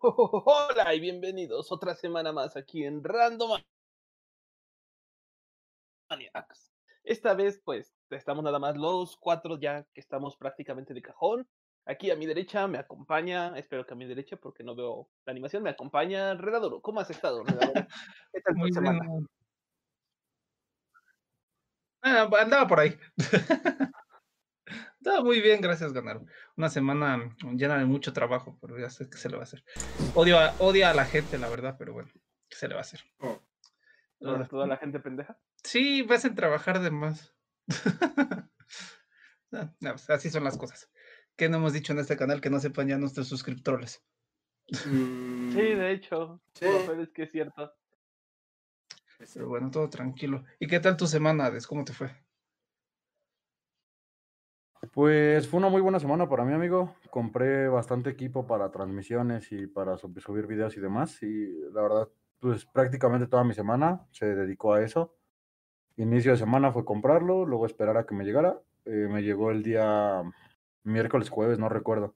Hola y bienvenidos otra semana más aquí en Random Maniacs. Esta vez, pues, estamos nada más los cuatro ya que estamos prácticamente de cajón. Aquí a mi derecha me acompaña, espero que a mi derecha porque no veo la animación, me acompaña Redadoro. ¿Cómo has estado, Redadoro? ¿Qué tal tu Muy semana? bien. Ah, andaba por ahí. Estaba muy bien, gracias, Ganaro. Una semana llena de mucho trabajo, pero ya sé qué se le va a hacer. Odio a, odia a la gente, la verdad, pero bueno, ¿qué se le va a hacer? ¿Toda, toda la gente pendeja? Sí, vas a trabajar de más. No, no, pues, así son las cosas. ¿Qué no hemos dicho en este canal que no sepan ya nuestros suscriptores? Sí, de hecho, Sí. peor es que es cierto. Pero bueno, todo tranquilo. ¿Y qué tal tu semana, Ades? ¿Cómo te fue? Pues fue una muy buena semana para mí, amigo. Compré bastante equipo para transmisiones y para sub- subir videos y demás. Y la verdad, pues prácticamente toda mi semana se dedicó a eso. Inicio de semana fue comprarlo, luego esperar a que me llegara. Eh, me llegó el día miércoles, jueves, no recuerdo.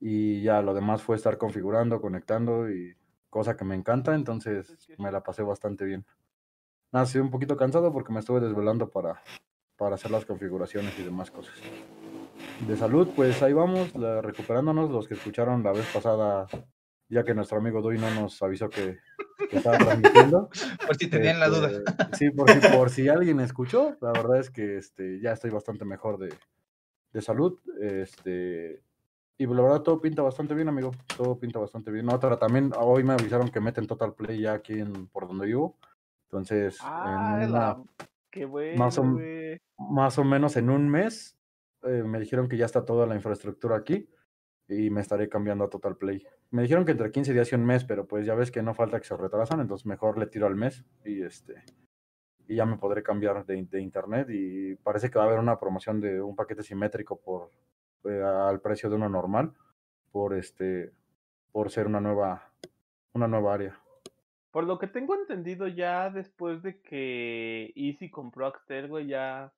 Y ya lo demás fue estar configurando, conectando y cosa que me encanta. Entonces me la pasé bastante bien. Nada, estoy un poquito cansado porque me estuve desvelando para, para hacer las configuraciones y demás cosas. De salud, pues ahí vamos, la- recuperándonos. Los que escucharon la vez pasada, ya que nuestro amigo Dui no nos avisó que, que estaba transmitiendo. Por si tenían la duda. Este, Sí, por si, por si alguien escuchó, la verdad es que este, ya estoy bastante mejor de, de salud. Este, y la verdad todo pinta bastante bien, amigo. Todo pinta bastante bien. Otra, también hoy me avisaron que meten Total Play ya aquí en, por donde vivo. Entonces, Ah, en la- una- qué bueno, más o- güey. más o menos en un mes eh, me dijeron que ya está toda la infraestructura aquí y me estaré cambiando a Total Play. Me dijeron que entre 15 días y un mes, pero pues ya ves que no falta que se retrasan, entonces mejor le tiro al mes y este y ya me podré cambiar de, de internet y parece que va a haber una promoción de un paquete simétrico por eh, al precio de uno normal por este por ser una nueva una nueva área. Por lo que tengo entendido ya después de que Easy compró Axtel, güey, ya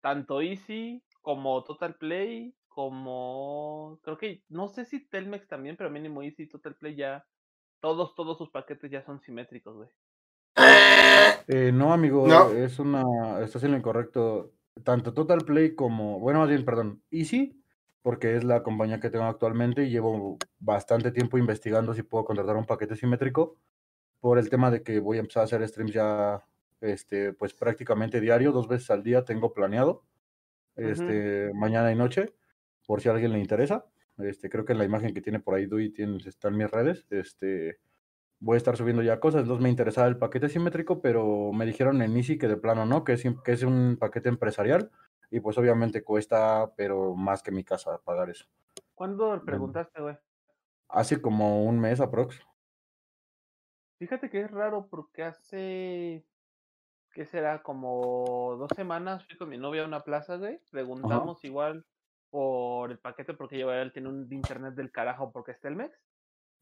tanto Easy como Total Play, como creo que no sé si Telmex también, pero mínimo Easy y Total Play ya todos todos sus paquetes ya son simétricos, güey. Eh, no, amigo, No. es una, estás en lo incorrecto. Tanto Total Play como, bueno, más bien, perdón, Easy, porque es la compañía que tengo actualmente y llevo bastante tiempo investigando si puedo contratar un paquete simétrico por el tema de que voy a empezar a hacer streams ya, este, pues prácticamente diario, dos veces al día tengo planeado, este, mañana y noche, por si a alguien le interesa. Este, creo que en la imagen que tiene por ahí Dui tiene, está en mis redes, este, voy a estar subiendo ya cosas. Entonces me interesaba el paquete simétrico, pero me dijeron en Easy que de plano no, que es, que es un paquete empresarial y pues obviamente cuesta, pero más que mi casa pagar eso. ¿Cuándo preguntaste, güey? Hace como un mes aprox. Fíjate que es raro porque hace ¿qué será? Como dos semanas fui con mi novia a una plaza, güey. Preguntamos igual por el paquete porque yo él tiene un internet del carajo porque es Telmex.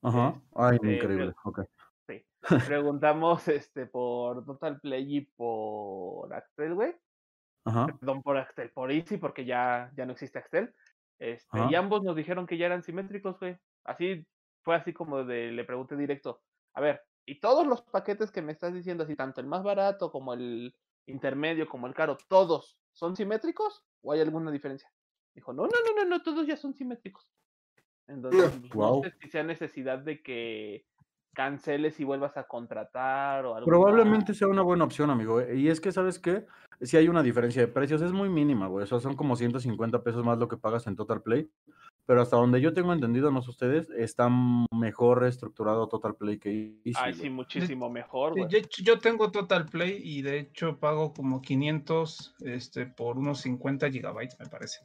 Ajá. Ay, Este, increíble. Ok. Sí. Preguntamos este por Total Play y por Axtel, güey. Ajá. Perdón, por Axtel, por Easy, porque ya, ya no existe Axtel. Este, Ajá. y ambos nos dijeron que ya eran simétricos, güey. Así, fue así como de, le pregunté directo. A ver, ¿y todos los paquetes que me estás diciendo, así tanto el más barato como el intermedio, como el caro, todos son simétricos? ¿O hay alguna diferencia? Dijo, no, no, no, no, no, todos ya son simétricos. Entonces, pues, no sé si sea necesidad de que canceles y vuelvas a contratar o algo. Probablemente sea una buena opción, amigo. eh, Y es que, ¿sabes qué? Si hay una diferencia de precios, es muy mínima, güey. O sea, son como 150 pesos más lo que pagas en Total Play. Pero hasta donde yo tengo entendido, no sé ustedes, está mejor estructurado Total Play que Easy. Ay, sí, muchísimo mejor, güey. Yo tengo Total Play y de hecho pago como 500 este, por unos 50 gigabytes, me parece.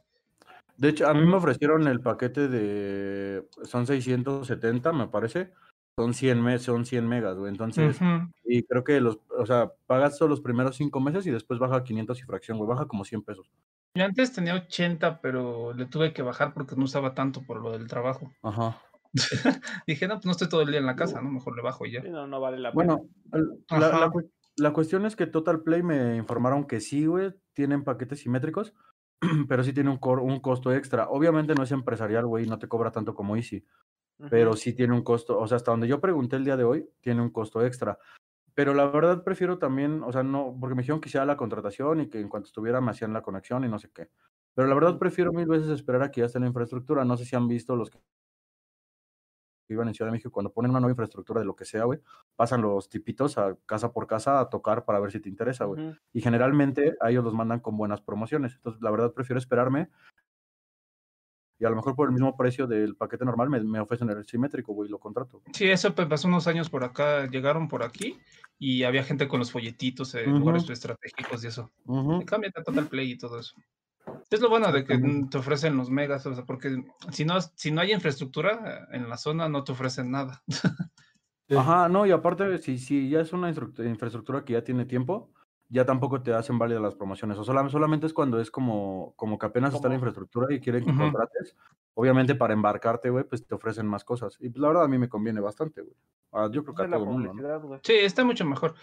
De hecho, a mí me ofrecieron el paquete de. Son 670, me parece. Son 100, me- son 100 megas, güey. Entonces, y creo que los. O sea, pagas solo los primeros 5 meses y después baja a 500 y fracción, güey. Baja como 100 pesos. Yo antes tenía 80, pero le tuve que bajar porque no usaba tanto por lo del trabajo. Ajá. Dije, no, pues no estoy todo el día en la casa, ¿no? Mejor le bajo y ya. Sí, no, no vale la pena. Bueno, la, la cuestión es que Total Play me informaron que sí, güey, tienen paquetes simétricos, pero sí tiene un, cor- un costo extra. Obviamente no es empresarial, güey, no te cobra tanto como Easy. Pero sí tiene un costo, o sea, hasta donde yo pregunté el día de hoy, tiene un costo extra. Pero la verdad prefiero también, o sea, no, porque me dijeron que hiciera la contratación y que en cuanto estuviera me hacían la conexión y no sé qué. Pero la verdad prefiero mil veces esperar a que ya esté la infraestructura. No sé si han visto los que iban en Ciudad de México, cuando ponen una nueva infraestructura de lo que sea, güey, pasan los tipitos a casa por casa a tocar para ver si te interesa, güey. Y generalmente a ellos los mandan con buenas promociones. Entonces, la verdad prefiero esperarme y a lo mejor por el mismo precio del paquete normal me, me ofrecen el simétrico, güey, y lo contrato. Sí, eso pasó unos años por acá, llegaron por aquí y había gente con los folletitos en Ujú. lugares estratégicos y eso. Ujú. Y cámbiate a Total Play y todo eso. Es lo bueno de que te ofrecen los megas, o sea, porque si no, si no hay infraestructura eh, en la zona, no te ofrecen nada. Ajá, no, y aparte, si, si ya es una infraestructura que ya tiene tiempo, ya tampoco te hacen válidas las promociones. O solam- solamente es cuando es como, como que apenas está la infraestructura y quieren que contrates. Obviamente, para embarcarte, güey, pues te ofrecen más cosas. Y pues la verdad a mí me conviene bastante, güey. Ah, yo creo que a todo el mundo, ¿no? Sí, está mucho mejor.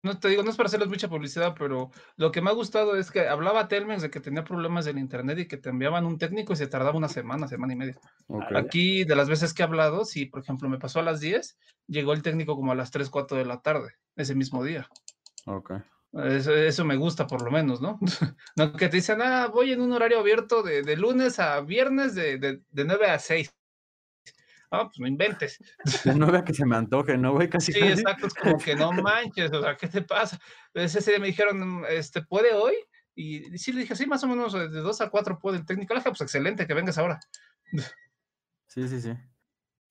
No te digo, no es para hacerles mucha publicidad, pero lo que me ha gustado es que hablaba Telmex de que tenía problemas del internet y que te enviaban un técnico y se tardaba una semana, semana y media. Ok. Aquí, de las veces que he hablado, si por ejemplo me pasó a las 10, llegó el técnico como a las 3, 4 de la tarde, ese mismo día. Ok. Eso, eso me gusta por lo menos, ¿no? No que te dicen, ah, voy en un horario abierto de, de lunes a viernes de, de, de 9 a 6. Ah, pues no inventes. De nueve a que se me antoje, ¿no, güey? Casi, Sí, casi. exacto, es como que no manches, o sea, ¿qué te pasa? Ese día me dijeron, este, ¿puede hoy? Y sí le dije, sí, más o menos de 2 a 4 puede el técnico. Le dije, pues excelente, que vengas ahora. Sí, sí, sí.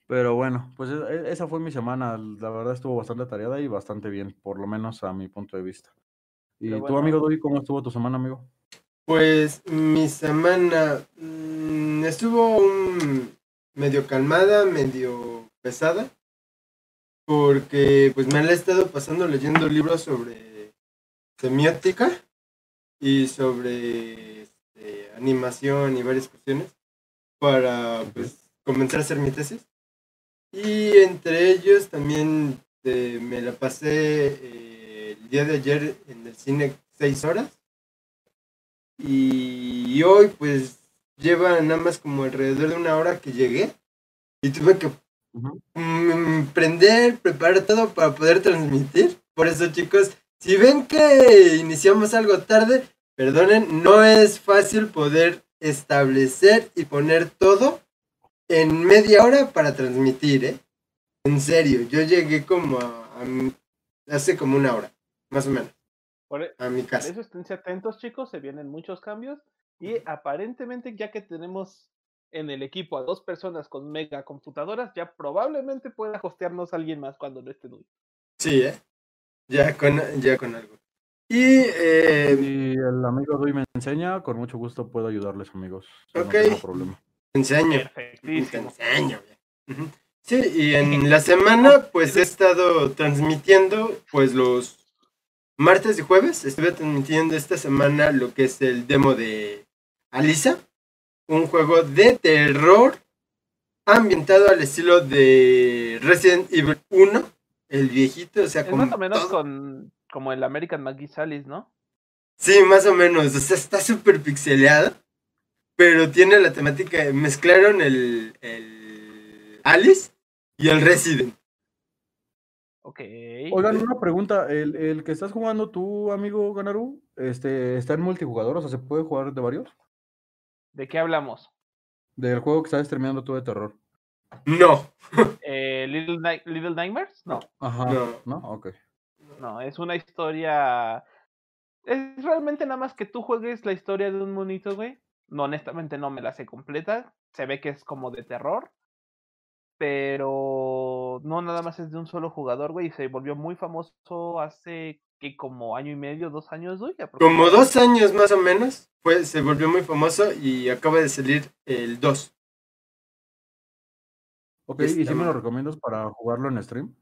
Pero bueno, pues e- e- esa fue mi semana. La verdad estuvo bastante tareada y bastante bien, por lo menos a mi punto de vista. ¿Y bueno. amigo Doi, cómo estuvo tu semana, amigo? Pues mi semana mm, estuvo un- medio calmada, medio pesada, porque pues me la he estado pasando leyendo libros sobre semiótica y sobre este, animación y varias cuestiones para pues comenzar a hacer mi tesis. Y entre ellos también eh, me la pasé eh, el día de ayer en el cine seis horas. Y hoy pues lleva nada más como alrededor de una hora que llegué. Y tuve que mm, prender, preparar todo para poder transmitir. Por eso chicos, si ven que iniciamos algo tarde, perdonen, no es fácil poder establecer y poner todo en media hora para transmitir, ¿eh? En serio, yo llegué como a, a mi- hace como una hora, más o menos, Por, a mi por casa. eso esténse atentos, chicos, se vienen muchos cambios. Y aparentemente, ya que tenemos en el equipo a dos personas con mega computadoras, ya probablemente pueda hostearnos alguien más cuando no esté Dui. Sí, ¿eh? Ya con, ya con algo. Y eh, Si el amigo Doi me enseña, con mucho gusto puedo ayudarles, amigos. Ok. No tengo problema. Enseño. Te Perfectísimo. enseño. Sí, y en la semana pues he estado transmitiendo pues los martes y jueves. Estuve transmitiendo esta semana lo que es el demo de Alisa, un juego de terror ambientado al estilo de Resident Evil 1, el viejito, o sea, Es como más o menos todo- con como el American McGee Salis, ¿no? Sí, más o menos. O sea, está súper pixeleada. Pero tiene la temática. Mezclaron el, el Alice y el Resident. Ok. Oigan, una pregunta. ¿El, el que estás jugando tú, amigo Ganaru, este, está en multijugador? O sea, ¿se puede jugar de varios? ¿De qué hablamos? Del juego que estás terminando tú de terror. No. Eh, Little, Night- Little Nightmares? No, Ajá. No. ¿No? Ok. no, es una historia. Es realmente nada más que tú juegues la historia de un monito, güey. No, honestamente no me la sé completa. Se ve que es como de terror. Pero no nada más es de un solo jugador, güey. Y se volvió muy famoso hace que como año y medio, dos años, güey. Como dos años más o menos. Fue, se volvió muy famoso y acaba de salir el 2. Ok, ¿y si me lo recomiendas para jugarlo en stream?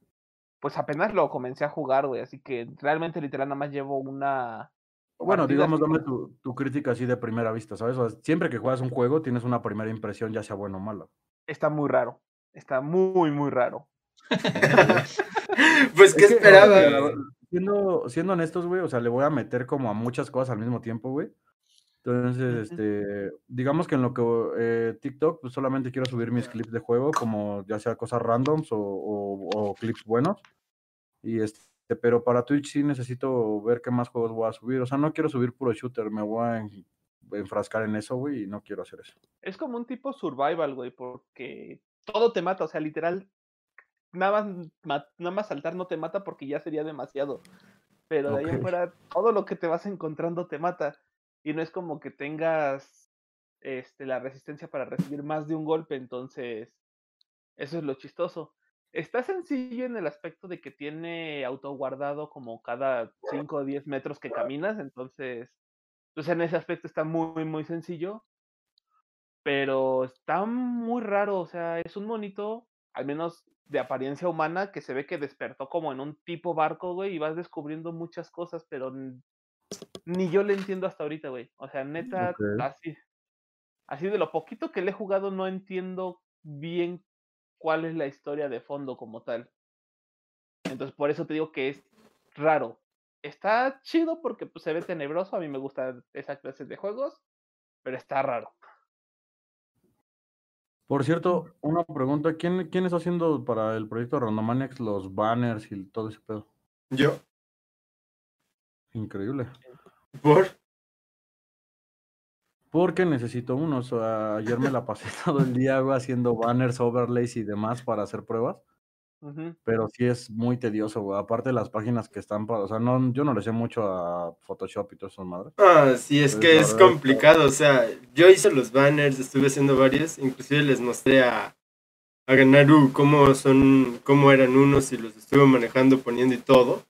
Pues apenas lo comencé a jugar, güey. Así que realmente literal nada más llevo una. Bueno, digamos, dame tu, tu crítica así de primera vista, ¿sabes? O sea, siempre que juegas un juego tienes una primera impresión, ya sea buena o mala. Está muy raro. Está muy, muy raro. pues, ¿qué Es que, o sea, esperaba? verdad, siendo, siendo honestos, güey, o sea, le voy a meter como a muchas cosas al mismo tiempo, güey. Entonces, este, digamos que en lo que eh, TikTok, pues solamente quiero subir mis clips de juego, como ya sea cosas randoms o, o- o clips buenos. Y este, pero para Twitch sí necesito ver qué más juegos voy a subir. O sea, no quiero subir puro shooter, me voy a en- enfrascar en eso, güey, y no quiero hacer eso. Es como un tipo survival, güey, porque todo te mata, o sea, literal, nada más, nada más saltar no te mata porque ya sería demasiado. Pero de ahí en Ok. fuera, todo lo que te vas encontrando te mata. Y no es como que tengas este, la resistencia para recibir más de un golpe, entonces eso es lo chistoso. Está sencillo en el aspecto de que tiene autoguardado como cada 5 o 10 metros que caminas, entonces, pues en ese aspecto está muy, muy sencillo pero está muy raro, o sea, es un monito, al menos de apariencia humana, que se ve que despertó como en un tipo barco, güey, y vas descubriendo muchas cosas, pero ni yo le entiendo hasta ahorita, güey. O sea, neta, Ok. así, así de lo poquito que le he jugado, no entiendo bien cuál es la historia de fondo como tal. Entonces, por eso te digo que es raro. Está chido porque pues, se ve tenebroso, a mí me gusta esa clase de juegos, pero está raro. Por cierto, una pregunta, ¿quién, quién está haciendo para el proyecto Randomaniacs los banners y todo ese pedo? Yo, Increíble. por. Porque necesito uno. O sea, ayer me la pasé todo el día güey, haciendo banners, overlays y demás para hacer pruebas. Ujú. Pero sí es muy tedioso, güey. Aparte de las páginas que están para. O sea, no, yo no le sé mucho a Photoshop y todo eso, madre. Ah, sí, es que es verdad, complicado. O sea, yo hice los banners, estuve haciendo varios. Inclusive les mostré a, a Ganaru cómo son, cómo eran unos y los estuve manejando, poniendo y todo.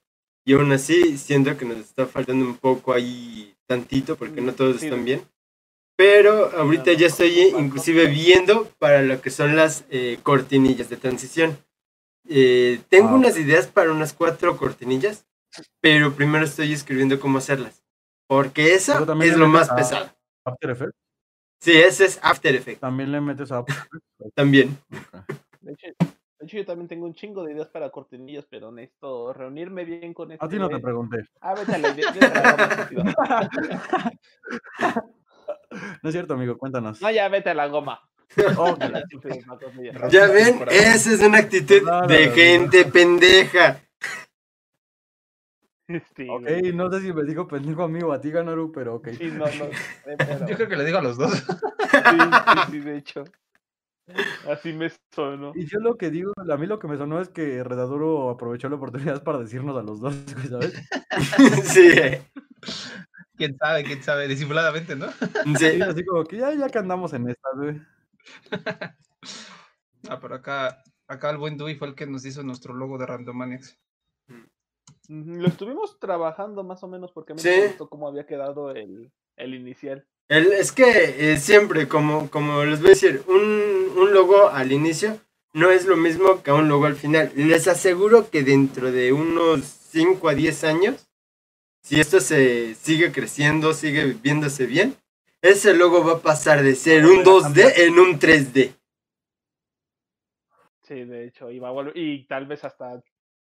Y aún así, siento que nos está faltando un poco ahí tantito, porque no todos Sí, están bien. Pero ahorita ya estoy falta. inclusive viendo para lo que son las eh, cortinillas de transición. Eh, tengo Ah, unas ideas para unas cuatro cortinillas, pero primero estoy escribiendo cómo hacerlas. Porque también es lo más pesado. After Effects. Sí, ese es After Effects También le metes a After Effects. también. Ok. De hecho, de hecho, yo también tengo un chingo de ideas para cortinillas, pero necesito reunirme bien con este. A ti no te güey. pregunté. Ah, vete a la idea. No es cierto, amigo, cuéntanos. No, ya vete a la goma. A. Ya ven, esa es una actitud Claro, de gente pendeja. Sí, Ok, güey. no sé si me digo pendejo amigo a ti, Ganaru, pero ok. Sí, no, no. eh, pero- Yo creo que le digo a los dos. Sí, sí, sí, de hecho. Así me sonó. Y yo lo que digo, a mí lo que me sonó es que Redaduro aprovechó la oportunidad para decirnos a los dos, ¿sabes? Sí, eh, Quién sabe, quién sabe, disimuladamente, ¿no? sí. Sí, así como que ya, ya que andamos en estas, güey. Ah, pero acá, acá el buen Dewey fue el que nos hizo nuestro logo de Randomaniacs. Lo estuvimos trabajando más o menos porque a mí Sí. me gustó cómo había quedado el, el inicial. El- es que eh, siempre, como, como les voy a decir, un, un logo al inicio no es lo mismo que un logo al final. Les aseguro que dentro de unos 5 a 10 años, si esto se sigue creciendo, sigue viéndose bien, ese logo va a pasar de ser un 2D en un 3D. Sí, de hecho, y va a volver, y tal vez hasta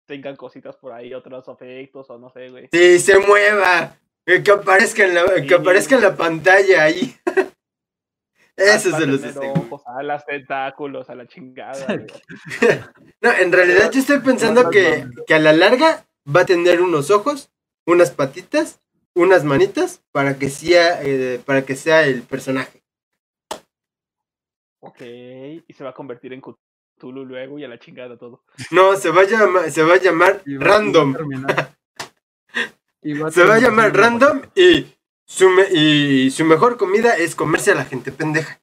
tengan cositas por ahí, otros efectos o no sé, güey. Sí, se mueva. eh, Que aparezca en la, que aparezca en la pantalla ahí. Eso a se los ojos, alas, tentáculos, a la chingada. No, en realidad yo estoy pensando que, que a la larga va a tener unos ojos, unas patitas, unas manitas para que sea, eh, para que sea el personaje. Ok, y se va a convertir en Cthulhu luego y a la chingada todo. No, se va a llamar, se va a llamar Y va- y va a random. Se va a llamar random y su, me- y su mejor comida es comerse a la gente pendeja.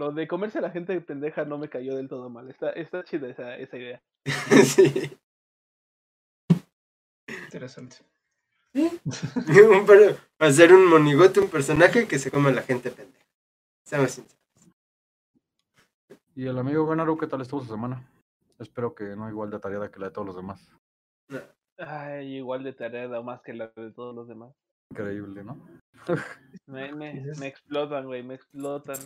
Lo de comerse a la gente pendeja no me cayó del todo mal. Está, está chida esa, esa idea. Sí. Interesante. Per- hacer un monigote, un personaje que se come a la gente pendeja. Seamos sinceros. Y el amigo Ganaru, ¿qué tal estuvo su semana? Espero que no igual de tareada que la de todos los demás. Ay, igual de tarea o más que la de todos los demás. Increíble, ¿no? Me, me explotan, güey, me explotan.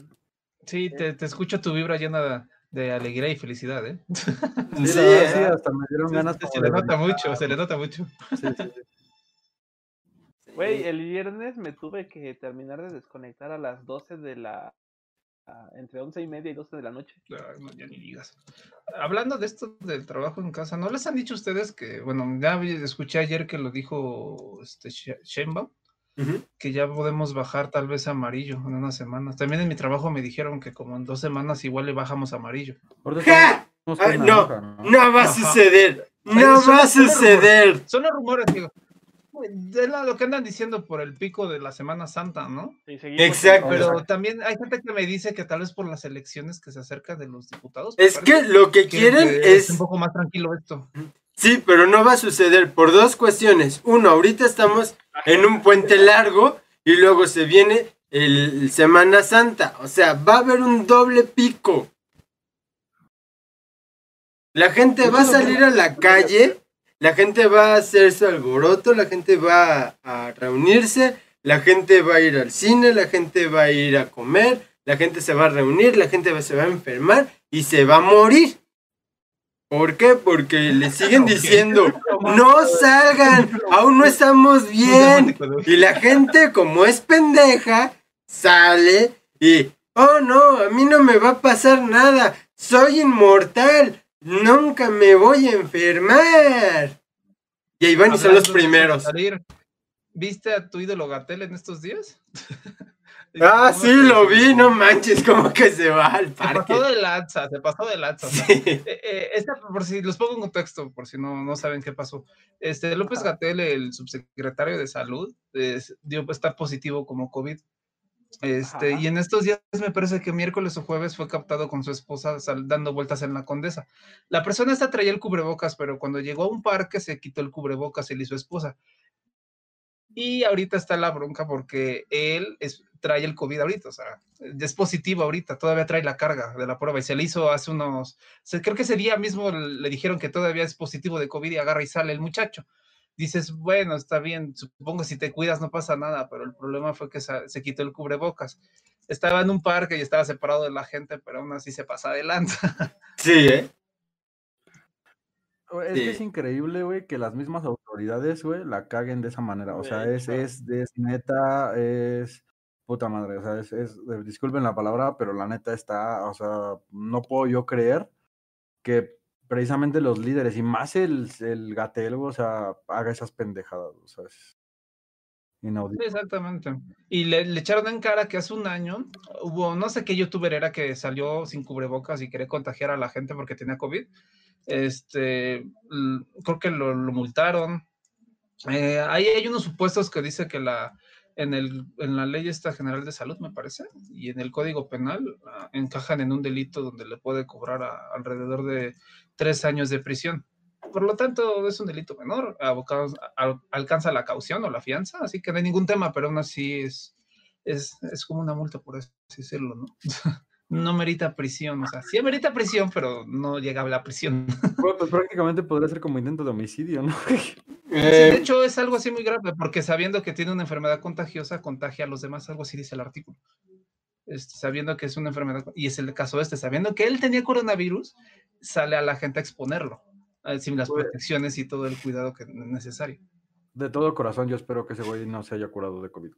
Sí, te, te escucho tu vibra llena de alegría y felicidad, ¿eh? Sí, Sí, sí, hasta me dieron ganas Se, se le nota mucho, se le nota mucho. sí, sí, sí. Güey, el viernes me tuve que terminar de desconectar a las 12 de la. a- entre 11 y media y 12 de la noche. Ay, no, ya ni digas. Hablando de esto del trabajo en casa, ¿no les han dicho ustedes que, bueno, ya escuché ayer que lo dijo este She- Que ya podemos bajar tal vez a amarillo en unas semanas. También en mi trabajo me dijeron que como en dos semanas igual le bajamos a amarillo. ¡Ja! Ay, no, naranja, ¿no? No va a Ajá. suceder. Ay, No va a suceder. Son los rumores, digo. De lo que andan diciendo por el pico de la Semana Santa, ¿no? Exacto. Pero también hay gente que me dice que tal vez por las elecciones que se acercan de los diputados. Es que lo que quieren que es... un poco más tranquilo esto. Sí, pero no va a suceder por dos cuestiones. Uno, ahorita estamos en un puente largo y luego se viene el Semana Santa. O sea, va a haber un doble pico. La gente va a salir a la calle, la gente va a hacer su alboroto, la gente va a, a reunirse, la gente va a ir al cine, la gente va a ir a comer, la gente se va a reunir, la gente se va a enfermar y se va a morir. ¿Por qué? Porque le siguen diciendo, no salgan, aún no estamos bien. Y la gente, como es pendeja, sale y, oh no, a mí no me va a pasar nada, soy inmortal, nunca me voy a enfermar. Y ahí van y son los primeros. ¿Viste a tu ídolo Gatel en estos días? Ah, ¿Cómo sí, lo vi, no manches, como que se va al Se parque. pasó de lanza, se pasó de lanza. o sea, Sí. eh, eh, esta, por si los pongo en contexto, por si no, no saben qué pasó. Este, López Ajá. Gatel, el subsecretario de salud, es- dio estar positivo como COVID. Este, Ajá. y en estos días me parece que miércoles o jueves fue captado con su esposa sal- dando vueltas en la condesa. La persona esta traía el cubrebocas, pero cuando llegó a un parque se quitó el cubrebocas él y su esposa. Y ahorita está la bronca porque él es- trae el COVID ahorita, o sea, es positivo ahorita, todavía trae la carga de la prueba y se le hizo hace unos, se- creo que ese día mismo le dijeron que todavía es positivo de COVID y agarra y sale el muchacho. Dices, bueno, está bien, supongo que si te cuidas no pasa nada, pero el problema fue que sa- se quitó el cubrebocas. Estaba en un parque y estaba separado de la gente, pero aún así se pasa de lanza. Sí, ¿eh? Es Sí. que es increíble, güey, que las mismas autoridades, güey, la caguen de esa manera. O sea, es, es, es neta, es puta madre. O sea, es, es, eh, disculpen la palabra, pero la neta está, o sea, no puedo yo creer que precisamente los líderes, y más el, el Gatel, o sea, haga esas pendejadas. O sea, es inaudito. Sí, exactamente. Y le, le echaron en cara que hace un año hubo, no sé qué youtuber era que salió sin cubrebocas y quería contagiar a la gente porque tenía COVID. Este, creo que lo, multaron. Eh, ahí hay unos supuestos que dice que la, en, el, en la ley esta general de salud, me parece, y en el código penal ah, encajan en un delito donde le puede cobrar alrededor de tres años de prisión. Por lo tanto, es un delito menor, abocados- al- alcanza la caución o la fianza, así que no hay ningún tema, pero aún así es, es, es como una multa, por así decirlo, ¿no? No merita prisión, o sea, sí merita prisión, pero no llega a la prisión. Güey, pues prácticamente podría ser como intento de homicidio, ¿no? Sí, Eh, de hecho, es algo así muy grave, porque sabiendo que tiene una enfermedad contagiosa, contagia a los demás, algo así dice el artículo. Este, sabiendo que es una enfermedad, y es el caso este, sabiendo que él tenía coronavirus, sale a la gente a exponerlo, sin las Pues- protecciones y todo el cuidado que es necesario. De todo corazón, yo espero que ese güey no se haya curado de COVID.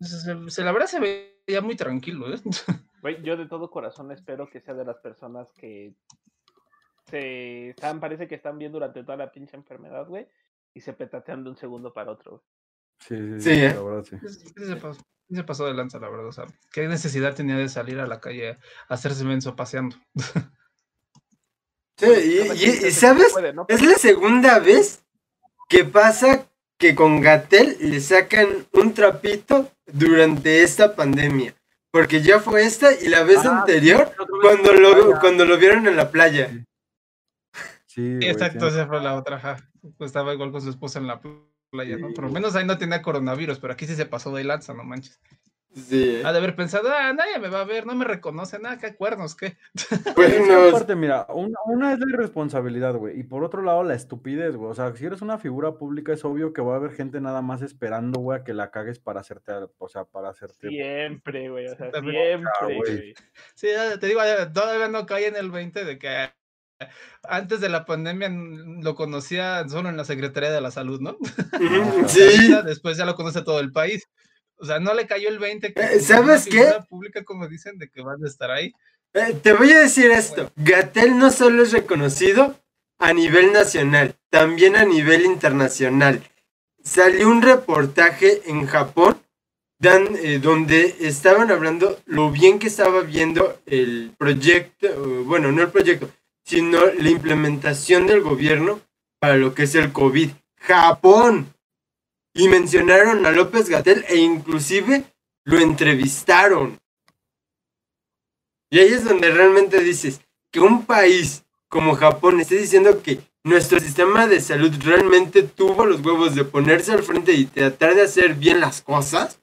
Se, se- se- la verdad se veía muy tranquilo, ¿eh? Güey, yo de todo corazón espero que sea de las personas que se están, parece que están bien durante toda la pinche enfermedad, güey, y se petatean de un segundo para otro, güey. Sí, sí, Sí, sí, ¿eh? la verdad, sí. Sí se pasó, sí se pasó de lanza, la verdad. O sea, ¿qué necesidad tenía de salir a la calle a hacerse menso paseando? sí, y- ¿sabes? puede, ¿no? Es la segunda vez que pasa que con Gatel le sacan un trapito durante esta pandemia. Porque ya fue esta y la vez Ah, anterior sí, cuando lo, cuando lo vieron en la playa. Sí, güey, Exacto, esa fue la otra. Pues estaba igual con su esposa en la playa, ¿no? Por lo menos ahí no tenía coronavirus, pero aquí sí se pasó de lanza, no manches. Sí, ¿eh? Ha de haber pensado, ah, nadie me va a ver, no me reconoce, nada, qué cuernos, qué. Pues Es que nos- aparte, mira, una, una es la irresponsabilidad, güey, y por otro lado la estupidez, güey. O sea, si eres una figura pública es obvio que va a haber gente nada más esperando, güey, a que la cagues para hacerte, o sea, para hacerte... Siempre, güey, o sea, siempre, güey. Sí, ya te digo, todavía no cae en el 20 de que antes de la pandemia lo conocía solo en la Secretaría de la Salud, ¿no? Sí. después ya lo conoce todo el país. O sea, no le cayó el 20 que Eh, ¿sabes qué? pública, como dicen, de que van a estar ahí. Eh, te voy a decir esto. Gatel no solo es reconocido a nivel nacional, también a nivel internacional. Salió un reportaje en Japón dan- eh, donde estaban hablando lo bien que estaba viendo el proyecto, bueno, no el proyecto, sino la implementación del gobierno para lo que es el COVID. Japón. Y mencionaron a López Gatel e inclusive lo entrevistaron. Y ahí es donde realmente dices que un país como Japón esté diciendo que nuestro sistema de salud realmente tuvo los huevos de ponerse al frente y tratar de hacer bien las cosas.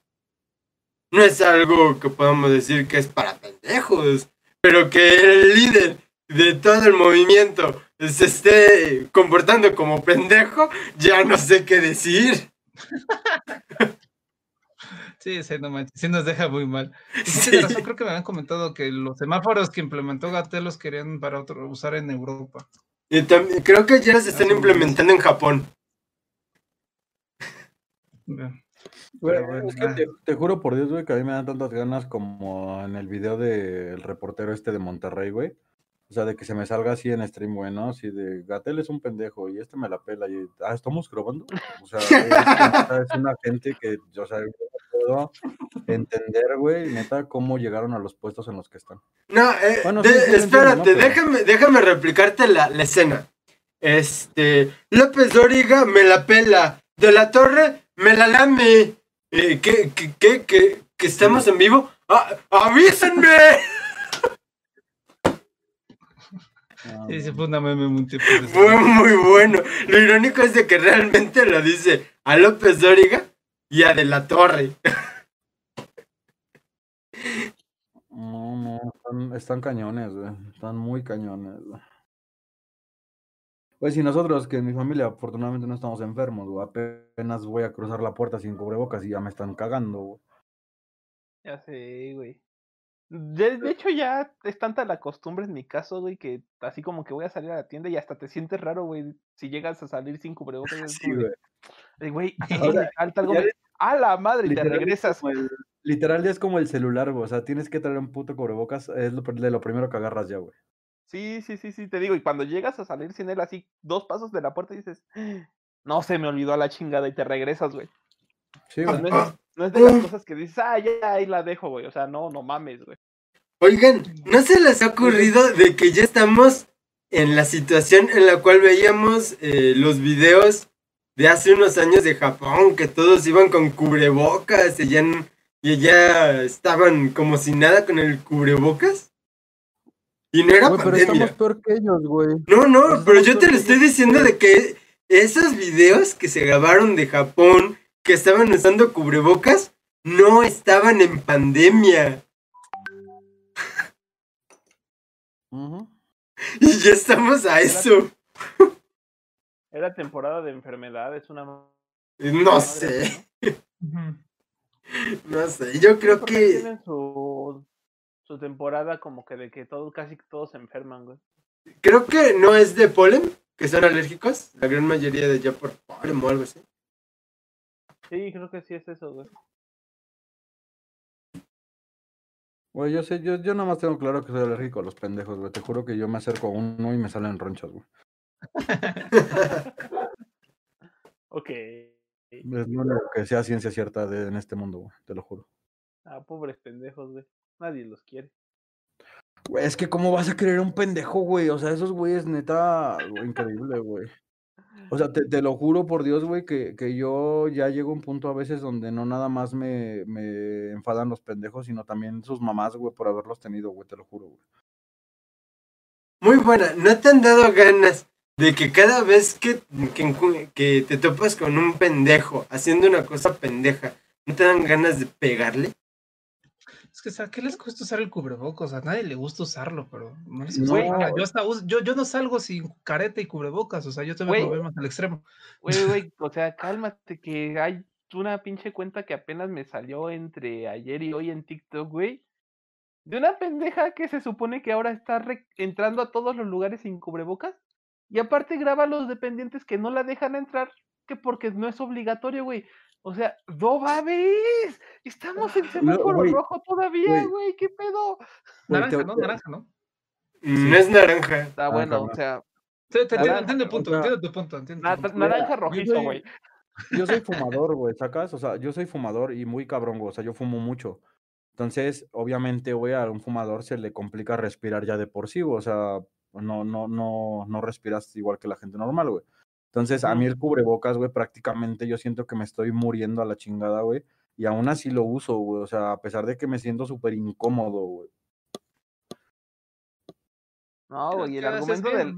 No es algo que podamos decir que es para pendejos, pero que el líder de todo el movimiento se esté comportando como pendejo, ya no sé qué decir. Sí, sí, no manches, sí nos deja muy mal. Sí, razón, creo que me habían comentado que los semáforos que implementó Gatel los querían para otro, usar en Europa. Y también, creo que ya se están Hace implementando en Japón. Bueno, es que ah. te, te juro por Dios, güey, que a mí me dan tantas ganas como en el video del reportero este de Monterrey, güey. O sea, de que se me salga así en stream, güey, ¿no? Así de Gatel es un pendejo y este me la pela. Y, ah, ¿estamos grabando? O sea, es, una gente que, o sea, yo no puedo entender, güey, neta, cómo llegaron a los puestos en los que están. No, eh, Bueno, de- sí, sí lo entiendo, espérate, ¿no? Pero- déjame, déjame replicarte la, la escena. Este, López Dóriga me la pela, de la Torre me la lame. Eh, ¿qué, qué, qué, qué, que estamos en vivo? ¡Ah, ¡Avísenme! Ah, no. fue una meme muy tipo de- Fue muy bueno. Lo irónico es de que realmente lo dice a López Dóriga y a De la Torre. No, no, están, están cañones, güey. Están muy cañones, güey. Pues si nosotros, que en mi familia afortunadamente no estamos enfermos, güey, apenas voy a cruzar la puerta sin cubrebocas y ya me están cagando, güey. Ya sé, güey. De, de hecho, ya es tanta la costumbre en mi caso, güey, que así como que voy a salir a la tienda y hasta te sientes raro, güey, si llegas a salir sin cubrebocas. Sí, como de, güey. "Ay, güey, algo me ¡A la madre! Y te regresas. el- literal ya es como el celular, güey. O sea, tienes que traer un puto cubrebocas, es lo, de lo primero que agarras ya, güey. Sí, sí, sí, sí, te digo. Y cuando llegas a salir sin él así, dos pasos de la puerta, dices, no se me olvidó a la chingada y te regresas, güey. Sí, güey. no, es, no es de las cosas que dices, ah, ya ahí la dejo, güey. O sea, no, no mames, güey. Oigan, ¿no se les ha ocurrido de que ya estamos en la situación en la cual veíamos eh, los videos de hace unos años de Japón, que todos iban con cubrebocas y ya, y ya estaban como si nada con el cubrebocas? Y no era pero pandemia. estamos peor que ellos, güey. No, no, Pues pero yo te lo estoy diciendo de que esos videos que se grabaron de Japón, que estaban usando cubrebocas, no estaban en pandemia. Y ya estamos a eso. Era temporada de enfermedades, una ma- No sé, ¿no? Sé. Yo creo que tienen su, su temporada como que de que todo, casi todos se enferman, güey. creo que no es de polen, que son alérgicos, la gran mayoría de ya por polen o algo así. Sí, creo que sí es eso, güey. Güey, yo sé, yo, yo nada más tengo claro que soy alérgico a los pendejos, güey. Te juro que yo me acerco a uno y me salen ronchas, güey. Ok. Es lo único que sea ciencia cierta de, en este mundo, güey. Te lo juro. Ah, pobres pendejos, güey. Nadie los quiere. Güey, es que cómo vas a querer un pendejo, güey. O sea, esos güeyes, neta, güey, increíble, güey. O sea, te, te lo juro por Dios, güey, que, que yo ya llego a un punto a veces donde no nada más me, me enfadan los pendejos, sino también sus mamás, güey, por haberlos tenido, güey, te lo juro, güey. Muy buena, ¿no te han dado ganas de que cada vez que, que, te topas con un pendejo haciendo una cosa pendeja, ¿no te dan ganas de pegarle? Es que, ¿qué les cuesta usar el cubrebocas? A nadie le gusta usarlo, pero no les gusta. Yo, hasta yo, yo no salgo sin careta y cubrebocas, o sea, yo tengo problemas al extremo. Güey, güey, o sea, cálmate, que hay una pinche cuenta que apenas me salió entre ayer y hoy en TikTok, güey. de una pendeja que se supone que ahora está entrando a todos los lugares sin cubrebocas y aparte graba a los dependientes que no la dejan entrar que porque no es obligatorio, güey. O sea, no mames, estamos en semáforo güey, rojo todavía, güey. qué pedo. Naranja, ¿no? Naranja, ¿no? No es naranja. Está Ah, bueno, cabrón. o sea, te entiendo, Naranja, entiendo el punto, o sea, entiendo tu punto, entiendo tu punto. naranja rojizo, güey. Yo soy fumador, güey, ¿sacas? O sea, yo soy fumador y muy cabrón, güey. O sea, yo fumo mucho. Entonces, obviamente, güey, a un fumador se le complica respirar ya de por sí, güey. O sea, no, no, no, no respiras igual que la gente normal, güey. Entonces, a mí el cubrebocas, güey, prácticamente yo siento que me estoy muriendo a la chingada, güey. Y aún así lo uso, güey. O sea, a pesar de que me siento súper incómodo, güey. No, güey, y el argumento del,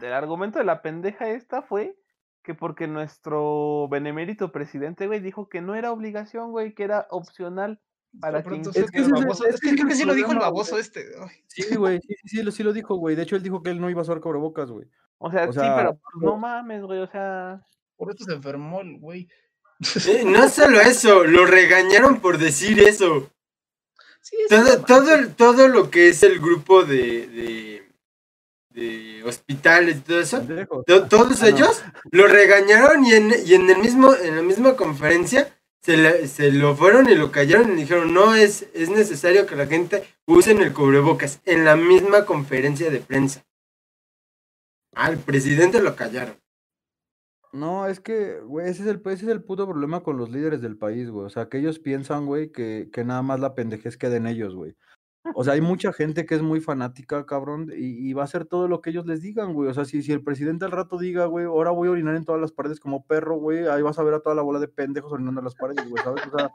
del argumento de la pendeja esta fue que porque nuestro benemérito presidente, güey, dijo que no era obligación, güey, que era opcional para quien entonces, Es que es baboso- es es que creo que sí lo dijo el baboso este. ay. Sí, güey, sí, sí, sí, lo, sí lo dijo, güey. De hecho, él dijo que él no iba a usar cubrebocas, güey. O sea, O sí, pero pues, no mames, güey, o sea, Por esto se enfermó el güey. Eh, no solo eso, lo regañaron por decir eso. Sí, es Todo, todo, todo lo que es el grupo de, de, de hospitales y todo eso, to- todos Ah, no. ellos lo regañaron y en, y en el mismo, en la misma conferencia se, le- se lo fueron y lo callaron y dijeron, no es, es necesario que la gente use el cubrebocas en la misma conferencia de prensa. Al presidente lo callaron. No, es que, ese es el, ese es el puto problema con los líderes del país, güey. O sea, que ellos piensan, güey, que, que nada más la pendejez queda en ellos, güey. O sea, hay mucha gente que es muy fanática, cabrón, y, y va a hacer todo lo que ellos les digan, güey. O sea, si, si el presidente al rato diga, güey, ahora voy a orinar en todas las paredes como perro, güey, ahí vas a ver a toda la bola de pendejos orinando en las paredes, güey, ¿sabes? O sea,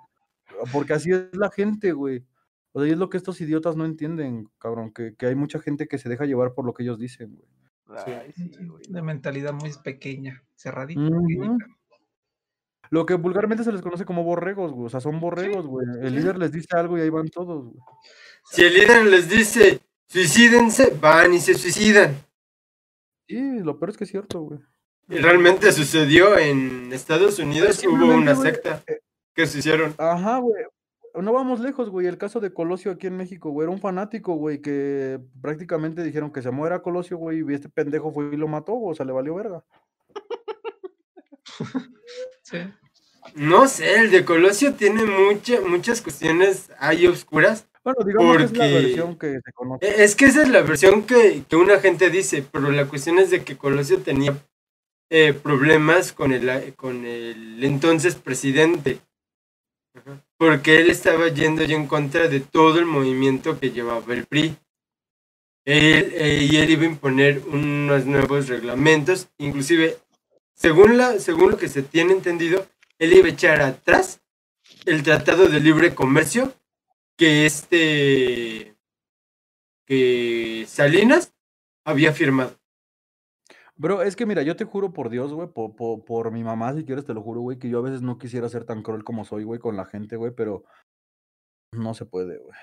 porque así es la gente, güey. O sea, y es lo que estos idiotas no entienden, cabrón, que, que hay mucha gente que se deja llevar por lo que ellos dicen, güey. ay, sí, güey. De mentalidad muy pequeña, cerradita. Pequeñita. Lo que vulgarmente se les conoce como borregos, güey. O sea, son borregos, güey. El líder les dice algo y ahí van todos, güey. Si el líder les dice, suicídense, van y se suicidan. Sí, lo peor es que es cierto, güey. Y realmente sucedió en Estados Unidos, hubo simplemente, una güey, secta que se hicieron. Ajá, güey. No vamos lejos, güey. El caso de Colosio aquí en México, güey. Era un fanático, güey, que prácticamente dijeron que se muera Colosio, güey, y este pendejo fue y lo mató, güey. O sea, le valió verga. Sí. No sé, el de Colosio tiene mucha, muchas cuestiones ahí oscuras. Bueno, digamos que es la versión que se conoce. E- Es que esa es la versión que, que una gente dice, pero la cuestión es de que Colosio tenía eh, problemas con el, a- con el entonces presidente. Ajá. Porque él estaba yendo ya en contra de todo el movimiento que llevaba el PRI. Él, eh, y él iba a imponer unos nuevos reglamentos, inclusive, según, la, según lo que se tiene entendido, él iba a echar atrás el Tratado de Libre Comercio que este que Salinas había firmado. Bro, es que mira, yo te juro por Dios, güey, por, por, por mi mamá, si quieres te lo juro, güey, que yo a veces no quisiera ser tan cruel como soy, güey, con la gente, güey, pero no se puede, güey.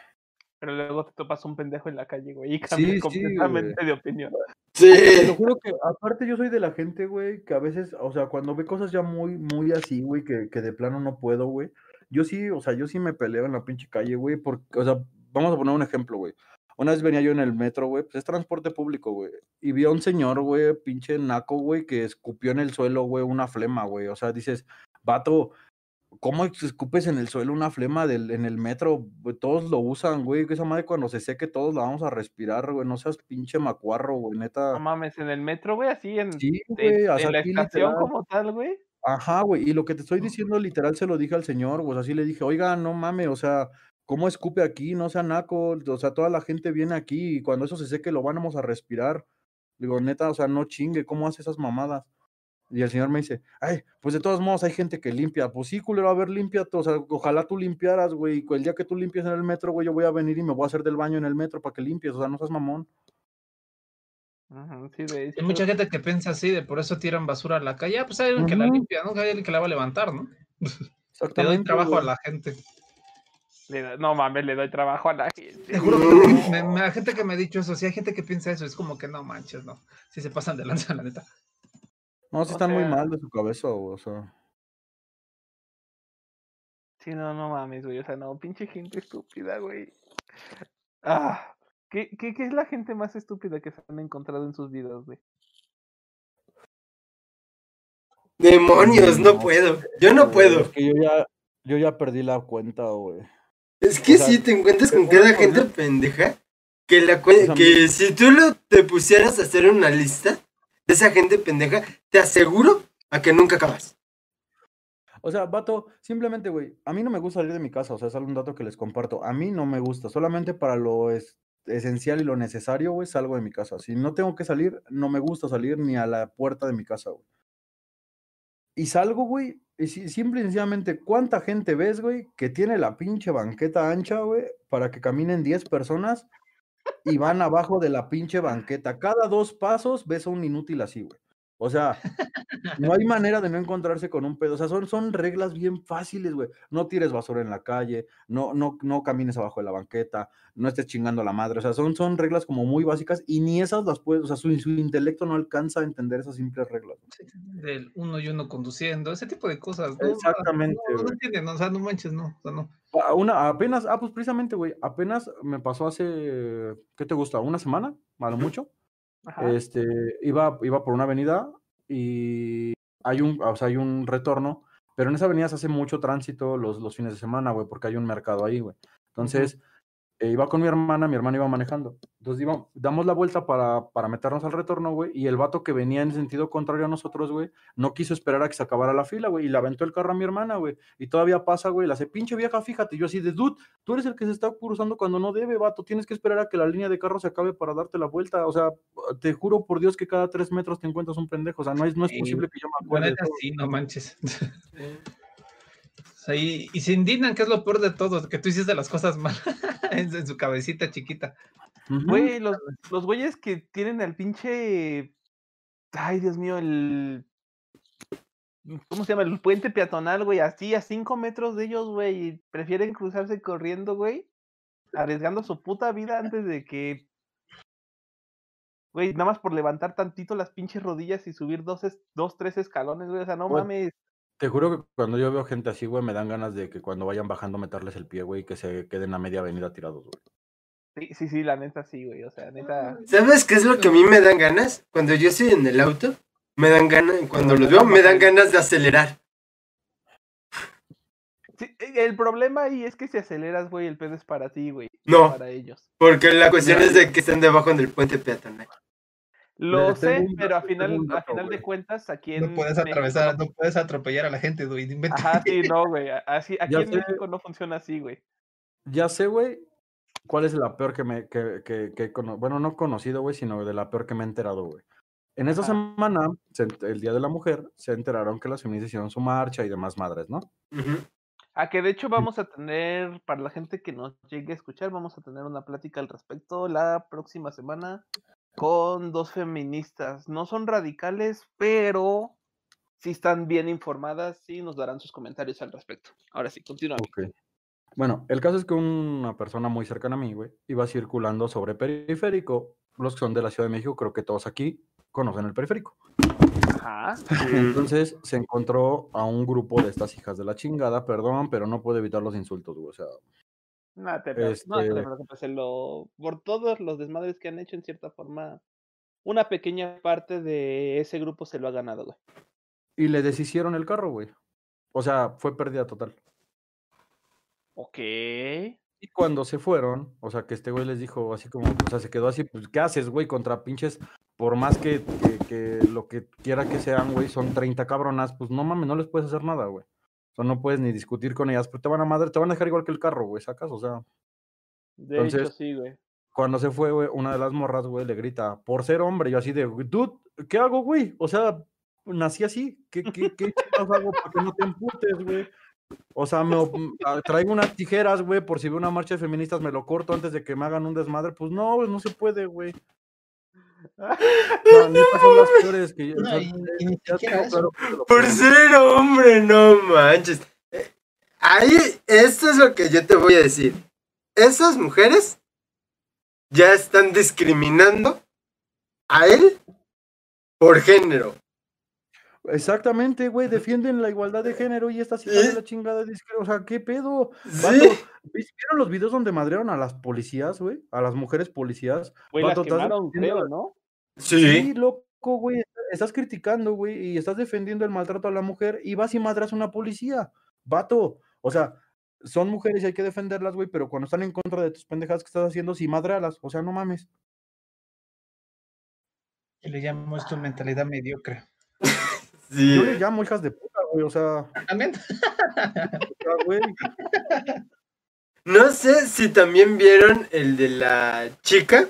Pero luego te topas un pendejo en la calle, güey, y Sí, cambias sí, completamente de opinión. Te lo juro que, aparte yo soy de la gente, güey, que a veces, o sea, cuando ve cosas ya muy, muy así, güey, que, que de plano no puedo, güey. Yo sí, o sea, yo sí me peleo en la pinche calle, güey, porque, o sea, vamos a poner un ejemplo, güey. Una vez venía yo en el metro, güey, pues es transporte público, güey, y vi a un señor, güey, pinche naco, güey, que escupió en el suelo, güey, una flema, güey. O sea, dices, vato, ¿cómo escupes en el suelo una flema del, en el metro? Todos lo usan, güey, que esa madre cuando se seque todos la vamos a respirar, güey, no seas pinche macuarro, güey, neta. No mames, en el metro, güey, así en, Sí, en- o en la estación literal. como tal, güey. Ajá, güey, y lo que te estoy diciendo literal se lo dije al señor, güey, o sea, sí le dije, oiga, no mames, o sea, ¿cómo escupe aquí? No sea naco, o sea, toda la gente viene aquí y cuando eso se seque lo vamos a respirar. Digo, neta, o sea, no chingue, ¿cómo hace esas mamadas? Y el señor me dice, ay, pues de todos modos hay gente que limpia. Pues sí, culero, a ver, limpia, o sea, ojalá tú limpiaras, güey, y el día que tú limpies en el metro, güey, yo voy a venir y me voy a hacer del baño en el metro para que limpies, o sea, no seas mamón. Ujú, sí, de hecho. Hay mucha gente que piensa así, de por eso tiran basura a la calle. Ah, pues hay alguien que la limpia, ¿no? Hay alguien que la va a levantar, ¿no? Le doy trabajo a la gente. no mames, le doy trabajo a la gente. Te juro que me, me- hay gente que me ha dicho eso. Si hay gente que piensa eso, es como que no manches, no. Si se pasan de lanza, la neta. No, O están muy mal de su cabeza, o sea. Sí, no, no mames, güey. O sea, no, pinche gente estúpida, güey. Ah, ¿qué, qué, qué es la gente más estúpida que se han encontrado en sus vidas, güey? Demonios, no puedo. Yo no puedo. Es que yo ya, yo ya perdí la cuenta, güey. Es que o sea, si te encuentras con cada gente pendeja, que la cue- O sea, que si tú lo te pusieras a hacer una lista de esa gente pendeja, te aseguro a que nunca acabas. O sea, vato, simplemente, güey, a mí no me gusta salir de mi casa, o sea, es algún dato que les comparto. A mí no me gusta, solamente para lo es- esencial y lo necesario, güey, salgo de mi casa. Si no tengo que salir, no me gusta salir ni a la puerta de mi casa, güey. Y salgo, güey, y si- simple y sencillamente, ¿cuánta gente ves, güey, que tiene la pinche banqueta ancha, güey, para que caminen 10 personas y van abajo de la pinche banqueta? Cada dos pasos ves a un inútil así, güey. O sea, no hay manera de no encontrarse con un pedo. O sea, son, son reglas bien fáciles, güey. No tires basura en la calle, no, no, no camines abajo de la banqueta, no estés chingando a la madre. O sea, son, son reglas como muy básicas y ni esas las puedes, o sea, su, su intelecto no alcanza a entender esas simples reglas. güey. Del uno y uno conduciendo, ese tipo de cosas. ¿no? Exactamente, No, no, entienden, o sea, no manches, no. O sea, no. A- Una, apenas, ah, pues precisamente, güey, apenas me pasó hace, ¿qué te gusta? ¿Una semana? A lo mucho. Ajá. Este, iba, iba por una avenida y hay un, o sea, hay un retorno, pero en esa avenida se hace mucho tránsito los, los fines de semana, güey, porque hay un mercado ahí, güey. Entonces, eh, iba con mi hermana, mi hermana iba manejando. Entonces, iba, damos la vuelta para, para meternos al retorno, güey, y el vato que venía en sentido contrario a nosotros, güey, no quiso esperar a que se acabara la fila, güey, y le aventó el carro a mi hermana, güey, y todavía pasa, güey, la hace pinche vieja, fíjate, yo así de, dude, tú eres el que se está cruzando cuando no debe, vato, tienes que esperar a que la línea de carro se acabe para darte la vuelta, o sea, te juro por Dios que cada tres metros te encuentras un pendejo, o sea, no es, no es posible que yo me acuerde sí, no manches. Y, y se indignan, que es lo peor de todo, que tú hiciste las cosas mal en, en su cabecita chiquita. Güey, los, los güeyes que tienen el pinche. Ay, Dios mío, el. ¿Cómo se llama? El puente peatonal, güey, así a cinco metros de ellos, güey, y prefieren cruzarse corriendo, güey, arriesgando su puta vida antes de que. Güey, nada más por levantar tantito las pinches rodillas y subir dos, es- dos tres escalones, güey, o sea, no Güey, mames. Te juro que cuando yo veo gente así, güey, me dan ganas de que cuando vayan bajando meterles el pie, güey, y que se queden a media avenida tirados, güey. Sí, sí, sí, la neta sí, güey, o sea, neta. ¿Sabes qué es lo que a mí me dan ganas? Cuando yo estoy en el auto, me dan ganas, cuando los veo, me dan ganas de acelerar. Sí, e- el problema ahí es que si aceleras, güey, el pedo es para ti, güey, No. para ellos. Porque la cuestión es de que están debajo del puente peatonal. Lo sé, pero a final, a final de cuentas, aquí No en puedes México atravesar, no- no puedes atropellar a la gente, güey. no. Ajá, sí, no, güey. a- Así, aquí Ya en sé. México no funciona así, güey. Ya sé, güey, cuál es la peor que me, que, que, bueno, no conocido, güey, sino de la peor que me he enterado, güey. En esta Ajá. semana, el Día de la Mujer, se enteraron que las feministas hicieron su marcha y demás madres, ¿no? Ujú. A que de hecho vamos a tener, para la gente que nos llegue a escuchar, vamos a tener una plática al respecto la próxima semana con dos feministas. No son radicales, pero sí están bien informadas y nos darán sus comentarios al respecto. Ahora sí, continúa. Ok. Bueno, el caso es que una persona muy cercana a mí, güey, iba circulando sobre periférico. Los que son de la Ciudad de México, creo que todos aquí conocen el periférico. Ajá. Entonces se encontró a un grupo de estas hijas de la chingada, perdón, pero no puedo evitar los insultos, güey. O sea, No te, pre- no te Este- preocupes, lo- por todos los desmadres que han hecho, en cierta forma, una pequeña parte de ese grupo se lo ha ganado, güey. y le deshicieron el carro, güey. O sea, fue pérdida total. Ok. Y cuando se fueron, o sea, que este güey les dijo así como, o sea, se quedó así, pues, ¿qué haces, güey? Contra pinches, por más que, que, que lo que quiera que sean, güey, son 30 cabronas, pues no mames, no les puedes hacer nada, güey. Sea, no puedes ni discutir con ellas, pero te van a madre, te van a dejar igual que el carro, güey, ¿sacas? O sea, De Entonces- hecho, sí, güey. cuando se fue, güey, una de las morras, güey, le grita, por ser hombre, yo así de, dude, ¿qué hago, güey? O sea, nací así, ¿qué, qué, qué hago para que no te emputes, güey? O sea, me, op- m- ah, traigo unas tijeras, güey, por si veo una marcha de feministas, me lo corto antes de que me hagan un desmadre. Pues no, güey, no se puede, güey. No, neta, son las peores que yo. o No, sea, y- y ni ya siquiera tengo eso. claro que se lo Por ser hombre, no manches. Eh, Ahí, esto es lo que yo te voy a decir. Esas mujeres ya están discriminando a él por género. Exactamente, güey, defienden la igualdad de género y esta sí ¿Sí? la chingada de. O sea, ¿qué pedo? Sí. Vato, ¿vieron los videos donde madrearon a las policías, güey? A las mujeres policías. Güey, las Vato, estás quemaron, creo, ¿no? Sí, Sí. loco, güey. Estás criticando, güey, y estás defendiendo el maltrato a la mujer y vas y madras a una policía. Vato, o sea, son mujeres y hay que defenderlas, güey, pero cuando están en contra de tus pendejadas que estás haciendo, sí madrealas. O sea, no mames. Y le llamo esto mentalidad mediocre. Sí. Yo le llamo hijas de puta, güey, o sea, También. güey. No sé si también vieron el de la chica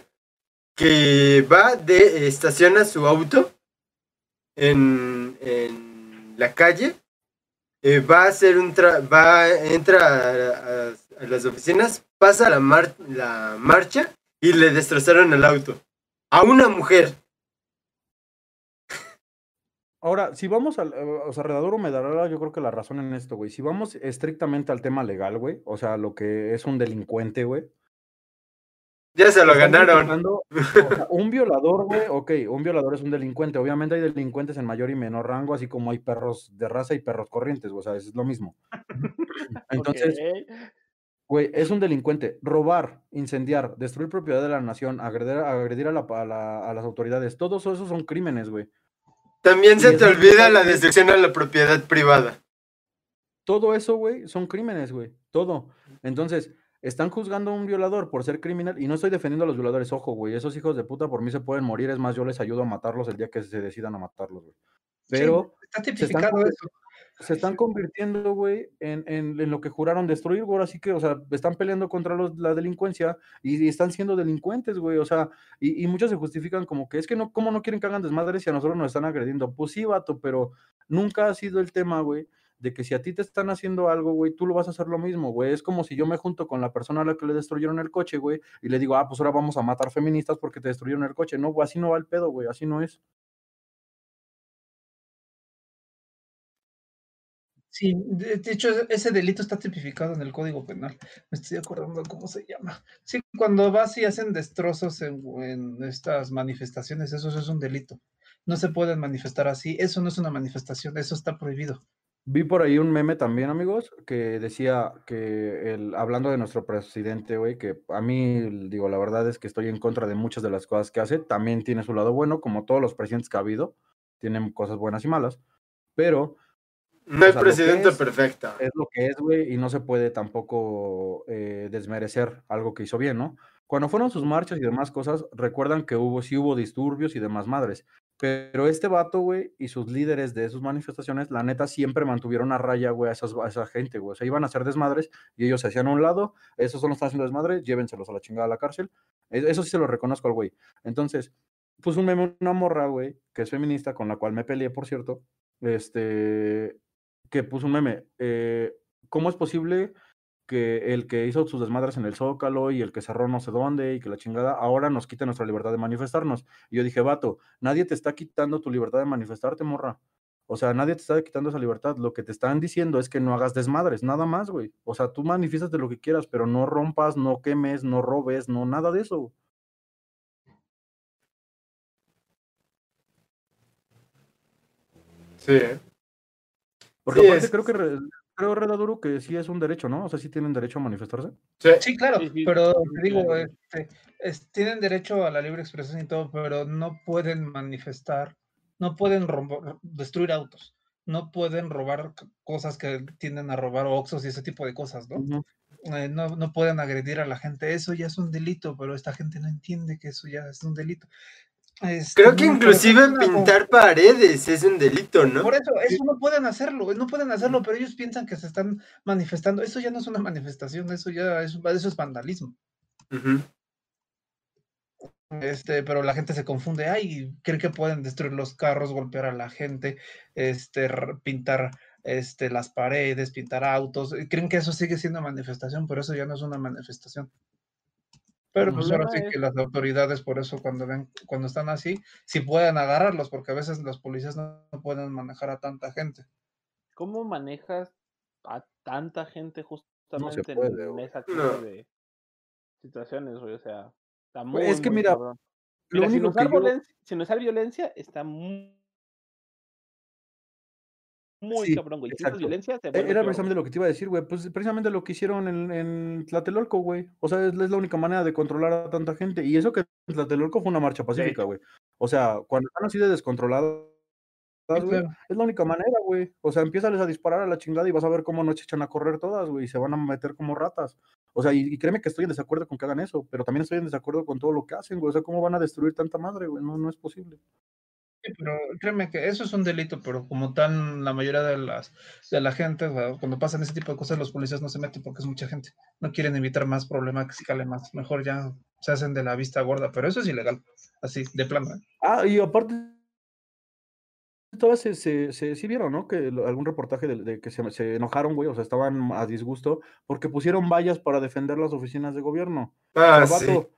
que va de estaciona su auto en, en la calle, eh, va a hacer un tra- va entra a, a- a las oficinas, pasa la mar- la marcha y le destrozaron el auto a una mujer. Ahora, si vamos al, eh, o sea, Redaduro me dará yo creo que la razón en esto, güey. Si vamos estrictamente al tema legal, güey, o sea, lo que es un delincuente, güey. Ya se lo ganaron. criticando- o sea, un violador, güey, ok, un violador es un delincuente. Obviamente hay delincuentes en mayor y menor rango, así como hay perros de raza y perros corrientes, güey, o sea, es lo mismo. Entonces, Ok. güey, es un delincuente. Robar, incendiar, destruir propiedad de la nación, agredir, agredir a, la, a, la- a las autoridades, todos esos son crímenes, güey. También se te olvida la destrucción a la propiedad privada. Todo eso, güey, son crímenes, güey. Todo. Entonces, están juzgando a un violador por ser criminal. Y no estoy defendiendo a los violadores, ojo, güey. Esos hijos de puta por mí se pueden morir. Es más, yo les ayudo a matarlos el día que se decidan a matarlos, güey. Pero Está están, tipificado eso. Se están convirtiendo, güey, en, en- en lo que juraron destruir, güey. Así que, o sea, están peleando contra los- la delincuencia y, están siendo delincuentes, güey. O sea, y, y muchos se justifican como que es que no, ¿cómo no quieren que hagan desmadres si a nosotros nos están agrediendo? Pues sí, vato, pero nunca ha sido el tema, güey, de que si a ti te están haciendo algo, güey, tú lo vas a hacer lo mismo, güey. Es como si yo me junto con la persona a la que le destruyeron el coche, güey, y le digo, ah, pues ahora vamos a matar feministas porque te destruyeron el coche. No, güey, así no va el pedo, güey, así no es. Sí, de, de hecho, ese- ese delito está tipificado en el Código Penal. Me estoy acordando cómo se llama. Sí, cuando vas y hacen destrozos en, en estas manifestaciones, eso es un delito. No se pueden manifestar así. Eso no es una manifestación, eso está prohibido. Vi por ahí un meme también, amigos, que decía que el, hablando de nuestro presidente, güey, que a mí, digo, la verdad es que estoy en contra de muchas de las cosas que hace, también tiene su lado bueno, como todos los presidentes que ha habido, tienen cosas buenas y malas, pero No hay O sea, presidente es- perfecto. es lo que es, güey, y no se puede tampoco eh, desmerecer algo que hizo bien, ¿no? Cuando fueron sus marchas y demás cosas, recuerdan que hubo, sí hubo disturbios y demás madres, pero este vato, güey, y sus líderes de sus manifestaciones, la neta, siempre mantuvieron a raya, güey, a, esas- a esa gente, güey, o sea, iban a hacer desmadres y ellos se hacían a un lado, esos son los que están haciendo desmadres, llévenselos a la chingada a la cárcel, E- eso sí se lo reconozco al güey. Entonces, puso un meme, una morra, güey, que es feminista, con la cual me peleé, por cierto, este, que puso un meme. eh, ¿Cómo es posible que el que hizo sus desmadres en el Zócalo y el que cerró no sé dónde y que la chingada ahora nos quite nuestra libertad de manifestarnos? Y yo dije, vato, nadie te está quitando tu libertad de manifestarte, morra. O sea, nadie te está quitando esa libertad. Lo que te están diciendo es que no hagas desmadres, nada más, güey. O sea, tú manifiestas lo que quieras, pero no rompas, no quemes, no robes, no nada de eso. Sí, ¿eh? Porque Sí, aparte es- creo que re- creo Redaduro que sí es un derecho, ¿no? O sea, sí tienen derecho a manifestarse. Sí. Sí, claro, Sí, sí, pero sí, te digo, claro. este, es- tienen derecho a la libre expresión y todo, pero no pueden manifestar, no pueden romper- destruir autos, no pueden robar cosas que tienden a robar oxos y ese tipo de cosas, ¿no? Eh, no, no pueden agredir a la gente, eso ya es un delito, pero esta gente no entiende que eso ya es un delito. Este, Creo que inclusive como- pintar paredes es un delito, ¿no? Por eso, eso no pueden hacerlo, no pueden hacerlo, pero ellos piensan que se están manifestando, eso ya no es una manifestación, eso ya es, eso es vandalismo. Este, pero la gente se confunde, ay, cree que pueden destruir los carros, golpear a la gente, este, pintar este, las paredes, pintar autos, creen que eso sigue siendo manifestación, pero eso ya no es una manifestación. Pero pues ahora sí que es- las autoridades, por eso cuando ven, cuando están así, sí pueden agarrarlos, porque a veces los policías no, no pueden manejar a tanta gente. ¿Cómo manejas a tanta gente justamente puede, en esa clase No. de situaciones, güey? O sea, está muy, es que muy mira, cabrón. Lo Mira, sin único que yo- violencia, usar violencia está muy muy Sí, cabrón, güey. Si exacto. es violencia, se E- Era precisamente lo que te iba a decir, güey. Pues precisamente lo que hicieron en, en Tlatelolco, güey. O sea, es, es la única manera de controlar a tanta gente. Y eso que en Tlatelolco fue una marcha pacífica, güey. O sea, cuando están así de descontroladas, Sí, güey, claro. es la única manera, güey. O sea, empiezales a disparar a la chingada y vas a ver cómo no se echan a correr todas, güey. Y se van a meter como ratas. O sea, y, y créeme que estoy en desacuerdo con que hagan eso, pero también estoy en desacuerdo con todo lo que hacen, güey. O sea, ¿cómo van a destruir tanta madre, güey? No, no es posible. Sí, pero créeme que eso es un delito, pero como tan la mayoría de las de la gente, cuando pasan ese tipo de cosas, los policías no se meten porque es mucha gente. No quieren evitar más problemas que escale más. Mejor ya se hacen de la vista gorda, pero eso es ilegal, así, de plano. ¿eh? Ah, y aparte, todavía se, se, se- sí vieron, ¿no? Que lo- algún reportaje de, de que se, se enojaron, güey, o sea, estaban a disgusto porque pusieron vallas para defender las oficinas de gobierno. Ah, O sea, sí.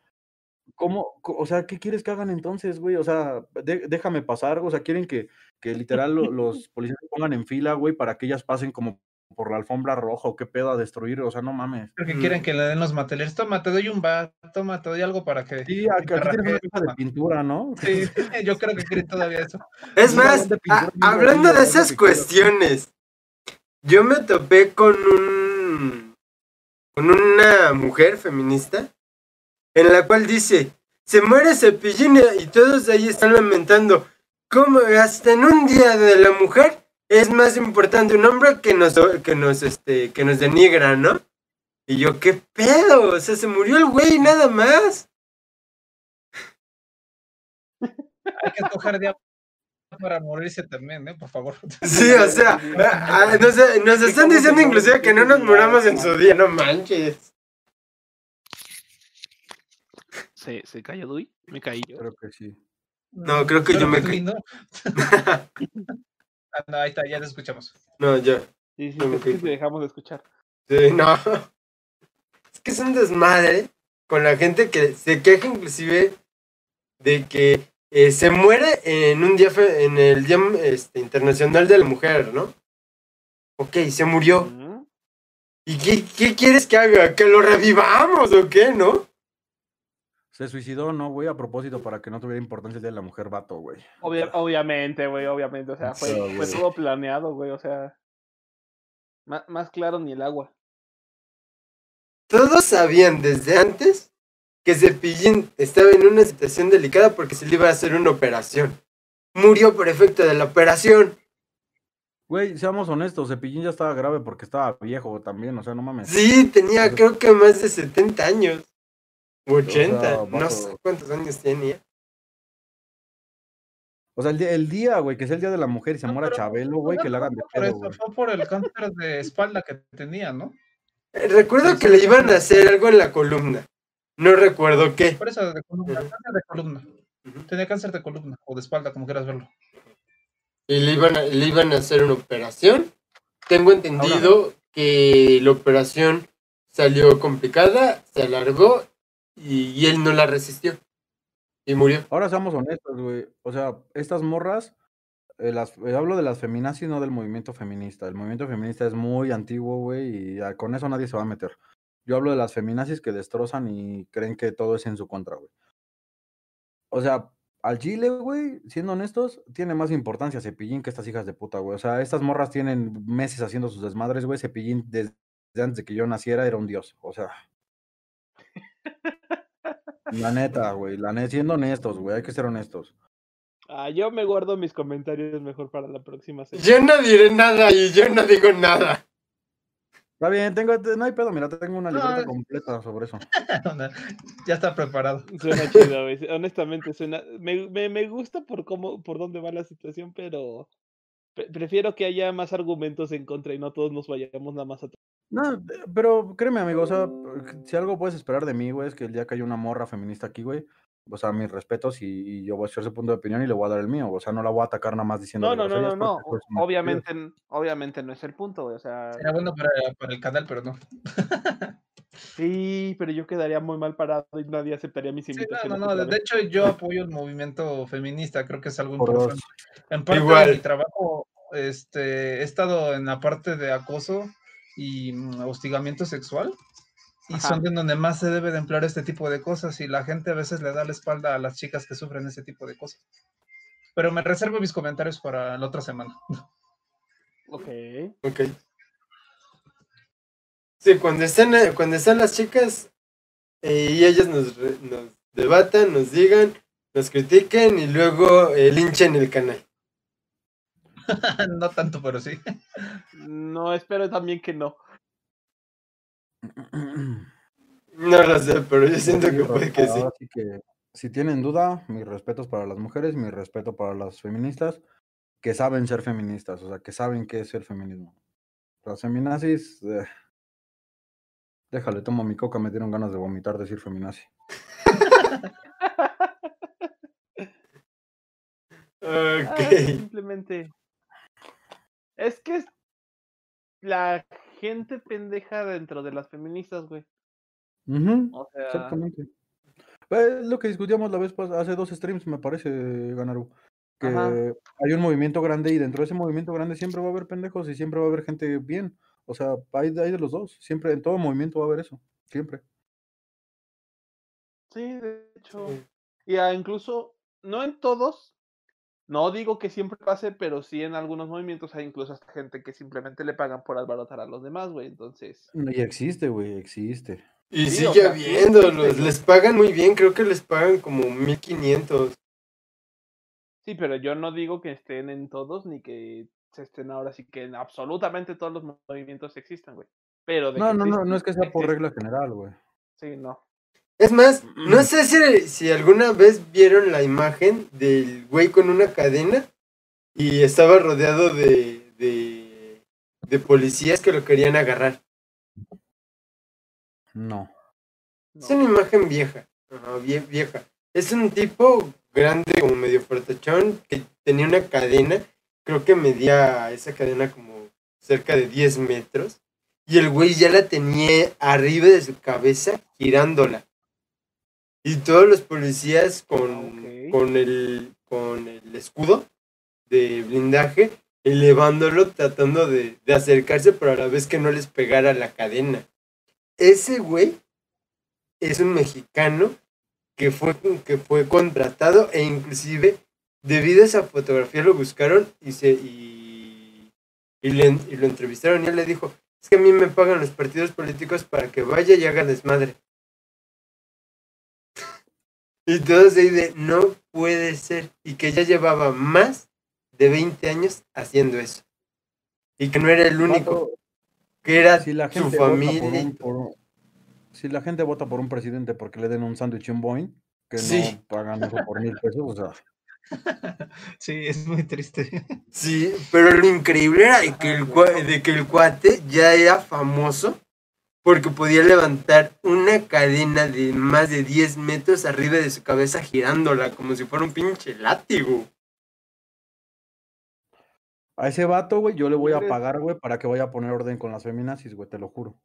¿Cómo, o sea, qué quieres que hagan entonces, güey? O sea, de- déjame pasar, o sea, quieren que, que literal lo- los policías se pongan en fila, güey, para que ellas pasen como por la alfombra roja o qué pedo a destruir, o sea, no mames. Porque Mm. quieren que le den los materiales. Toma, te doy un bar, toma, te doy algo para que. Sí, aquí, aquí tienes una de pintura, ¿no? Sí, yo creo que quieren todavía eso. Es más, galón de pintura a- bien hablando de esas cuestiones, yo me topé con un con una mujer feminista en la cual dice, se muere Cepillín y todos ahí están lamentando cómo hasta en un día de la mujer es más importante un hombre que nos que nos este que nos denigra, ¿no? Y yo, ¿qué pedo? O sea, se murió el güey nada más. Hay que escoger día para morirse también, ¿eh? Por favor. Sí, o sea, ah, ah, nos, nos están diciendo inclusive que no nos muramos en su día, no manches. ¿Se, se cayó Dui? Me caí yo. Creo que sí. No, creo que yo me caí. ¿no? Ah, no, ahí está, ya te escuchamos. No, ya. Sí, sí, No me es que te dejamos de escuchar. Sí, no. Es que es un desmadre con la gente que se queja inclusive de que eh, se muere en un día, fe- en el Día este, Internacional de la Mujer, ¿no? Ok, se murió. ¿Y qué, qué quieres que haga? ¿Que lo revivamos o qué, no? Se suicidó, ¿no, güey? A propósito, para que no tuviera importancia el Día de la Mujer vato, güey. Obvia- obviamente, güey, obviamente. O sea, fue, todo planeado, güey. O sea, má- más claro ni el agua. Todos sabían desde antes que Cepillín estaba en una situación delicada porque se le iba a hacer una operación. Murió por efecto de la operación. Güey, seamos honestos, Cepillín ya estaba grave porque estaba viejo también, o sea, no mames. Sí, tenía creo que más de 70 años. O 80, sea, no sé cuántos años tenía. O sea, el día, el día, güey, que es el Día de la Mujer y se No, muera Chabelo, güey, que le hagan de Por pedo, eso, fue por el cáncer de espalda que tenía, ¿no? Eh, Recuerdo que le iban a hacer algo en la columna. No recuerdo qué. Por eso, de columna, cáncer de columna. Tenía cáncer de columna o de espalda, como quieras verlo. Y le iban a, le iban a hacer una operación. Tengo entendido que la operación salió complicada, se alargó y, él no la resistió. Y murió. Ahora seamos honestos, güey. O sea, estas morras, eh, las, eh, hablo de las feminazis, no del movimiento feminista. El movimiento feminista es muy antiguo, güey, y con eso nadie se va a meter. Yo hablo de las feminazis que destrozan y creen que todo es en su contra, güey. O sea, al Chile, güey, siendo honestos, tiene más importancia Cepillín que estas hijas de puta, güey. O sea, estas morras tienen meses haciendo sus desmadres, güey. Cepillín, desde antes de que yo naciera, era un dios. O sea. La neta, güey. La neta, siendo honestos, güey. Hay que ser honestos. Ah, yo me guardo mis comentarios mejor para la próxima semana. Yo no diré nada y yo no digo nada. Está bien, tengo, no hay pedo, mira, tengo una libreta completa sobre eso. ya está preparado. Suena chido, güey. Honestamente, suena. Me, me, me gusta por cómo, por dónde va la situación, pero pre- prefiero que haya más argumentos en contra y no todos nos vayamos nada más a. No, eh, pero créeme, amigo, o sea, si algo puedes esperar de mí, güey, es que el día que haya una morra feminista aquí, güey, o sea, mis respetos y, y yo voy a hacer su punto de opinión y le voy a dar el mío, o sea, no la voy a atacar nada más diciendo No, no, no, no, no. Obviamente, n- obviamente no es el punto, güey. O sea, Era bueno para, para el canal, pero no. sí, pero yo quedaría muy mal parado y nadie aceptaría mis Sí, no, invitaciones. no, no. De, hecho, yo apoyo el movimiento feminista. Creo que es algo Por importante. dos. En parte Igual. de mi trabajo, este, he estado en la parte de acoso y mm, hostigamiento sexual. Y Ajá. son de donde más se debe de emplear este tipo de cosas. Y la gente a veces le da la espalda a las chicas que sufren ese tipo de cosas. Pero me reservo mis comentarios para la otra semana. Ok. Ok. Sí, cuando están, eh, cuando están las chicas eh, y ellas nos, nos debatan, nos digan, nos critiquen y luego eh, linchen el canal. no tanto, pero sí. No, espero también que no. No lo sé, pero yo siento que puede que sí. Que, si tienen duda, mis respetos para las mujeres, mi respeto para las feministas, que saben ser feministas, o sea, que saben qué es el feminismo. Las feminazis, eh, déjale, tomo mi coca, me dieron ganas de vomitar decir feminazi. Ah, Ok. simplemente. Es que es la gente pendeja dentro de las feministas, güey. Ujú, O sea, exactamente. Es lo que discutíamos la vez pasada, hace dos streams, me parece, Ganaru. Que Ajá. hay un movimiento grande y dentro de ese movimiento grande siempre va a haber pendejos y siempre va a haber gente bien. O sea, hay, de- hay de los dos. Siempre, en todo movimiento va a haber eso. Siempre. sí, de hecho. Sí. Y incluso, no en todos, no digo que siempre pase, pero sí en algunos movimientos hay incluso hasta gente que simplemente le pagan por alborotar a los demás, güey. Entonces, Y existe, güey, existe. Y Sí, o sigue sea, habiéndolos, les pagan muy bien, creo que les pagan como 1500. sí, pero yo no digo que estén en todos ni que se estén ahora sí que en absolutamente todos los movimientos existan, güey. Pero de No, que no, no, no es que sea por existen. regla general, güey. Sí, no. Es más, no sé si, si alguna vez vieron la imagen del güey con una cadena y estaba rodeado de, de, de policías que lo querían agarrar. No. Es una imagen vieja, ajá, vie- vieja. Es un tipo grande, como medio fortachón, que tenía una cadena, creo que medía esa cadena como cerca de 10 metros, y el güey ya la tenía arriba de su cabeza, girándola. Y todos los policías con, Ok. con, el, con el escudo de blindaje, elevándolo, tratando de, de acercarse, pero a la vez que no les pegara la cadena. Ese güey es un mexicano que fue, que fue contratado e inclusive debido a esa fotografía lo buscaron y se y, y, le- y lo entrevistaron y él le dijo es que a mí me pagan los partidos políticos para que vaya y haga desmadre y todos ahí de no puede ser y que ya llevaba más de 20 años haciendo eso y que no era el único que era si la su gente vota por familia un- por un- si la gente vota por un presidente porque le den un sándwich y un Boeing, que Sí. no pagan eso por mil pesos, o sea, Sí, es muy triste. Sí, pero lo increíble era de que, el, de que el cuate ya era famoso porque podía levantar una cadena de más de 10 metros arriba de su cabeza girándola como si fuera un pinche látigo. a ese vato, güey, yo le voy a pagar, güey, para que vaya a poner orden con las feminazis, güey, te lo juro.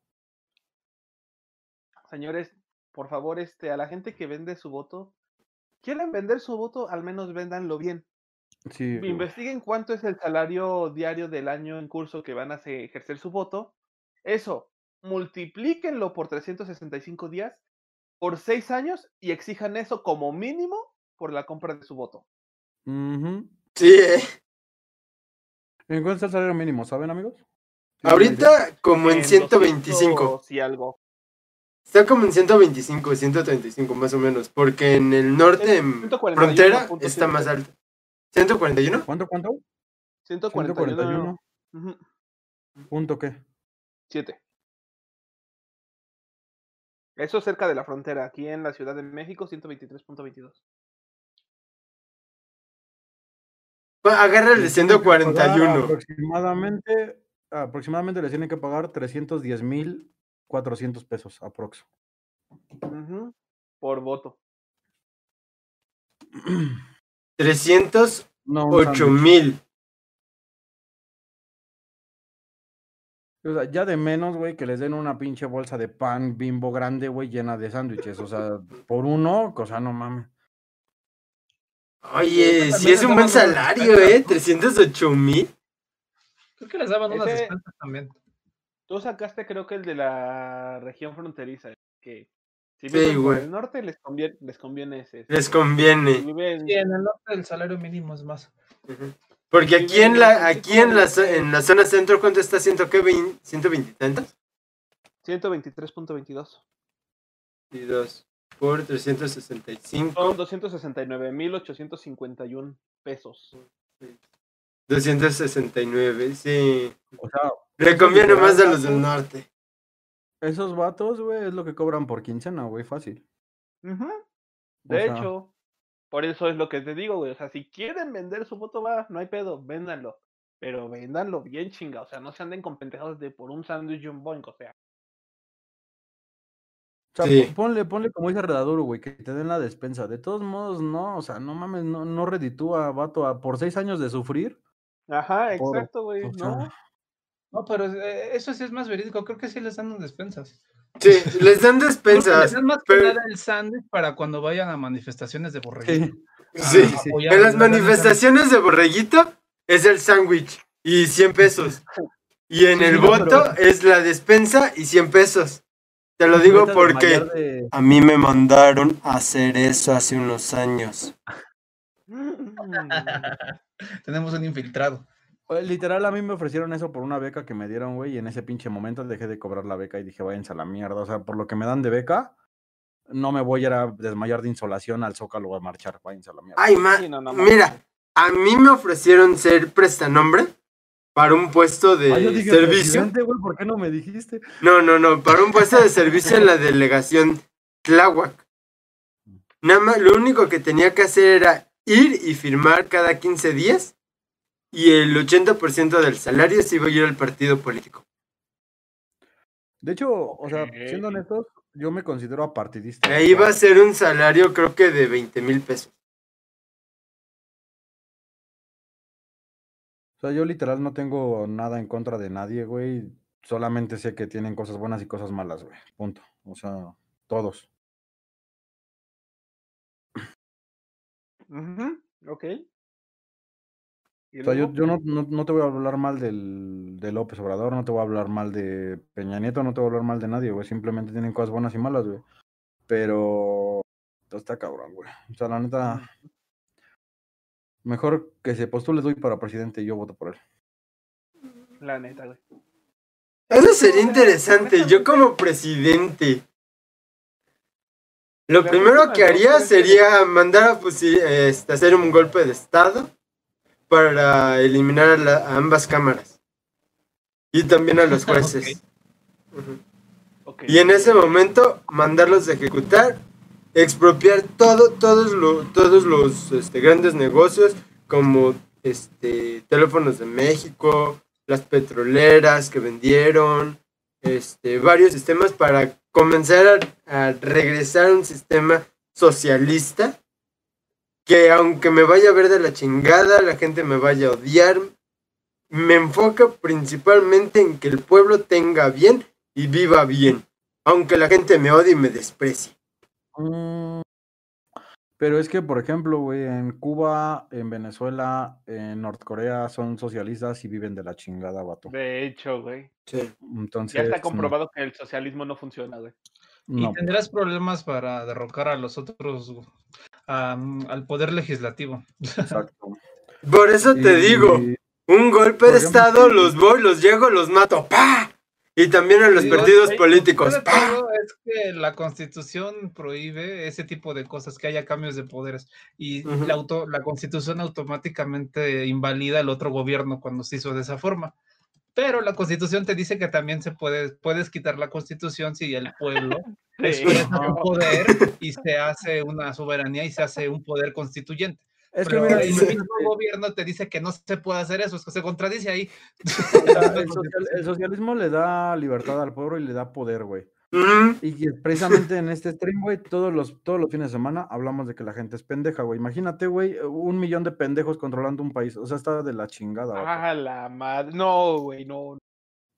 Señores, por favor, este, a la gente que vende su voto, quieren vender su voto, al menos véndanlo bien. Sí. Investiguen cuánto es el salario diario del año en curso que van a ejercer su voto. Eso, multiplíquenlo por 365 días, por 6 años y exijan eso como mínimo por la compra de su voto. Sí, eh. ¿En cuánto está el salario mínimo, saben, amigos? Ahorita como en 125. 200 y algo. Está como en 125, 135 más o menos. Porque en el norte, en 141.7. frontera, está más alto. ¿141? ¿Cuánto, cuánto? 141. 141. ¿Punto qué? 7. Eso cerca de la frontera. Aquí en la Ciudad de México, 123.22. Agarra el de Les tienen que pagar 141. Aproximadamente, aproximadamente les tienen que pagar 310 mil 400 pesos, aprox. Por voto. 308 No, un sándwich. mil. O sea, ya de menos, güey, que les den una pinche bolsa de pan bimbo grande, güey, llena de sándwiches. O sea, por uno, cosa no mames. Oye, sí es un buen salario, ¿eh? ¿no? 308 mil. Creo que les daban unas Ese- despensas también. Tú sacaste, creo que el de la región fronteriza. Que si Sí, viven por güey. el norte, les conviene, les conviene ese. Les este, conviene. si viven- Sí, en el norte el salario mínimo es más. Ujú. Porque aquí en la, aquí en la, en la zona centro, ¿cuánto está? ¿Ciento qué? vein- ¿120 y tantos? 123.22. Y dos por 365. Son 269.851 pesos. 269, sí. O sea, Le conviene literal, más a los del norte. esos vatos, güey, es lo que cobran por quincena, güey, fácil. De sea- hecho, por eso es lo que te digo, güey. O sea, si quieren vender su foto, va, no hay pedo, véndanlo. Pero véndanlo bien chinga. O sea, no se anden con pendejados de por un sándwich y un boink. O sea, O sea, Sí. po- ponle, ponle como dice Redaduro, güey, que te den la despensa. De todos modos, no, o sea, no mames, no, no reditúa, vato, a- por seis años de sufrir. ajá, exacto, güey. o No, sea, No, pero eh, eso sí es más verídico. Creo que sí les dan despensas. Sí, les dan despensas. les dan más pero- que nada el sándwich para cuando vayan a manifestaciones de borreguito. sí. Sí. a apoyar, En las manifestaciones de borreguito es el sándwich y 100 pesos. Y en Sí, el no, pero- voto es la despensa y 100 pesos. Te lo digo porque de- a mí me mandaron a hacer eso hace unos años. Tenemos un infiltrado. Literal, a mí me ofrecieron eso por una beca que me dieron, güey, y en ese pinche momento dejé de cobrar la beca y dije, váyanse a la mierda. O sea, por lo que me dan de beca, no me voy a ir a desmayar de insolación al Zócalo a marchar, váyanse a la mierda. Ay, ma, Sí, no, no mames. mira, a mí me ofrecieron ser prestanombre para un puesto de Ah, yo dije, servicio. "Presidente, güey, ¿por qué no me dijiste? No, no, no, para un puesto de servicio en la delegación Tláhuac. Nada más, lo único que tenía que hacer era ir y firmar cada 15 días y el 80% del salario se iba a ir al partido político. De hecho, o sea, siendo honestos, yo me considero apartidista. Ahí iba a ser un salario creo que de 20 mil pesos. O sea, yo literal no tengo nada en contra de nadie, güey. Solamente sé que tienen cosas buenas y cosas malas, güey. Punto. O sea, todos. Ujú, Ok. ¿Y O sea, yo, yo no, no, no te voy a hablar mal del, de López Obrador, no te voy a hablar mal de Peña Nieto, no te voy a hablar mal de nadie, güey. Simplemente tienen cosas buenas y malas, güey. Pero todo está cabrón, güey. O sea, la neta, mejor que se postule doy para presidente y yo voto por él. La neta, güey. Eso sería interesante, yo como presidente. Lo primero que haría sería mandar a fusi- este, hacer un golpe de estado para eliminar a, la- a ambas cámaras. Y también a los jueces. Y en ese momento mandarlos a ejecutar, expropiar todo, todos, lo- todos los este, grandes negocios como este, teléfonos de México, las petroleras que vendieron, este, varios sistemas para comenzar a, a regresar a un sistema socialista que aunque me vaya a ver de la chingada, la gente me vaya a odiar, me enfoca principalmente en que el pueblo tenga bien y viva bien, aunque la gente me odie y me desprecie. Mm, Pero es que, por ejemplo, güey, en Cuba, en Venezuela, en Norcorea son socialistas y viven de la chingada, vato. De hecho, güey. Entonces, Ya está no, comprobado que el socialismo no funciona, güey. No. Y tendrás problemas para derrocar a los otros, al poder legislativo. Exacto. Por eso te Y- digo, un golpe de estado, los voy, los llego, los mato, ¡pa! Y también a los partidos políticos, ¡pa! es que la constitución prohíbe ese tipo de cosas, que haya cambios de poderes. Y la, auto, la constitución automáticamente invalida el otro gobierno cuando se hizo de esa forma. Pero la constitución te dice que también se puede, puedes quitar la constitución si el pueblo Sí. expresa un poder y se hace una soberanía y se hace un poder constituyente. Es que Pero mira, el mismo gobierno te dice que no se puede hacer eso, es que se contradice ahí. o sea, el, social- el socialismo le da libertad al pueblo y le da poder, güey. Y precisamente en este stream, güey, todos los, todos los fines de semana hablamos de que la gente es pendeja, güey. Imagínate, güey, un millón de pendejos controlando un país. O sea, está de la chingada, vato. Ah, la madre. No, güey, no.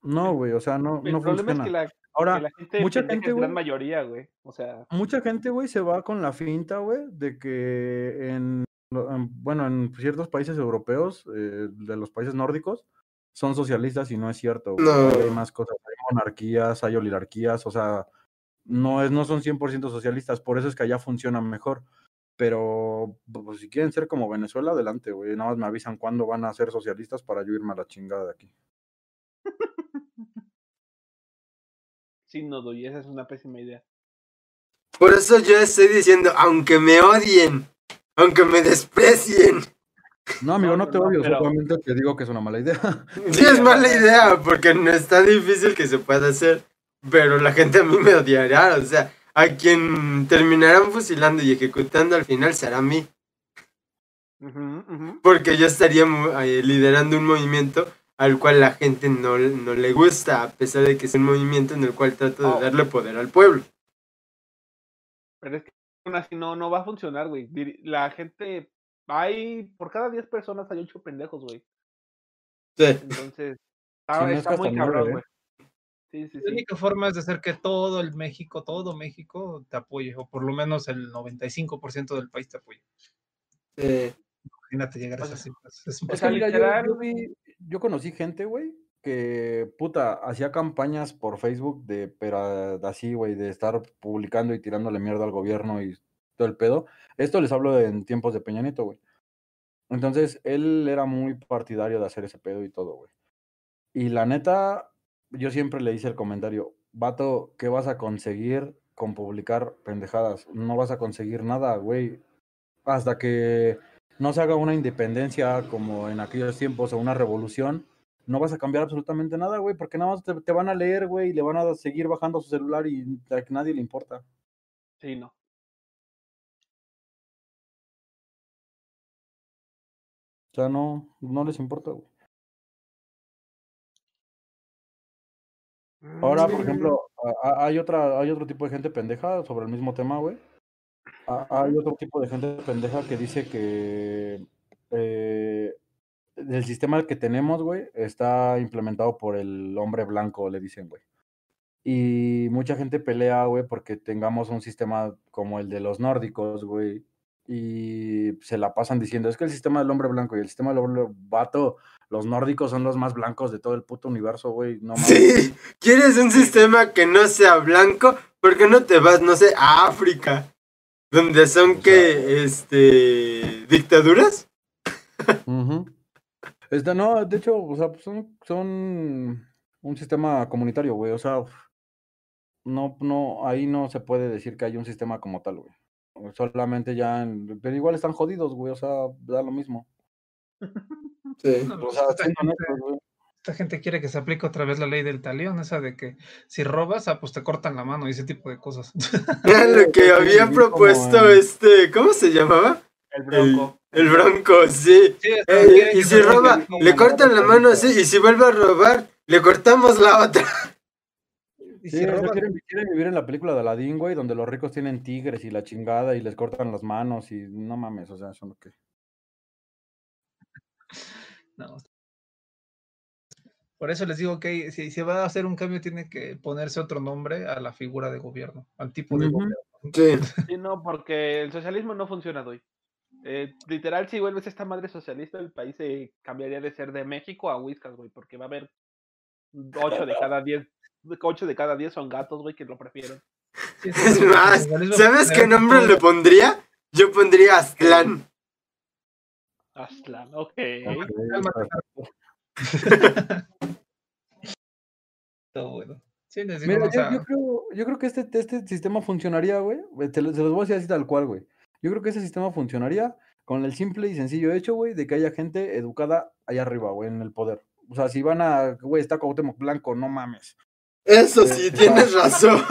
No, güey, o sea, no, El no problema funciona. es que la, que Ahora, la gente mucha gente, es gran güey. mayoría, güey. O sea, mucha gente, güey, se va con la finta, güey, de que en, en- bueno, en ciertos países europeos, eh, de los países nórdicos, son socialistas y no es cierto. No. Hay más cosas, hay monarquías, hay oligarquías, o sea, no, es, no son 100% socialistas, por eso es que allá funciona mejor. Pero pues, si quieren ser como Venezuela, adelante, güey. Nada más me avisan cuándo van a ser socialistas para yo irme a la chingada de aquí. Sí, no, doy, esa es una pésima idea. Por eso yo estoy diciendo, aunque me odien, aunque me desprecien. No, amigo, No, no, te no, odio, pero- solamente te digo que es una mala idea. Sí, es mala idea, porque no está difícil que se pueda hacer. Pero la gente a mí me odiará, o sea, a quien terminarán fusilando y ejecutando al final será a mí. Porque yo estaría eh, liderando un movimiento al cual la gente no, no le gusta, a pesar de que es un movimiento en el cual trato de Oh. darle poder al pueblo. Pero es que aún así no, no va a funcionar, güey. La gente, hay, por cada 10 personas hay 8 pendejos, güey. Sí. Entonces, está, Sí, no es está que muy cabrón, ¿eh? güey. Sí, sí, La única forma es de hacer que todo el México, todo México te apoye, o por lo menos el 95% del país te apoye. Imagínate llegar a O esas cifras. Es o sea, mira, yo, literal- yo vi- yo conocí gente, güey, que puta, hacía campañas por Facebook de, pero ah, así, güey, de estar publicando y tirándole mierda al gobierno y todo el pedo. Esto les hablo en tiempos de Peña Nieto, güey. Entonces, él era muy partidario de hacer ese pedo y todo, güey. Y la neta, yo siempre le hice el comentario, vato, ¿qué vas a conseguir con publicar pendejadas? No vas a conseguir nada, güey. Hasta que no se haga una independencia como en aquellos tiempos o una revolución, no vas a cambiar absolutamente nada, güey, porque nada más te, te van a leer, güey, y le van a seguir bajando su celular y a nadie le importa. Sí, no. Sea, no, no les importa, güey. Ahora, por Mm, ejemplo, hay otra, hay otro tipo de gente pendeja sobre el mismo tema, güey. Hay otro tipo de gente pendeja que dice que eh, el sistema que tenemos, güey, está implementado por el hombre blanco, le dicen, güey. Y mucha gente pelea, güey, porque tengamos un sistema como el de los nórdicos, güey. Y se la pasan diciendo, es que el sistema del hombre blanco y el sistema del hombre vato, los nórdicos son los más blancos de todo el puto universo, güey. No. Sí, ¿quieres un sistema que no sea blanco? ¿Por qué no te vas, no sé, a África? Donde son O sea- que, este, dictaduras. Este, no, de hecho, o sea, pues, son, son un sistema comunitario, güey. O sea, no, no, ahí no se puede decir que hay un sistema como tal, güey. Solamente ya, en- pero igual están jodidos, güey. O sea, da lo mismo. Sí. No, O pues, sea, esta, gente, honestos, güey. esta gente quiere que se aplique otra vez la ley del talión, esa de que si robas, ah, pues te cortan la mano y ese tipo de cosas. Era lo que había propuesto como este, ¿cómo se llamaba? El bronco. El Bronco, sí. Eh, y si roba, le cortan la mano así, y si vuelve a robar, le cortamos la otra. Y Sí, si quieren, quieren vivir en la película de Aladdin, güey, donde los ricos tienen tigres y la chingada y les cortan las manos y no mames, o sea, eso no que. no. Por eso les digo que si se va a hacer un cambio, tiene que ponerse otro nombre a la figura de gobierno, al tipo de gobierno. Sí. Sí, no, porque el socialismo no funciona, doy. Eh, literal, si vuelves esta madre socialista, el país se cambiaría de ser de México a Whiskas, güey, porque va a haber 8 de cada 10, 8 de cada 10 son gatos, güey, que lo prefieren. Sí, sí, Es más, ¿sabes qué nombre le pondría? Yo pondría Aztlán. Aztlán, ok. Todo bueno. Sí, Mira, yo, creo, yo creo que este, este sistema funcionaría, güey. se los voy a decir así tal cual, güey. Yo creo que ese sistema funcionaría con el simple y sencillo hecho, güey, de que haya gente educada allá arriba, güey, en el poder. O sea, si van a, güey, está Cuauhtémoc Blanco, no mames. Eso sí, Eh, tienes razón.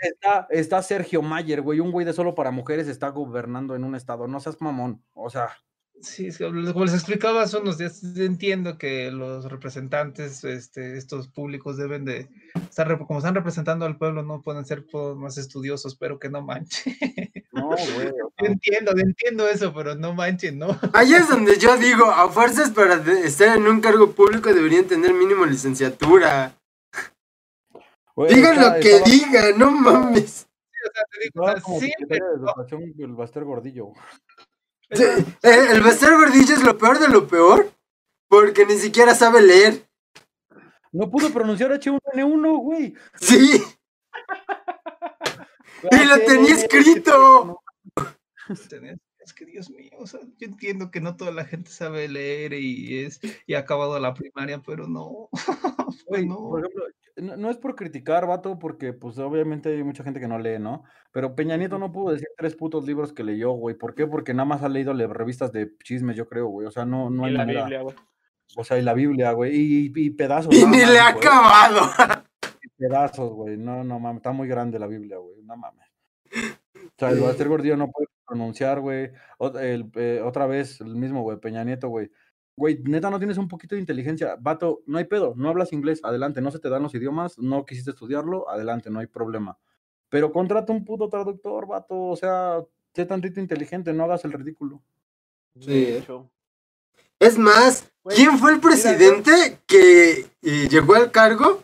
Está, está Sergio Mayer, güey, un güey de solo para mujeres está gobernando en un estado. No seas mamón. O sea, Sí, es que como les explicaba hace unos días, entiendo que los representantes, este, estos públicos deben de estar, como están representando al pueblo, no pueden ser más estudiosos, pero que no manchen. no, güey. Yo entiendo, yo entiendo eso, pero no manchen, ¿no? Ahí es donde yo digo, a fuerzas para estar en un cargo público deberían tener mínimo licenciatura. güey, Digan está- lo que estaba- digan, no mames. O sea, te digo, o sea, como sí, el Baster Gordillo. Sí, eh, El Bastar Gordillo es lo peor de lo peor, porque ni siquiera sabe leer. No pudo pronunciar H1N1, güey. Sí, Y lo tenía escrito. Es que Dios mío, o sea, yo entiendo que no toda la gente sabe leer y es y ha acabado la primaria, pero no. Güey, no. por ejemplo, no, no es por criticar, vato, porque pues obviamente hay mucha gente que no lee, ¿no? Pero Peña Nieto no pudo decir tres putos libros que leyó, güey. ¿Por qué? Porque nada más ha leído le- revistas de chismes, yo creo, güey. O sea, no, no hay la manera. Biblia, güey. O sea, y la Biblia, güey. Y, y pedazos. Y ni le ha acabado. Pedazos, güey. No, no mames. Está muy grande la Biblia, güey. No mames. O sea, el Baster Gordillo no puede pronunciar, güey. Ot- el, eh, otra vez, el mismo, güey. Peña Nieto, güey. Güey, neta, no tienes un poquito de inteligencia. Vato, no hay pedo. No hablas inglés. Adelante. No se te dan los idiomas. No quisiste estudiarlo. Adelante. No hay problema. Pero contrata un puto traductor, vato. O sea, sé tantito inteligente. No hagas el ridículo. Sí. Es más, ¿quién fue el mira, presidente que eh, llegó al cargo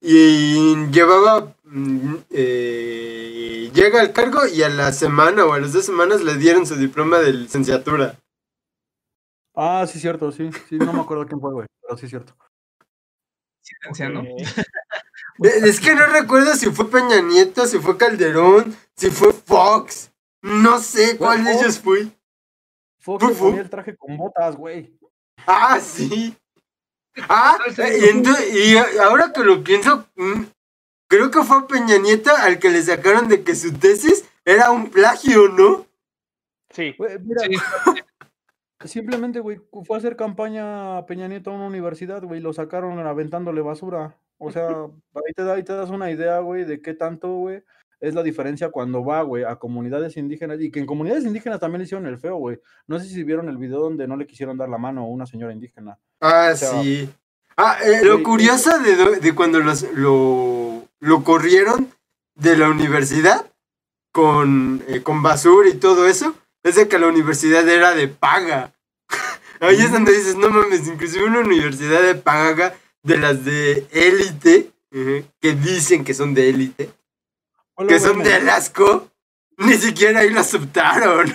y llevaba... mm, eh, llega al cargo y a la semana o a las dos semanas le dieron su diploma de licenciatura? Ah, sí, cierto. Sí, sí. No me acuerdo quién fue, güey. Pero sí, cierto. Ciencia, ¿no? Ok. Eh, Es que no recuerdo si fue Peña Nieto, si fue Calderón, si fue Fox. No sé cuál de ellos fue. Fox fu. ponía el traje con botas, güey. Ah, sí. Ah, sí, eh, y, no. entonces, y ahora que lo pienso, mm, creo que fue Peña Nieto al que le sacaron de que su tesis era un plagio, ¿no? Sí. Mira, Sí. Simplemente, güey, fue a hacer campaña a Peña Nieto a una universidad, güey, lo sacaron aventándole basura. O sea, ahí te, da, ahí te das una idea, güey, de qué tanto, güey, es la diferencia cuando va, güey, a comunidades indígenas. Y que en comunidades indígenas también le hicieron el feo, güey. No sé si vieron el video donde no le quisieron dar la mano a una señora indígena. Ah, O sea, sí. Ah, eh, lo curioso de cuando los, lo, lo corrieron de la universidad con, eh, con basura y todo eso, es de que la universidad era de paga. Ahí es donde dices, no mames, inclusive una universidad de paga de las de élite, que dicen que son de élite, que son de Alasco, ni siquiera ahí lo aceptaron.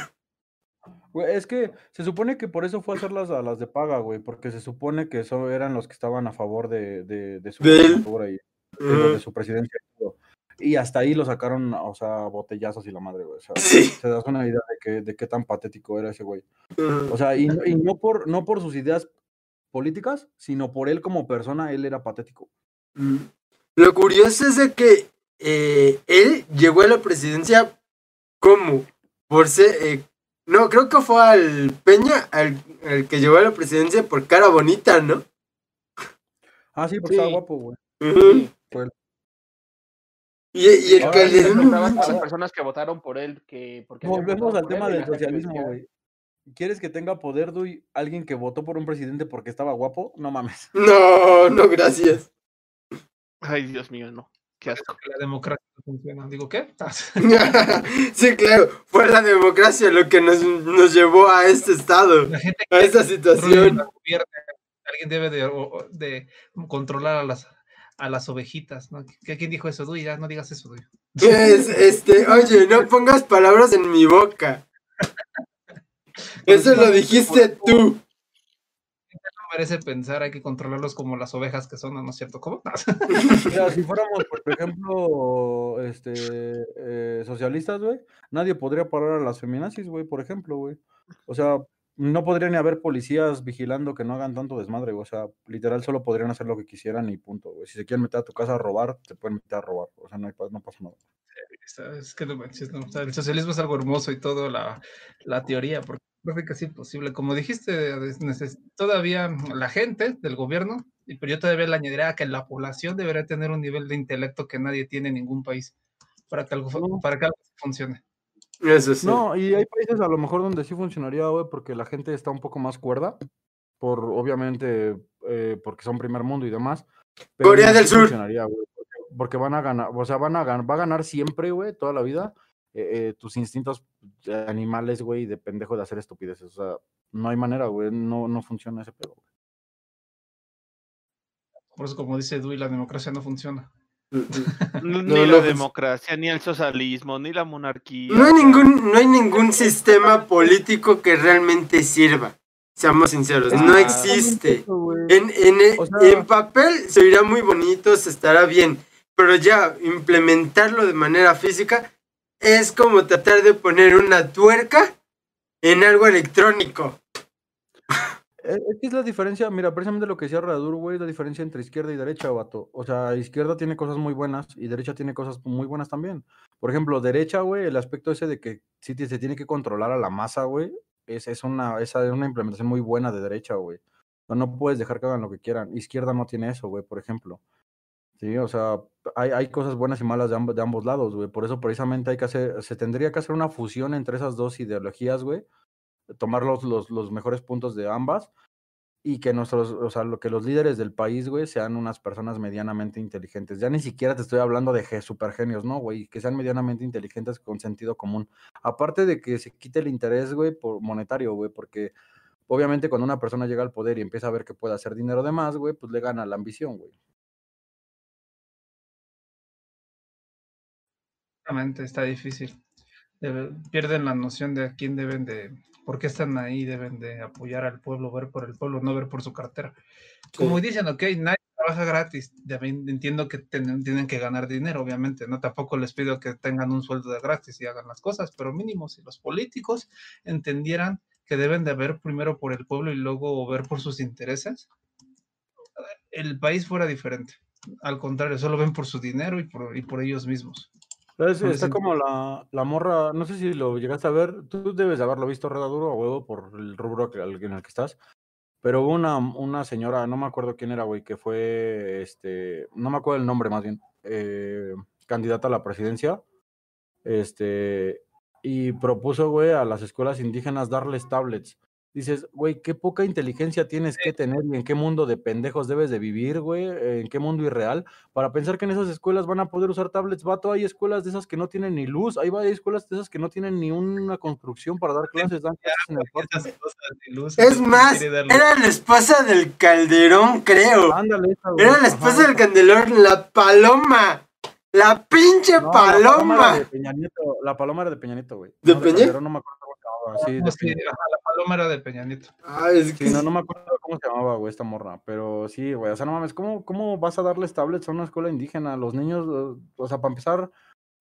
güey, es que se supone que por eso fue a hacerlas a las de paga, güey, porque se supone que eso eran los que estaban a favor de, de, de su De él. lo de su presidencia y hasta ahí lo sacaron, o sea, botellazos y la madre, güey. O sea, Sí. te das una idea de, que, de qué tan patético era ese güey. O sea, y, no- y no, por, no por sus ideas políticas, sino por él como persona, él era patético. Mm. Lo curioso es de que eh, él llegó a la presidencia como por ser eh, no creo que fue al Peña al, al que llegó a la presidencia por cara bonita no Ah, sí, porque estaba Sí. guapo, güey. Él. Y, y el preguntaban a las personas que votaron por él que porque Volvemos al tema del socialismo, güey. ¿Quieres que tenga poder, Duy, alguien que votó por un presidente porque estaba guapo? No mames. no no gracias Ay, Dios mío, no. Qué asco. La democracia no funciona. Digo, ¿qué? sí claro fue la democracia lo que nos, nos llevó a este estado La gente a esta que situación alguien debe de, de controlar a las a las ovejitas, ¿no? ¿Qué- ¿Quién dijo eso? Duy, ya no digas eso, Duy. Es, este, oye, no pongas palabras en mi boca. Eso lo dijiste tú. No merece pensar, hay que controlarlos como las ovejas que son, ¿no es cierto? ¿Cómo? Mira, si fuéramos, por ejemplo, este, eh, socialistas, güey, nadie podría parar a las feminazis, güey, por ejemplo, güey. O sea, no podría ni haber policías vigilando que no hagan tanto desmadre, güey. O sea, literal solo podrían hacer lo que quisieran y punto, güey. Si se quieren meter a tu casa a robar, se pueden meter a robar. O sea, no, hay, no pasa nada. Es que no manches, no. O sea, el socialismo es algo hermoso y todo la, la teoría, porque parece casi imposible. Como dijiste, es todavía la gente del gobierno, pero yo todavía le añadiría que la población debería tener un nivel de intelecto que nadie tiene en ningún país para que algo, para que algo funcione. Eso sí. No, y hay países a lo mejor donde sí funcionaría, güey, porque la gente está un poco más cuerda, por obviamente, eh, porque son primer mundo y demás. pero Corea no, del sí Sur. funcionaría, güey, porque, porque van a ganar, o sea, van a ganar, va a ganar siempre, güey, toda la vida, eh, eh, tus instintos animales, güey, de pendejo de hacer estupideces. O sea, no hay manera, güey, no, no funciona ese pedo. güey. Por eso, como dice Dewey, la democracia no funciona. Ni No, la no, pues- democracia, ni el socialismo, ni la monarquía. No hay ningún, no hay ningún sistema político que realmente sirva. Seamos sinceros, no Ah. existe. En, en, O sea- en papel se oirá muy bonito, se estará bien, pero ya implementarlo de manera física es como tratar de poner una tuerca en algo electrónico. Eh, Es la diferencia, mira, precisamente lo que decía Radur, güey, la diferencia entre izquierda y derecha, vato. O sea, izquierda tiene cosas muy buenas y derecha tiene cosas muy buenas también. Por ejemplo, derecha, güey, el aspecto ese de que te- se tiene que controlar a la masa, güey, es, es una, es una implementación muy buena de derecha, güey. No, no puedes dejar que hagan lo que quieran. Izquierda no tiene eso, güey, por ejemplo. Sí, o sea, hay, hay cosas buenas y malas de, amb- de ambos lados, güey. Por eso precisamente hay que hacer, se tendría que hacer una fusión entre esas dos ideologías, güey. Tomar los, los, los mejores puntos de ambas y que nuestros, o sea, lo que los líderes del país, güey, sean unas personas medianamente inteligentes. Ya ni siquiera te estoy hablando de ge- supergenios, ¿no, güey? Que sean medianamente inteligentes con sentido común. Aparte de que se quite el interés, güey, por monetario, güey, porque obviamente cuando una persona llega al poder y empieza a ver que puede hacer dinero de más, güey, pues le gana la ambición, güey. Exactamente, está difícil. Pierden la noción de a quién deben de, por qué están ahí, deben de apoyar al pueblo, ver por el pueblo, no ver por su cartera. Como dicen, ok, nadie trabaja gratis, también entiendo que ten- tienen que ganar dinero, obviamente, no tampoco les pido que tengan un sueldo de gratis y hagan las cosas, pero mínimo si los políticos entendieran que deben de ver primero por el pueblo y luego ver por sus intereses, el país fuera diferente. Al contrario, solo ven por su dinero y por, y por ellos mismos. Pues Está sí. como la, la morra, no sé si lo llegaste a ver, tú debes de haberlo visto redaduro a huevo por el rubro en el que estás, pero hubo una, una señora, no me acuerdo quién era, güey, que fue, este, no me acuerdo el nombre más bien, eh, candidata a la presidencia, este, y propuso, güey, a las escuelas indígenas darles tablets. Dices, güey, qué poca inteligencia tienes que tener y en qué mundo de pendejos debes de vivir, güey, en qué mundo irreal para pensar que en esas escuelas van a poder usar tablets, vato, hay escuelas de esas que no tienen ni luz, hay varias escuelas de esas que no tienen ni una construcción para dar clases, dan clases en el luz, Es ¿quién más, era la esposa del Calderón, creo. Ándale, esa, güey, Era la ajá, esposa del. Calderón, la paloma. La pinche No, la paloma era paloma. de Peña Nieto, la paloma era de Peña Nieto, güey. ¿De no, Peña? Calderón, no me acuerdo sí, No, de sí, Peña ajá, la paloma era de Peña Nieto. Ay, es que Sí, no, no me acuerdo cómo se llamaba, güey, esta morra, pero sí, güey, o sea, no mames, ¿cómo, cómo vas a darles tablets a una escuela indígena? Los niños, o sea, para empezar,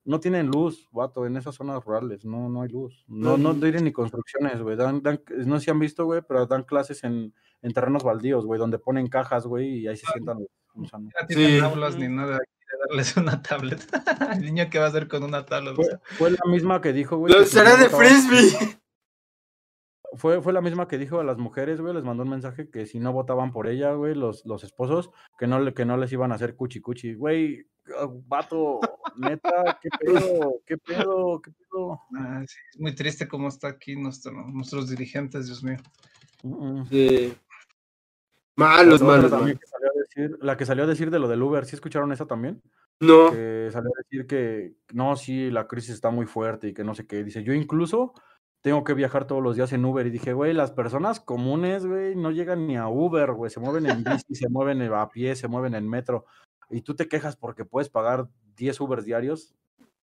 no tienen luz, vato, en esas zonas rurales, no, no hay luz. No, no tienen ni construcciones, güey, dan, dan, no sé si han visto, güey, pero dan clases en, en terrenos baldíos, güey, donde ponen cajas, güey, y ahí se sientan los gusanos. No tienen Sí. aulas ni nada, quiere darles una tablet. El niño que va a hacer con una tablet. Fue, fue la misma que dijo, güey. Será de frisbee. Fue, fue la misma que dijo a las mujeres, güey, les mandó un mensaje que si no votaban por ella, güey, los, los esposos, que no, le, que no les iban a hacer cuchi cuchi. Güey, ah, vato, neta, qué pedo, qué pedo, qué pedo. Ah, sí, es muy triste cómo está aquí nuestro, nuestros dirigentes, Dios mío. Sí. Malos, malos, malos. que salió a decir- la que salió a decir de lo del Uber, ¿sí escucharon esa también? No. que salió a decir que no, sí, la crisis está muy fuerte y que no sé qué. Dice, yo incluso tengo que viajar todos los días en Uber. Y dije, güey, las personas comunes, güey, no llegan ni a Uber, güey. Se mueven en bici, se mueven a pie, se mueven en metro. Y tú te quejas porque puedes pagar 10 Ubers diarios.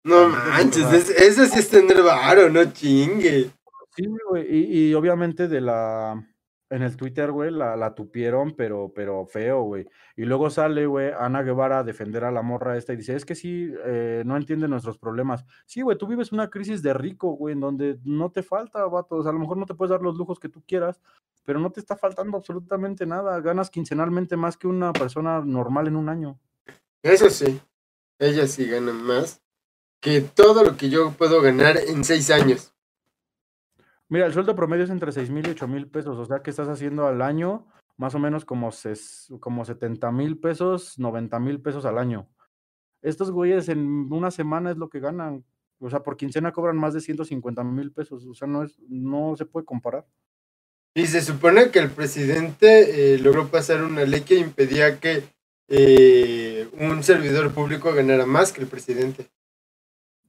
No Entonces, manches, es- eso sí es tener varo, no chingue. Sí, güey. Y, y obviamente de la. En el Twitter, güey, la, la tupieron, pero, pero feo, güey. Y luego sale, güey, Ana Guevara a defender a la morra esta y dice, es que sí, eh, no entiende nuestros problemas. Sí, güey, tú vives una crisis de rico, güey, en donde no te falta, vato. O sea, a lo mejor no te puedes dar los lujos que tú quieras, pero no te está faltando absolutamente nada. Ganas quincenalmente más que una persona normal en un año. Eso sí. Ella sí gana más que todo lo que yo puedo ganar en seis años. Mira, el sueldo promedio es entre 6 mil y 8 mil pesos, o sea que estás haciendo al año más o menos como, ses- como 70 mil pesos, 90 mil pesos al año. Estos güeyes en una semana es lo que ganan, o sea, por quincena cobran más de 150 mil pesos, o sea, no, es, no se puede comparar. Y se supone que el presidente eh, logró pasar una ley que impedía que eh, un servidor público ganara más que el presidente.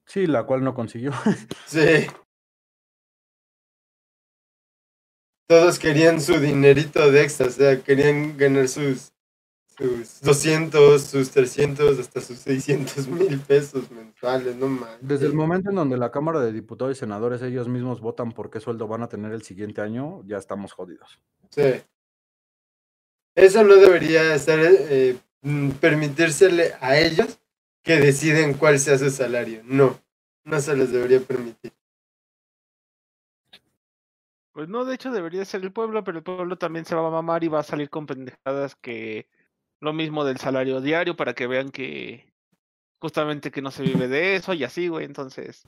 Sí, la cual no consiguió. Sí. Todos querían su dinerito de extra, o sea, querían ganar sus, sus 200, sus 300, hasta sus 600 mil pesos mensuales, no manches. Desde el momento en donde la Cámara de Diputados y Senadores ellos mismos votan por qué sueldo van a tener el siguiente año, ya estamos jodidos. Sí. Eso no debería estar, eh, mm, permitírsele a ellos que deciden cuál sea su salario. No. no se les debería permitir. Pues no, de hecho debería ser el pueblo, pero el pueblo también se va a mamar y va a salir con pendejadas que lo mismo del salario diario para que vean que justamente que no se vive de eso y así, güey, entonces.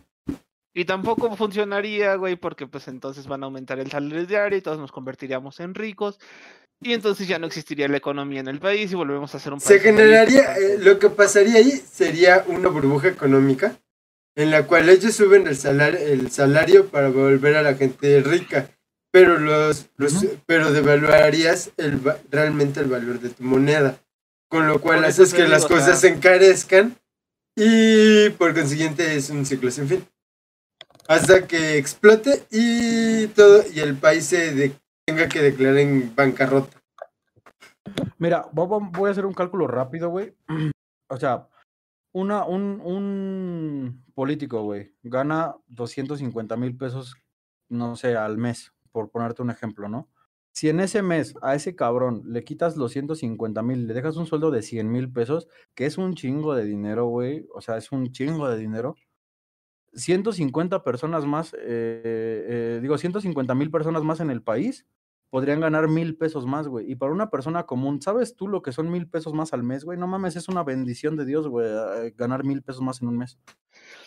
Y tampoco funcionaría, güey, porque pues entonces van a aumentar el salario diario y todos nos convertiríamos en ricos. Y entonces ya no existiría la economía en el país y volvemos a ser un país. Se generaría, eh, lo que pasaría ahí sería una burbuja económica en la cual ellos suben el salario, el salario para volver a la gente rica, pero los, los pero devaluarías el, realmente el valor de tu moneda, con lo cual haces que digo, las o sea- cosas se encarezcan y por consiguiente es un ciclo sin fin. Hasta que explote y todo y el país se de- tenga que declarar en bancarrota. Mira, vo- vo- voy a hacer un cálculo rápido, güey. O sea, una, un, un político, güey, gana 250 mil pesos, no sé, al mes, por ponerte un ejemplo, ¿no? Si en ese mes a ese cabrón le quitas los 150 mil, le dejas un sueldo de 100 mil pesos, que es un chingo de dinero, güey, o sea, es un chingo de dinero. 150 personas más, eh, eh, digo, 150 mil personas más en el país podrían ganar mil pesos más, güey. Y para una persona común, ¿sabes tú lo que son mil pesos más al mes, güey? No mames, es una bendición de Dios, güey, ganar mil pesos más en un mes.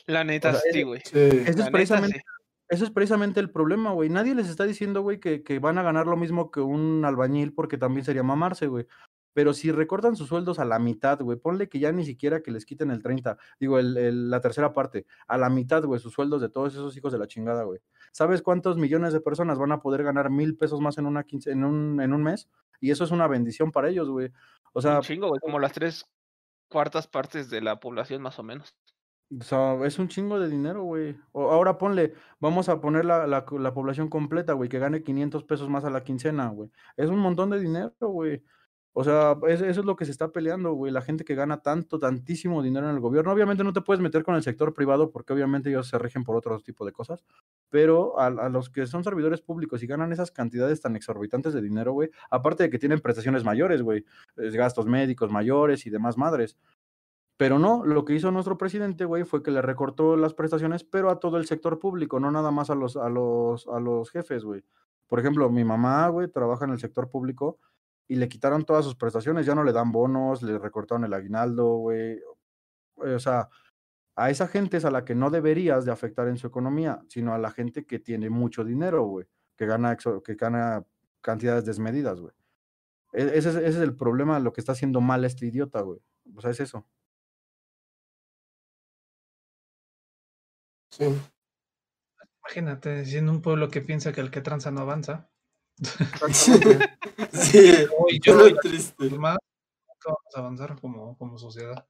La neta, sea, sí, güey. Sí. Eso es neta, precisamente, sí. Eso es precisamente el problema, güey. Nadie les está diciendo, güey, que, que van a ganar lo mismo que un albañil porque también sería mamarse, güey. Pero si recortan sus sueldos a la mitad, güey, ponle que ya ni siquiera que les quiten el 30, digo, el, el- la tercera parte, a la mitad, güey, sus sueldos de todos esos hijos de la chingada, güey. ¿Sabes cuántos millones de personas van a poder ganar mil pesos más en, una quince- en, un, en un mes? Y eso es una bendición para ellos, güey. O sea, un chingo, güey, como las tres cuartas partes de la población más o menos. O sea, es un chingo de dinero, güey. Ahora ponle, vamos a poner la, la, población completa, güey, que gane 500 pesos más a la quincena, güey. Es un montón de dinero, güey. O sea, es- eso es lo que se está peleando, güey. La gente que gana tanto, tantísimo dinero en el gobierno. Obviamente no te puedes meter con el sector privado porque obviamente ellos se rigen por otro tipo de cosas. Pero a, a los que son servidores públicos y ganan esas cantidades tan exorbitantes de dinero, güey, aparte de que tienen prestaciones mayores, güey, gastos médicos mayores y demás madres. Pero no, lo que hizo nuestro presidente, güey, fue que le recortó las prestaciones, pero a todo el sector público, no nada más a los, a los, a los jefes, güey. Por ejemplo, mi mamá, güey, trabaja en el sector público y le quitaron todas sus prestaciones, ya no le dan bonos, le recortaron el aguinaldo, güey. O sea, a esa gente es a la que no deberías de afectar en su economía, sino a la gente que tiene mucho dinero, güey, que gana, que gana cantidades desmedidas, güey. E- Ese es, ese es el problema, lo que está haciendo mal este idiota, güey. O sea, es eso. Sí. Imagínate, siendo un pueblo que piensa que el que tranza no avanza. Sí, Hoy es yo triste. nunca vamos a avanzar como, como sociedad.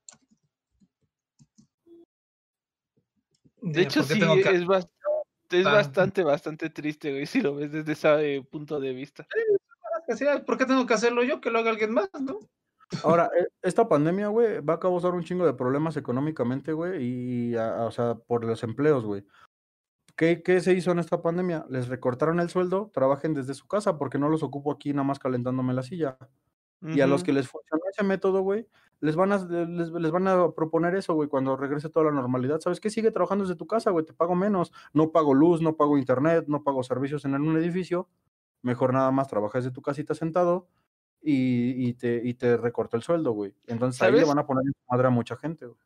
De hecho, ¿por qué sí, tengo que- es, bas- es tan- bastante, bastante triste, güey, si lo ves desde ese eh, punto de vista. ¿Por qué tengo que hacerlo yo? Que lo haga alguien más, ¿no? Ahora, e- esta pandemia, güey, va a causar un chingo de problemas económicamente, güey, y, a- a- o sea, por los empleos, güey. ¿Qué, ¿Qué se hizo en esta pandemia? Les recortaron el sueldo, trabajen desde su casa, porque no los ocupo aquí nada más calentándome la silla. Y a los que les funcionó ese método, güey, les van a, les, les van a proponer eso, güey, cuando regrese toda la normalidad. ¿Sabes qué? Sigue trabajando desde tu casa, güey, te pago menos. No pago luz, no pago internet, no pago servicios en un edificio. Mejor nada más trabajas de tu casita sentado y, y te, y te recorto el sueldo, güey. Entonces ahí le van a poner en madre a mucha gente, güey.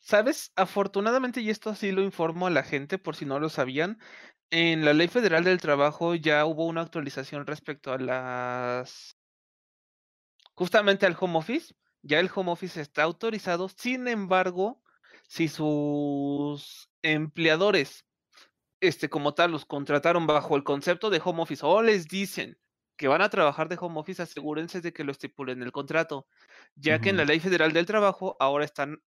¿Sabes? Afortunadamente, y esto sí lo informo a la gente por si no lo sabían, en la Ley Federal del Trabajo ya hubo una actualización respecto a las... justamente al home office. Ya el home office está autorizado, sin embargo, si sus empleadores, este, como tal, los contrataron bajo el concepto de home office o les dicen que van a trabajar de home office, asegúrense de que lo estipulen en el contrato, ya que en la. Ley Federal del Trabajo ahora están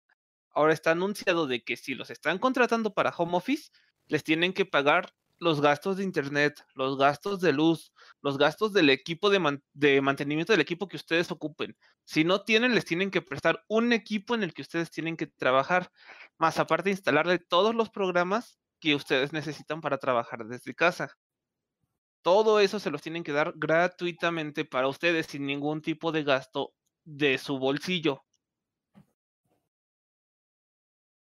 ahora está anunciado de que si los están contratando para home office, les tienen que pagar los gastos de internet, los gastos de luz, los gastos del equipo de, man- de mantenimiento del equipo que ustedes ocupen. Si no tienen, les tienen que prestar un equipo en el que ustedes tienen que trabajar, más aparte instalarle todos los programas que ustedes necesitan para trabajar desde casa. Todo eso se los tienen que dar gratuitamente para ustedes sin ningún tipo de gasto de su bolsillo.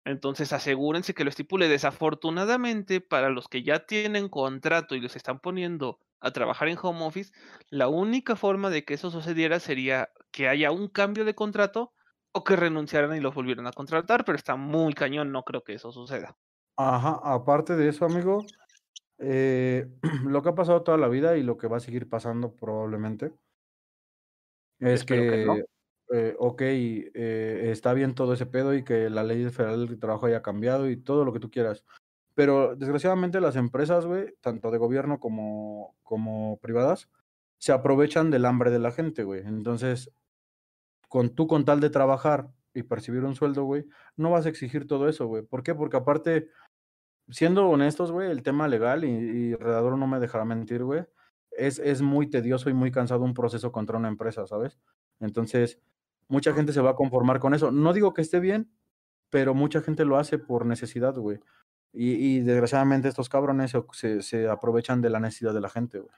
Entonces asegúrense que lo estipule. Desafortunadamente, para los que ya tienen contrato y los están poniendo a trabajar en home office, la única forma de que eso sucediera sería que haya un cambio de contrato o que renunciaran y los volvieran a contratar, pero está muy cañón, no creo que eso suceda. Ajá, aparte de eso, amigo, eh, lo que ha pasado toda la vida y lo que va a seguir pasando probablemente es Espero que no. que, eh, ok, eh, está bien todo ese pedo y que la ley federal del trabajo haya cambiado y todo lo que tú quieras. Pero desgraciadamente las empresas, güey, tanto de gobierno como, como privadas, se aprovechan del hambre de la gente, güey. Entonces, con tú con tal de trabajar y percibir un sueldo, güey, no vas a exigir todo eso, güey. ¿Por qué? Porque aparte, siendo honestos, güey, el tema legal, y, y Redador no me dejará mentir, güey, es, es muy tedioso y muy cansado un proceso contra una empresa, ¿sabes? Entonces, mucha gente se va a conformar con eso. No digo que esté bien, pero mucha gente lo hace por necesidad, güey. Y, y desgraciadamente estos cabrones se, se, se aprovechan de la necesidad de la gente, güey.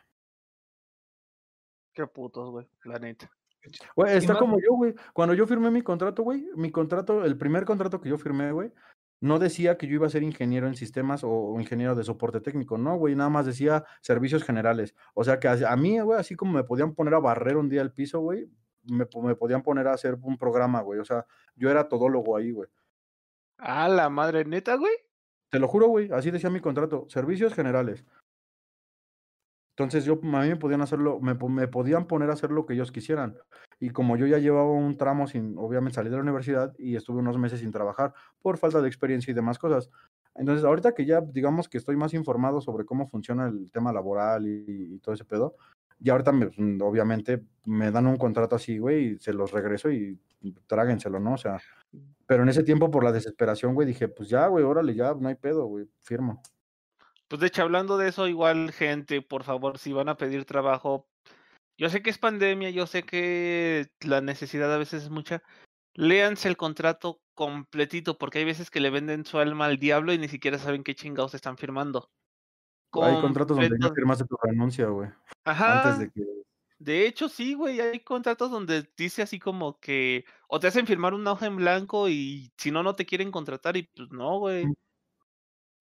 Qué putos, güey, la neta. Güey, está como yo, güey. Cuando yo firmé mi contrato, güey, mi contrato, el primer contrato que yo firmé, güey, no decía que yo iba a ser ingeniero en sistemas o, o ingeniero de soporte técnico, no, güey, nada más decía servicios generales. O sea que a, a mí, güey, así como me podían poner a barrer un día el piso, güey, me, po- me podían poner a hacer un programa, güey. O sea, yo era todólogo ahí, güey. Ah, la madre neta, güey. Te lo juro, güey, así decía mi contrato, servicios generales. Entonces yo, a mí me podían hacerlo, me, me podían poner a hacer lo que ellos quisieran. Y como yo ya llevaba un tramo sin, obviamente salí de la universidad y estuve unos meses sin trabajar por falta de experiencia y demás cosas. Entonces ahorita que ya, digamos que estoy más informado sobre cómo funciona el tema laboral y, y todo ese pedo, ya ahorita me- mm, obviamente me dan un contrato así, güey, y se los regreso y tráguenselo, ¿no? O sea, pero en ese tiempo por la desesperación, güey, dije, pues ya, güey, órale, ya, no hay pedo, güey, firmo. Pues de hecho, hablando de eso, igual, gente, por favor, si van a pedir trabajo, yo sé que es pandemia, yo sé que la necesidad a veces es mucha. Léanse el contrato completito, porque hay veces que le venden su alma al diablo y ni siquiera saben qué chingados están firmando. Hay contratos donde ya firmaste tu renuncia, güey. Ajá. Antes de que. De hecho, sí, güey, hay contratos donde dice así como que o te hacen firmar una hoja en blanco y si no, no te quieren contratar y pues no, güey. Mm.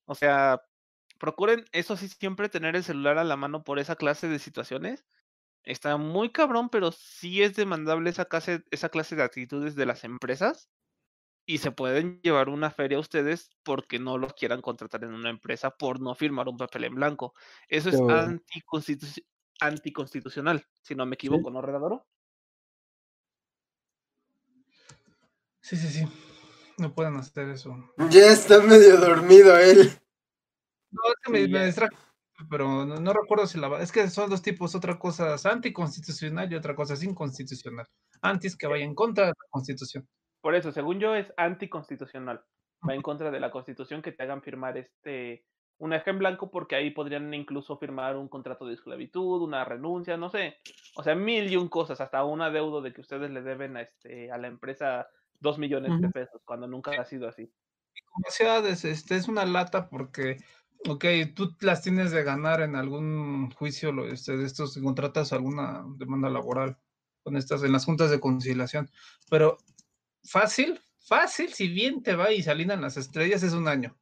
O sea, procuren, eso sí, siempre tener el celular a la mano por esa clase de situaciones. Está muy cabrón, pero sí es demandable esa clase, esa clase de actitudes de las empresas y se pueden llevar una feria ustedes porque no los quieran contratar en una empresa por no firmar un papel en blanco. Eso es anticonstitu- anticonstitucional, si no me equivoco, ¿no, Redadoro? Sí, sí, sí. No pueden hacer eso. Ya está medio dormido él. No, es que me, Sí, me ya. Pero no, no recuerdo si la... Es que son dos tipos, otra cosa es anticonstitucional y otra cosa es inconstitucional. Antes que vaya en contra de la constitución. Por eso, según yo, es anticonstitucional. Va en contra de la constitución que te hagan firmar este una hoja en blanco porque ahí podrían incluso firmar un contrato de esclavitud, una renuncia, no sé. O sea, mil y un cosas, hasta un adeudo de que ustedes le deben a, este, a la empresa dos millones de pesos, cuando nunca ha sido así. Como sea, es, este, es una lata porque, ok, tú las tienes de ganar en algún juicio, este, de estos, contratas alguna demanda laboral con estas, en las juntas de conciliación, pero fácil, fácil, si bien te va y se las estrellas, es un año.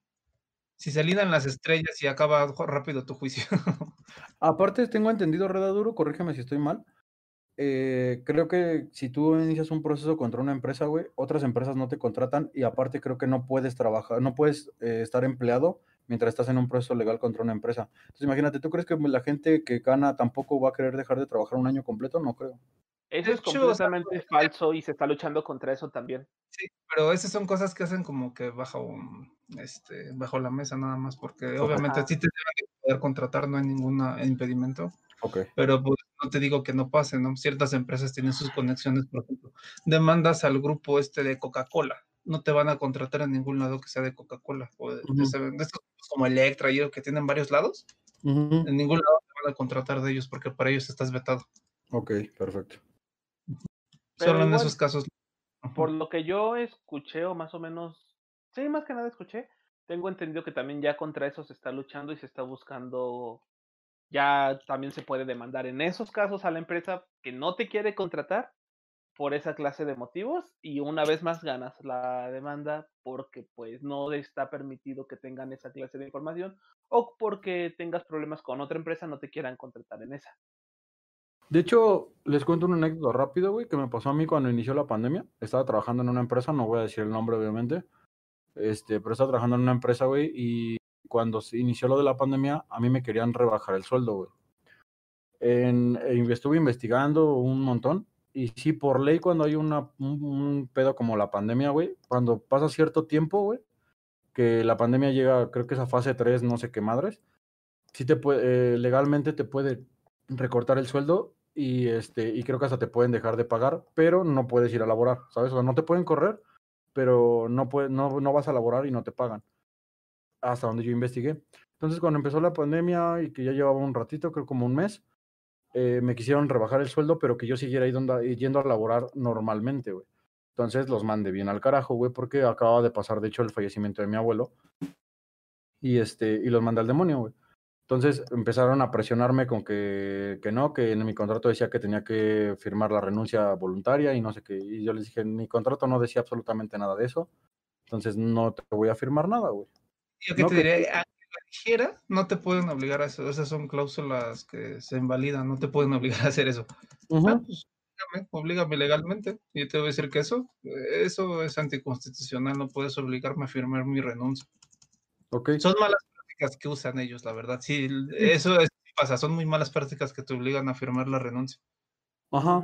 Si se las estrellas y acaba rápido tu juicio. Aparte, tengo entendido, Redaduro, corrígeme si estoy mal. eh, creo que si tú inicias un proceso contra una empresa, güey, otras empresas no te contratan y aparte creo que no puedes trabajar, no puedes eh, estar empleado mientras estás en un proceso legal contra una empresa. Entonces, imagínate, ¿tú crees que la gente que gana tampoco va a querer dejar de trabajar un año completo? No creo. Eso es hecho, completamente falso y se está luchando contra eso también. Sí, pero esas son cosas que hacen como que bajo, este, bajo la mesa nada más, porque obviamente Ajá. sí te deben de poder contratar, no hay ningún impedimento, Pero pues no te digo que no pase, ¿no? Ciertas empresas tienen sus conexiones, por ejemplo, demandas al grupo este de Coca-Cola, no te van a contratar en ningún lado que sea de Coca-Cola, o de, de estos como Electra y que tienen varios lados, en ningún lado te van a contratar de ellos, porque para ellos estás vetado, Ok, perfecto. Pero solo en esos casos. Por lo que yo escuché, o más o menos, sí, más que nada escuché, tengo entendido que también ya contra eso se está luchando y se está buscando, ya también se puede demandar en esos casos a la empresa que no te quiere contratar, por esa clase de motivos y una vez más ganas la demanda porque pues no está permitido que tengan esa clase de información o porque tengas problemas con otra empresa no te quieran contratar en esa. De hecho, les cuento un anécdota rápido, güey, que me pasó a mí cuando inició la pandemia. Estaba trabajando en una empresa, no voy a decir el nombre, obviamente. Este, pero estaba trabajando en una empresa, güey, y cuando se inició lo de la pandemia, a mí me querían rebajar el sueldo, güey. En, eh, estuve investigando un montón. Y sí, por ley, cuando hay una, un, pedo como la pandemia, güey, cuando pasa cierto tiempo, güey, que la pandemia llega, creo que es a fase 3, no sé qué madres, sí te puede, eh, legalmente te puede recortar el sueldo y, este, y creo que hasta te pueden dejar de pagar, pero no puedes ir a laborar, ¿sabes? O sea, no te pueden correr, pero no, puede, no, no vas a laborar y no te pagan. Hasta donde yo investigué. Entonces, cuando empezó la pandemia y que ya llevaba un ratito, creo como un mes, eh, me quisieron rebajar el sueldo, pero que yo siguiera yendo a laborar normalmente, güey. Entonces los mandé bien al carajo, güey, porque acababa de pasar, de hecho, el fallecimiento de mi abuelo. Y, este, y los mandé al demonio, güey. Entonces empezaron a presionarme con que, que no, que en mi contrato decía que tenía que firmar la renuncia voluntaria y no sé qué. Y yo les dije, mi contrato no decía absolutamente nada de eso. Entonces no te voy a firmar nada, güey. Yo que te diría, ligera, no te pueden obligar a eso. Esas son cláusulas que se invalidan, no te pueden obligar a hacer eso. Ah, pues, oblígame, legalmente. Y te voy a decir que eso, eso es anticonstitucional, no puedes obligarme a firmar mi renuncia. Okay. Son malas prácticas que usan ellos, la verdad. Sí, eso es, pasa, son muy malas prácticas que te obligan a firmar la renuncia. Ajá.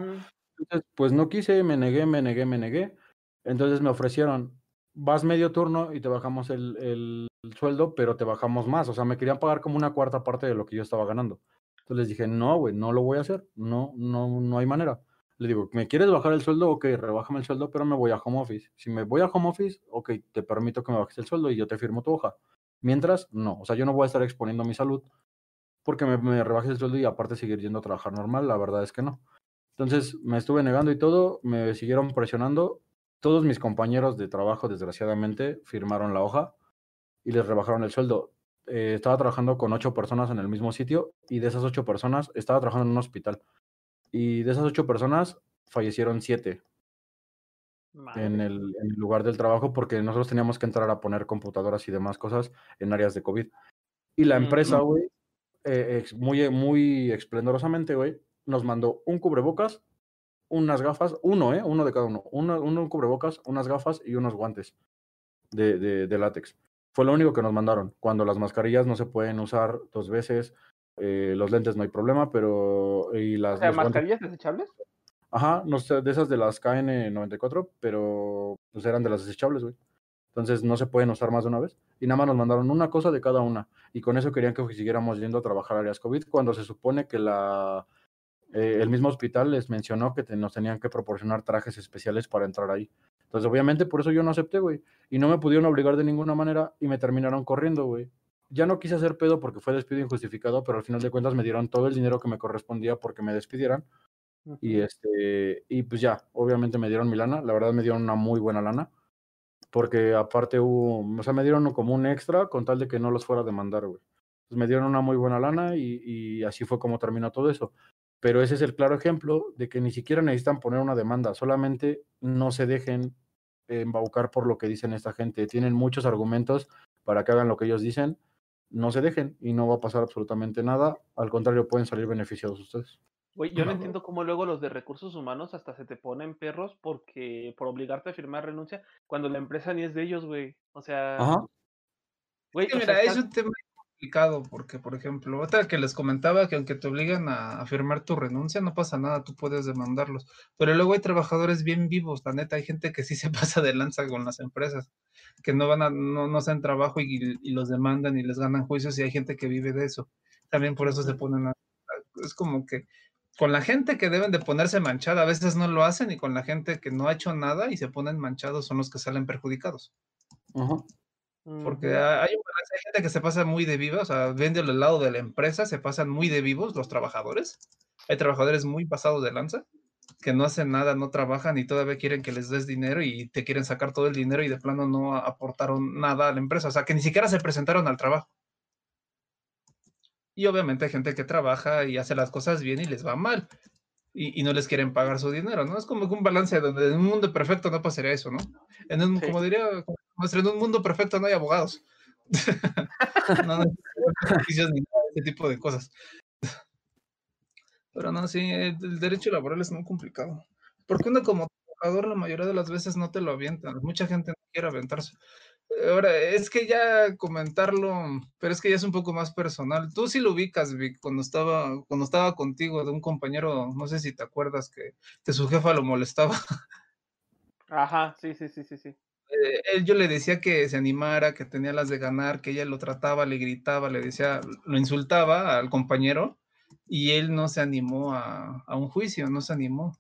Entonces, pues no quise, me negué, me negué, me negué. Entonces me ofrecieron, vas medio turno y te bajamos el, el, sueldo, pero te bajamos más. O sea, me querían pagar como una cuarta parte de lo que yo estaba ganando. Entonces les dije, no, güey, no lo voy a hacer. No, no, no hay manera. Le digo, ¿me quieres bajar el sueldo? Ok, rebájame el sueldo, pero me voy a home office. Si me voy a home office, ok, te permito que me bajes el sueldo y yo te firmo tu hoja. Mientras, no. O sea, yo no voy a estar exponiendo mi salud porque me, me rebajes el sueldo y aparte seguir yendo a trabajar normal. La verdad es que no. Entonces me estuve negando y todo, me siguieron presionando todos mis compañeros de trabajo, desgraciadamente, firmaron la hoja y les rebajaron el sueldo. Eh, estaba trabajando con ocho personas en el mismo sitio y de esas ocho personas estaba trabajando en un hospital. Y de esas ocho personas fallecieron siete en el, lugar del trabajo porque nosotros teníamos que entrar a poner computadoras y demás cosas en áreas de COVID. Y la empresa, güey, eh, muy, muy esplendorosamente, güey, nos mandó un cubrebocas unas gafas, uno, ¿eh? Uno de cada uno. Uno, uno cubrebocas, unas gafas y unos guantes de, de, látex. Fue lo único que nos mandaron. Cuando las mascarillas no se pueden usar dos veces, eh, los lentes no hay problema, pero... Y las, mascarillas desechables? Ajá, no sé, de esas de las KN94, pero pues eran de las desechables, güey. Entonces no se pueden usar más de una vez. Y nada más nos mandaron una cosa de cada una. Y con eso querían que siguiéramos yendo a trabajar áreas COVID, cuando se supone que la eh, el mismo hospital les mencionó que nos tenían que proporcionar trajes especiales para entrar ahí. Entonces, obviamente, por eso yo no acepté, güey. Y no me pudieron obligar de ninguna manera y me terminaron corriendo, güey. Ya no quise hacer pedo porque fue despido injustificado, pero al final de cuentas me dieron todo el dinero que me correspondía porque me despidieran. Y este, y pues ya, obviamente me dieron mi lana. La verdad me dieron una muy buena lana. Porque aparte hubo, o sea, me dieron como un extra con tal de que no los fuera a demandar, güey. Pues me dieron una muy buena lana y, y así fue como terminó todo eso. Pero ese es el claro ejemplo de que ni siquiera necesitan poner una demanda, solamente no se dejen embaucar por lo que dicen esta gente. Tienen muchos argumentos para que hagan lo que ellos dicen. No se dejen y no va a pasar absolutamente nada. Al contrario, pueden salir beneficiados ustedes. Güey, yo no entiendo cómo luego los de recursos humanos hasta se te ponen perros porque por obligarte a firmar renuncia cuando la empresa ni es de ellos, güey. O sea, Güey, mira, es un tema complicado porque, por ejemplo, otra que les comentaba que aunque te obligan a, firmar tu renuncia, no pasa nada, tú puedes demandarlos. Pero luego hay trabajadores bien vivos, la neta, hay gente que sí se pasa de lanza con las empresas, que no van a, no, no hacen trabajo y, los demandan y les ganan juicios y hay gente que vive de eso. También por eso se ponen a, es como que con la gente que deben de ponerse manchada, a veces no lo hacen y con la gente que no ha hecho nada y se ponen manchados son los que salen perjudicados. Porque hay, gente que se pasa muy de viva, o sea, vende al lado de la empresa, se pasan muy de vivos los trabajadores. Hay trabajadores muy pasados de lanza, que no hacen nada, no trabajan y todavía quieren que les des dinero y te quieren sacar todo el dinero y de plano no aportaron nada a la empresa, o sea, que ni siquiera se presentaron al trabajo. Y obviamente hay gente que trabaja y hace las cosas bien y les va mal. Y, y no les quieren pagar su dinero, ¿no? Es como que un balance donde en un mundo perfecto no pasaría eso, ¿no? En un, Sí. Como diría, en un mundo perfecto no hay abogados. no, no hay ni nada de ese tipo de cosas. Pero no, sí, el, el derecho laboral es muy complicado. Porque uno como trabajador la mayoría de las veces no te lo avientan. Mucha gente no quiere aventarse. Ahora, es que ya comentarlo, pero es que ya es un poco más personal. Tú sí lo ubicas, Vic, cuando estaba, cuando estaba contigo de un compañero, no sé si te acuerdas que, que su jefa lo molestaba. Ajá, sí, sí, sí, sí, sí. Eh, él, yo le decía que se animara, que tenía las de ganar, que ella lo trataba, le gritaba, le decía, lo insultaba al compañero y él no se animó a, a un juicio, no se animó.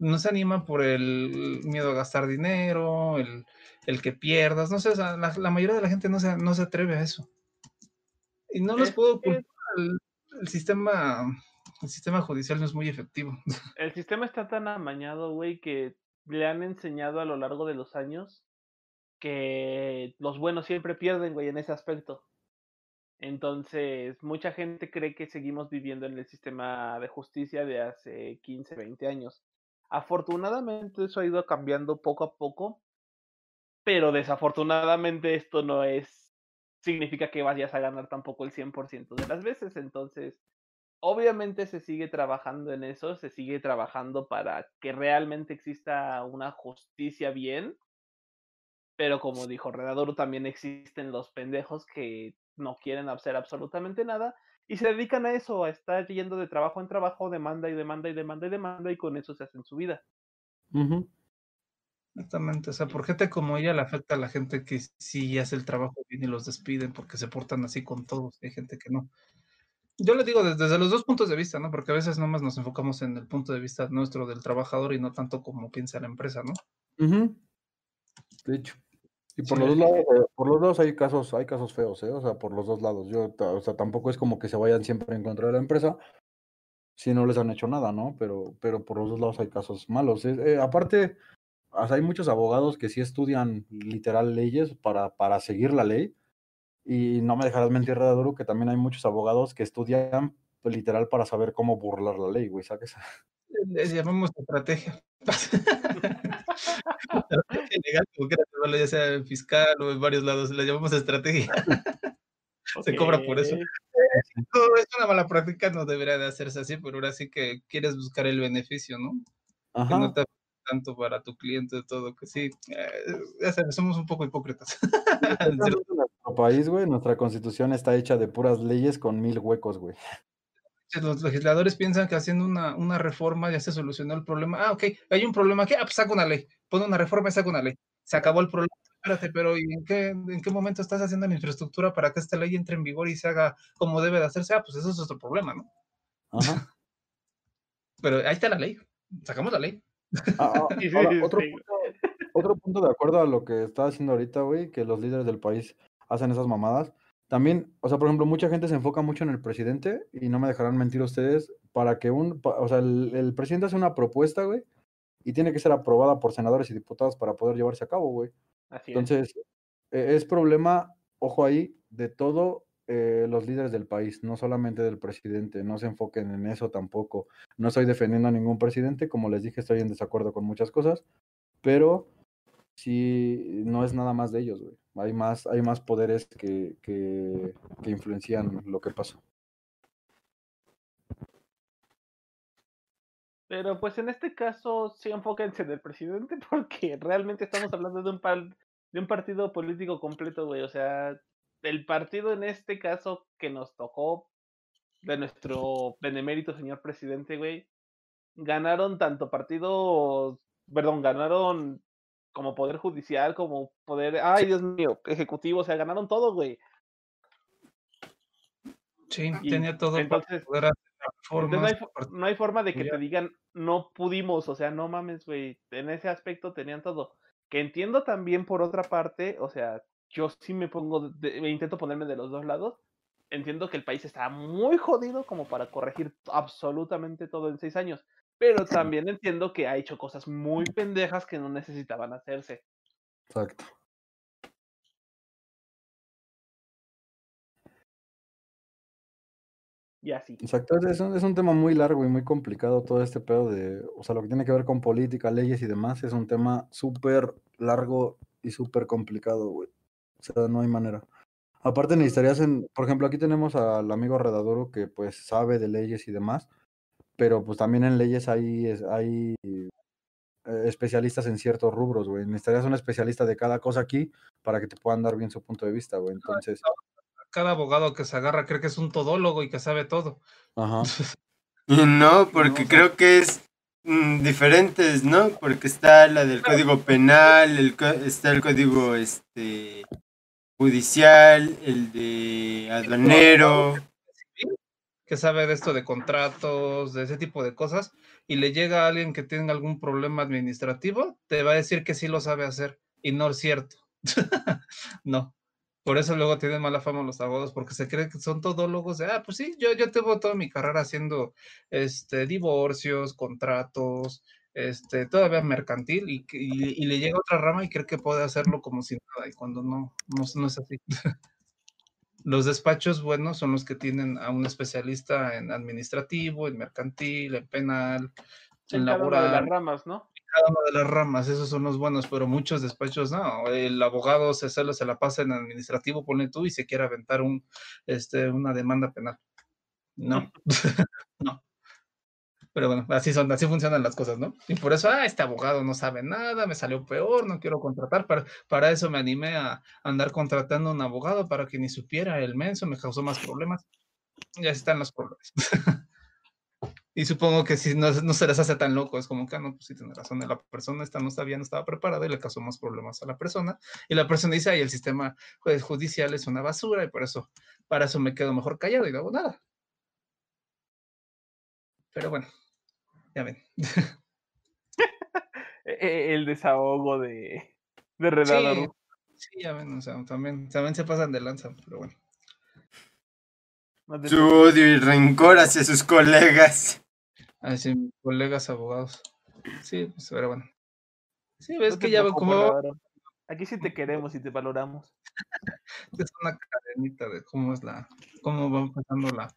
No se anima por el miedo a gastar dinero, el, el que pierdas, no sé, la, la, mayoría de la gente no se, no se atreve a eso. Y no los puedo culpar, el, el sistema, el sistema judicial no es muy efectivo. El sistema está tan amañado, güey, que le han enseñado a lo largo de los años que los buenos siempre pierden, güey, en ese aspecto. Entonces, mucha gente cree que seguimos viviendo en el sistema de justicia de hace 15, 20 años. Afortunadamente eso ha ido cambiando poco a poco, pero desafortunadamente esto no es, significa que vayas a ganar tampoco el 100% de las veces. Entonces, obviamente se sigue trabajando en eso, se sigue trabajando para que realmente exista una justicia bien, pero como dijo Redadoro, también existen los pendejos que no quieren hacer absolutamente nada y se dedican a eso, a estar yendo de trabajo en trabajo, demanda y demanda y demanda y demanda y con eso se hacen su vida. Ujú. Exactamente, o sea, por gente como ella le afecta a la gente que sí hace el trabajo bien y los despiden porque se portan así con todos, hay gente que no. Yo le digo desde, desde los dos puntos de vista, ¿no? Porque a veces nomás nos enfocamos en el punto de vista nuestro del trabajador y no tanto como piensa la empresa, ¿no? Ujú. De hecho. Y por Sí, los dos lados, eh, por los dos hay casos, hay casos feos, ¿eh? O sea, por los dos lados. Yo, o sea, tampoco es como que se vayan siempre en contra de la empresa si no les han hecho nada, ¿no? Pero, pero por los dos lados hay casos malos. Eh, eh, aparte, o sea, hay muchos abogados que sí estudian literal leyes para, para seguir la ley. Y no me dejarás mentir, Redaduro, que también hay muchos abogados que estudian pues, literal para saber cómo burlar la ley, güey, ¿sabes? Les llamamos estrategia. estrategia legal, como quiera llamarlo, ya sea en fiscal o en varios lados, la llamamos estrategia. Se cobra por eso. Es una mala práctica, no debería de hacerse así, pero ahora sí que quieres buscar el beneficio, ¿no? que Ajá. no te afecte tanto para tu cliente, todo, que sí, eh, ya sabes, somos un poco hipócritas. En nuestro país, güey, nuestra constitución está hecha de puras leyes con mil huecos, güey. Los legisladores piensan que haciendo una, una reforma ya se solucionó el problema. Ah, ok, hay un problema aquí, ah, pues saca una ley, pone una reforma y saca una ley. Se acabó el problema. Espérate, pero ¿y en qué, en qué momento estás haciendo la infraestructura para que esta ley entre en vigor y se haga como debe de hacerse? Ah, pues eso es otro problema, ¿no? Ajá. Pero ahí está la ley, sacamos la ley. Ah, ah, ahora, otro, punto, otro punto de acuerdo a lo que está haciendo ahorita, güey, que los líderes del país hacen esas mamadas. También, o sea, por ejemplo, mucha gente se enfoca mucho en el presidente y no me dejarán mentir ustedes, para que un, o sea, el, el presidente hace una propuesta, güey, y tiene que ser aprobada por senadores y diputados para poder llevarse a cabo, güey. Así es. Entonces, e- es problema, ojo ahí, de todo eh, los líderes del país, no solamente del presidente, no se enfoquen en eso tampoco. No estoy defendiendo a ningún presidente, como les dije, estoy en desacuerdo con muchas cosas, pero sí, no es nada más de ellos, güey. Hay más, hay más poderes que, que, que influencian lo que pasa. Pero pues en este caso sí enfóquense en el presidente porque realmente estamos hablando de un, de un partido político completo, güey. O sea, el partido en este caso que nos tocó de nuestro benemérito señor presidente, güey, ganaron tanto partidos, perdón, ganaron como poder judicial, como poder, ay Dios mío, ejecutivo, o sea, ganaron todo, güey. Sí, Y tenía todo para entonces- poder Entonces no hay, no hay forma de que ya. te digan no pudimos, o sea, no mames, güey. En ese aspecto tenían todo. Que entiendo también por otra parte, o sea, yo sí me pongo, de- me intento ponerme de los dos lados. Entiendo que el país está muy jodido como para corregir absolutamente todo en seis años. Pero también entiendo que ha hecho cosas muy pendejas que no necesitaban hacerse. Exacto. y así. Exacto, es un, es un tema muy largo y muy complicado todo este pedo de, o sea, lo que tiene que ver con política, leyes y demás, es un tema súper largo y súper complicado, güey. O sea, no hay manera. Aparte necesitarías, en, por ejemplo, aquí tenemos al amigo Redadoro que pues sabe de leyes y demás, pero pues también en leyes hay, es- hay eh, especialistas en ciertos rubros, güey. Necesitarías un especialista de cada cosa aquí para que te puedan dar bien su punto de vista, güey. Entonces, Cada abogado que se agarra cree que es un todólogo y que sabe todo. ajá. Y no, porque No, creo que es mm, diferentes, ¿no? Porque está la del Código Penal, el, co- está el Código este judicial, el de aduanero. que sabe de esto de contratos, de ese tipo de cosas, y le llega a alguien que tenga algún problema administrativo, te va a decir que sí lo sabe hacer, y no es cierto. no. Por eso luego tienen mala fama los abogados, porque se creen que son todólogos de, ah, pues sí, yo, yo tengo toda mi carrera haciendo este, divorcios, contratos, este, todavía mercantil, y, que- y, y le llega otra rama y cree que puede hacerlo como si nada, y cuando no, no, no es así. Los despachos buenos son los que tienen a un especialista en administrativo, en mercantil, en penal, en En cada una de las ramas, ¿no? cada una de las ramas, esos son los buenos, pero muchos despachos no. El abogado se, se la pasa en administrativo, pone tú, y se quiere aventar un, este, una demanda penal. No, no. Pero bueno, así son, así funcionan las cosas, ¿no? Y por eso, ah, este abogado no sabe nada, me salió peor, no quiero contratar. Para, para eso me animé a andar contratando a un abogado para que ni supiera el menso, me causó más problemas. Ya están los problemas. y supongo que si no, no se les hace tan loco, es como que, ah, no, pues sí, tiene razón, la persona esta no sabía, no estaba preparada y le causó más problemas a la persona. Y la persona dice, ay, el sistema pues, judicial es una basura y por eso, para eso me quedo mejor callado y no hago nada. Pero bueno, ya ven. E- e- El desahogo de, de Redador. Sí, sí, ya ven, o sea, también, también se pasan de lanza, pero bueno. Su odio y rencor hacia sus colegas. Así, mis colegas abogados. Sí, pues, pero bueno. Sí, ves no que ya Redador. Aquí sí te queremos y te valoramos. Es una cadenita de cómo es la, cómo va pasando la,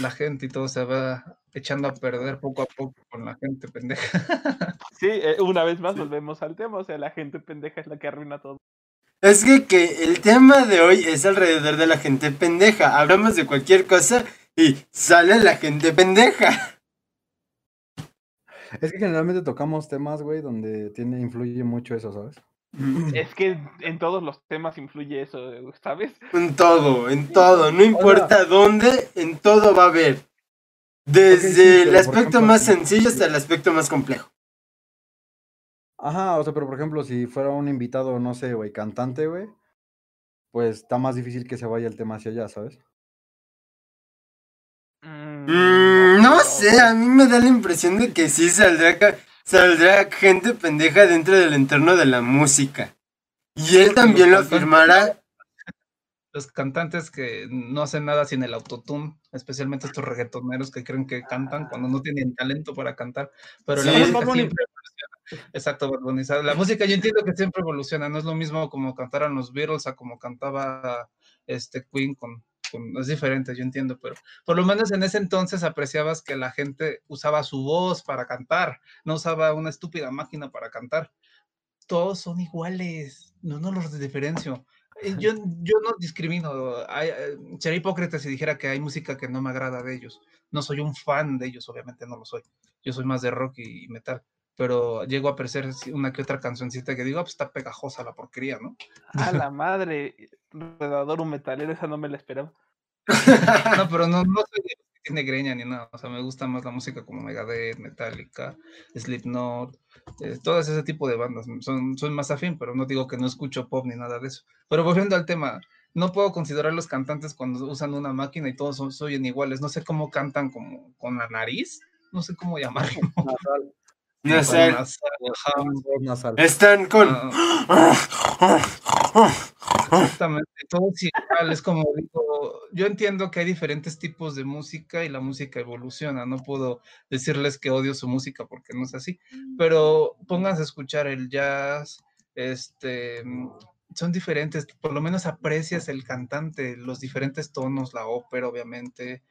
la gente y todo se va echando a perder poco a poco con la gente pendeja. Sí, eh, una vez más volvemos al tema. O sea, la gente pendeja es la que arruina todo. Es que, que el tema de hoy es alrededor de la gente pendeja. Hablamos de cualquier cosa y sale la gente pendeja. Es que generalmente tocamos temas, güey, donde tiene, influye mucho eso, ¿sabes? Es que en todos los temas influye eso, ¿sabes? En todo, en todo, no importa dónde, en todo va a haber. Desde sí, el aspecto ejemplo, más sencillo hasta el aspecto más complejo. Ajá, o sea, pero por ejemplo, si fuera un invitado, no sé, güey, cantante, güey, pues está más difícil que se vaya el tema hacia allá, ¿sabes? Mm, Mm, no sé, a mí me da la impresión de que sí saldrá, ca- saldrá gente pendeja dentro del entorno de la música. Y él también lo afirmará. Los cantantes que no hacen nada sin el autotune, especialmente estos reggaetoneros que creen que cantan cuando no tienen talento para cantar, pero la música siempre evoluciona. Exacto, Bad Bunny. O sea, La música yo entiendo que siempre evoluciona, no es lo mismo como cantaran los Beatles a como cantaba este Queen con, es diferente, yo entiendo, pero por lo menos en ese entonces apreciabas que la gente usaba su voz para cantar, no usaba una estúpida máquina para cantar. Todos son iguales, no, no los diferencio. Eh, Yo, yo no discrimino. hay- eh, sería hipócrita si dijera que hay música que no me agrada de ellos. No soy un fan de ellos, obviamente no lo soy. Yo soy más de rock y, metal. Pero llego a apreciar una que otra cancioncita que digo, ah, pues está pegajosa la porquería, ¿no? A la madre, Redador, un metalero, esa no me la esperaba. No, pero no, no soy de los que tiene greña ni nada. O sea, me gusta más la música como Megadeth, Metallica, Slipknot, eh, todo ese tipo de bandas. Son, soy más afín, pero no digo que no escucho pop ni nada de eso. Pero volviendo al tema, no puedo considerar los cantantes cuando usan una máquina y todos son, se oyen iguales. No sé cómo cantan como con la nariz. No sé cómo llamarlo. No sé, están con. ah, Exactamente, todo es igual, es como digo, yo entiendo que hay diferentes tipos de música y la música evoluciona, no puedo decirles que odio su música porque no es así, pero pónganse a escuchar el jazz, este, mm, son diferentes, por lo menos aprecias el cantante, los diferentes tonos, la ópera obviamente,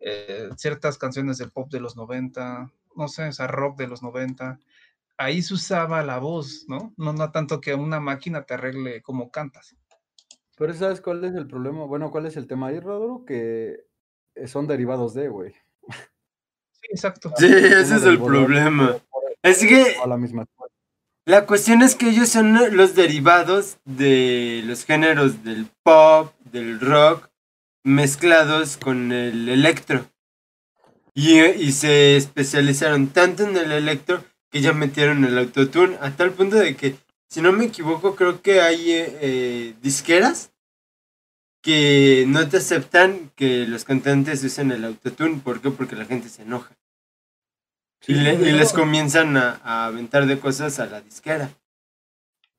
eh, ciertas canciones de pop de los 90, no sé, o sea, rock de los 90. Ahí se usaba la voz, ¿no? No, no tanto que una máquina te arregle como cantas. Pero ¿sabes cuál es el problema? Bueno, ¿cuál es el tema ahí, Rodro? Que son derivados de, güey. Sí, exacto. Sí, ese es el problema. Es que A la misma la cuestión es que ellos son los derivados de los géneros del pop, del rock, mezclados con el electro. Y, y se especializaron tanto en el electro que ya metieron el autotune a tal punto de que, si no me equivoco, creo que hay eh, eh, disqueras que no te aceptan que los cantantes usen el autotune. ¿Por qué? Porque la gente se enoja. Y, le- y les comienzan a, a aventar de cosas a la disquera.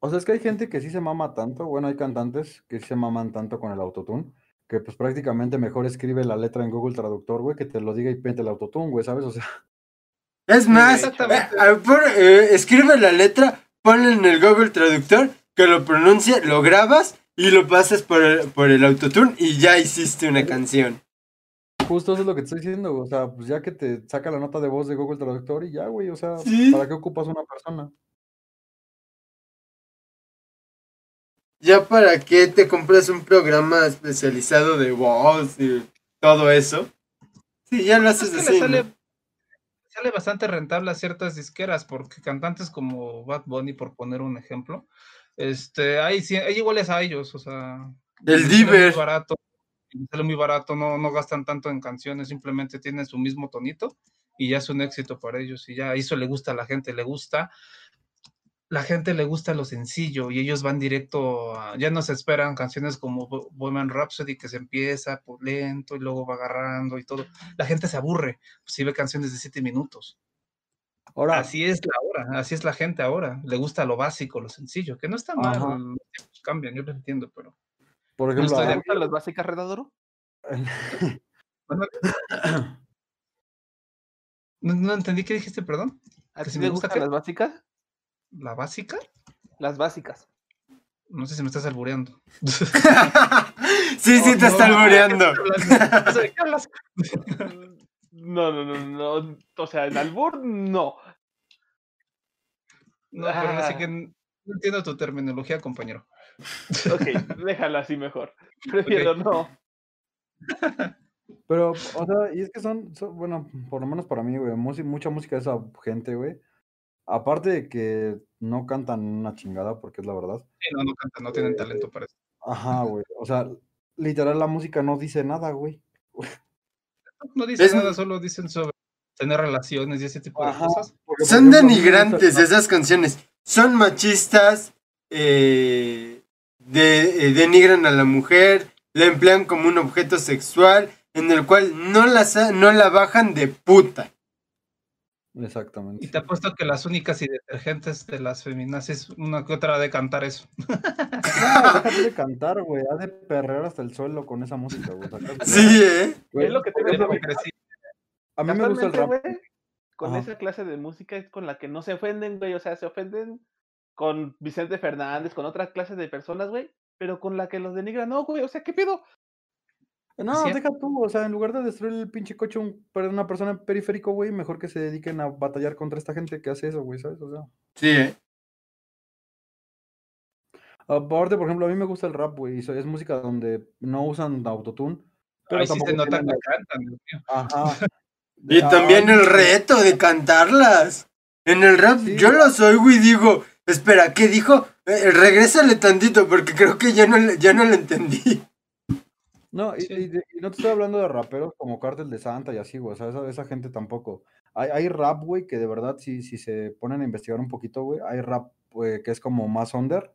O sea, es que hay gente que sí se mama tanto, bueno, hay cantantes que sí se maman tanto con el autotune, que pues prácticamente mejor escribe la letra en Google Traductor, güey, que te lo diga y mete el autotune, güey, ¿sabes? O sea, Es más, exactamente. eh, eh, escribe la letra, ponle en el Google Traductor, que lo pronuncie, lo grabas y lo pasas por el, por el autotune y ya hiciste una canción. justo eso es lo que te estoy diciendo, o sea, pues ya que te saca la nota de voz de Google Traductor y ya, güey, o sea, Sí. ¿para qué ocupas una persona? ¿Ya para qué te compras un programa especializado de voz y todo eso? Sí, ya lo Es haces así. le ¿no? Sale, bastante rentable a ciertas disqueras, porque cantantes como Bad Bunny, por poner un ejemplo, este, hay, hay iguales a ellos, o sea, El Diver. barato, sale muy barato, no, no gastan tanto en canciones, simplemente tienen su mismo tonito y ya es un éxito para ellos, y ya eso le gusta a la gente, le gusta, la gente le gusta lo sencillo y ellos van directo a, ya no se esperan canciones como Bohemian Rhapsody que se empieza por lento y luego va agarrando y todo. La gente se aburre si ve canciones de siete minutos. Ahora, Así es la hora, así es la gente ahora. Le gusta lo básico, lo sencillo, que no está mal, Ajá. los tiempos cambian, yo lo entiendo, pero por no ejemplo, estoy de ¿Te a- gustan las básicas, Redadoro? no, no entendí qué dijiste, perdón. ¿A ¿Que ti te me gusta las básicas? ¿La básica? Las básicas. No sé si me estás albureando. sí, sí, Oh, te está no, albureando. De qué hablas. No, no, no, no. O sea, en albur, no. No, pero así Ah. que n- no entiendo tu terminología, compañero. Ok, déjala así mejor. Prefiero no. Pero, o sea, y es que son, son- bueno, por lo menos para mí, güey, mucha música de esa gente, güey. Aparte de que no cantan una chingada, porque es la verdad. Sí, no, no cantan, no tienen talento para eso. Ajá, güey. O sea, literal la música no dice nada, güey. No dicen Es- nada, solo dicen sobre tener relaciones y ese tipo de cosas. porque, Son ejemplo, denigrantes esas canciones. Son machistas, eh, de- eh, denigran a la mujer, la emplean como un objeto sexual en el cual no no la bajan de puta. Exactamente. Y te apuesto que las únicas y detergentes de las feminazis, una que otra de cantar eso. No, déjate de cantar, güey. Ha de perrear hasta el suelo con esa música, güey. Sí, ¿eh? Es lo que te digo. A mí me gusta el rap. Con Ajá. esa clase de música es con la que no se ofenden, güey. O sea, se ofenden con Vicente Fernández, con otra clase de personas, güey. Pero con la que los denigran, no, güey. O sea, ¿qué pedo? No, Sí. deja tú, o sea, en lugar de destruir el pinche coche a un- para una persona en periférico, güey, mejor que se dediquen a batallar contra esta gente que hace eso, güey, ¿sabes? O sea, Sí, ¿eh? aparte, por ejemplo, a mí me gusta el rap, güey, es música donde no usan autotune, pero Ahí sí se tampoco nota tienen que cantan, Dios mío. la- Ajá. Y Ah, también el reto de cantarlas. En el rap Sí. yo los oigo y digo, espera, ¿qué dijo? Eh, regrésale tantito porque creo que ya no, le- ya no lo entendí. No, y, Sí. y de- y no te estoy hablando de raperos como Cártel de Santa y así, güey, o sea, esa, esa gente tampoco. Hay, hay rap, güey, que de verdad, si, si se ponen a investigar un poquito, güey, hay rap güey, que es como más under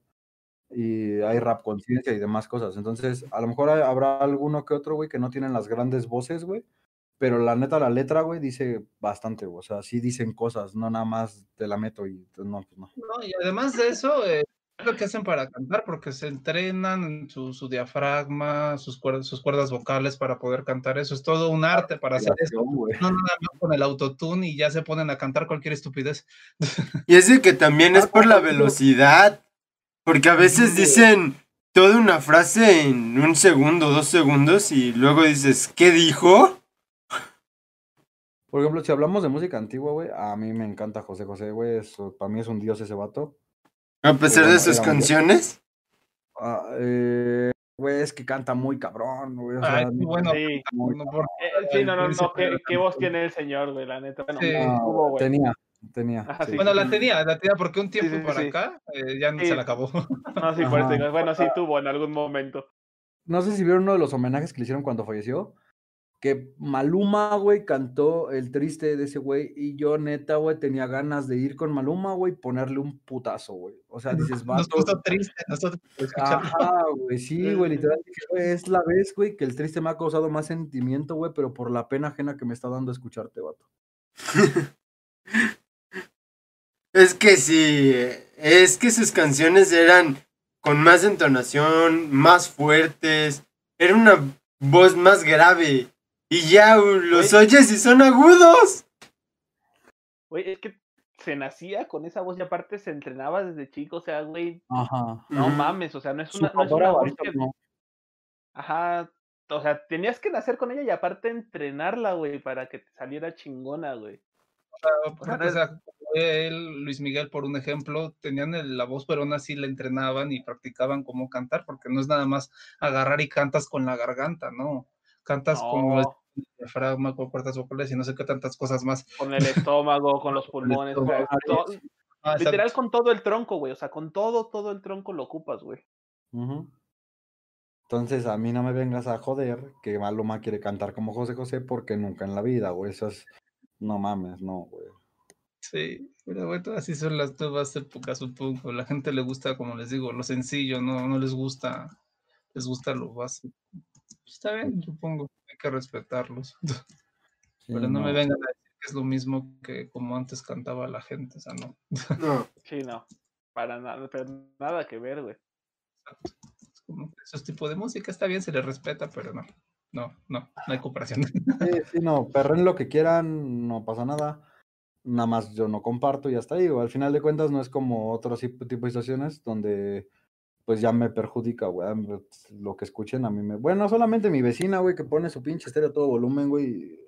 y hay rap conciencia y demás cosas. Entonces, a lo mejor hay- habrá alguno que otro, güey, que no tienen las grandes voces, güey, pero la neta, la letra, güey, dice bastante, güey, o sea, sí dicen cosas, no nada más te la meto y pues, no, pues no. No, y además de eso, eh, lo que hacen para cantar, porque se entrenan en su, su diafragma, sus cuerdas, sus cuerdas vocales para poder cantar eso. Es todo un arte para hacer eso. No nada más con el autotune y ya se ponen a cantar cualquier estupidez. Y es de que también es Ah, por la velocidad. Porque a veces dicen toda una frase en un segundo, dos segundos y luego dices, ¿qué dijo? Por ejemplo, si hablamos de música antigua, güey, a mí me encanta José José, güey. eso- Para mí es un dios ese vato. A pesar de sus canciones. Ah, eh, güey, es que canta muy cabrón, güey. O sea, Ay, qué bueno. Sí, muy- No, por- Eh, sí, no, no, no, ¿qué, voz tiene el señor, güey, la neta. Bueno, Sí. Ah, tuvo, güey. tenía, tenía. Ajá, sí. sí. Bueno, la tenía, la tenía porque un tiempo sí, sí, para sí. acá eh, ya Sí. se la acabó. No, sí, por eso bueno, sí tuvo en algún momento. No sé si vieron uno de los homenajes que le hicieron cuando falleció. Que Maluma, güey, cantó el triste de ese güey. Y yo, neta, güey, tenía ganas de ir con Maluma, güey, y ponerle un putazo, güey. O sea, dices, Nos vato. puso triste nosotros. Ajá, güey, sí, güey, literal. dije, güey, es la vez, güey, que el triste me ha causado más sentimiento, güey, pero por la pena ajena que me está dando escucharte, vato. Es que sí, es que sus canciones eran con más entonación, más fuertes, era una voz más grave. Y ya los Güey. oyes y son agudos. Güey, es que se nacía con esa voz y aparte se entrenaba desde chico, o sea, güey, Ajá. no mames, o sea, no es una, no es papá una era voz barítono, que, ¿no? ajá, o sea, tenías que nacer con ella y aparte entrenarla, güey, para que te saliera chingona, güey. O sea, él, Luis Miguel, por un ejemplo, tenían el- la voz, pero aún así la entrenaban y practicaban cómo cantar, porque no es nada más agarrar y cantas con la garganta, ¿no? Cantas con el diafragma, con cuerdas vocales y no sé qué tantas cosas más. con el estómago, con los pulmones, Ah, literal con todo el tronco, güey, o sea, con todo, todo el tronco lo ocupas, güey. Entonces, a mí no me vengas a joder que Maluma quiere cantar como José José porque nunca en la vida, güey. Eso es. No mames, no, güey. Sí, pero bueno, así son las nuevas épocas, supongo. La gente le gusta, como les digo, lo sencillo, no, no les gusta, les gusta lo básico. Está bien, supongo, que respetarlos. Sí, Pero no me vengan a decir que es lo mismo que como antes cantaba la gente, o sea, no. No. Sí, no, para nada, pero nada que ver, güey. Es como que esos tipos de música está bien, se les respeta, pero no, no, no, no hay cooperación. Sí, sí, no, perren lo que quieran, no pasa nada. Nada más yo no comparto y hasta ahí. Al final de cuentas no es como otro tipo tipo de situaciones donde pues ya me perjudica, güey. a mí, Lo que escuchen a mí me... Bueno, solamente mi vecina, güey, que pone su pinche estéreo a todo volumen, güey.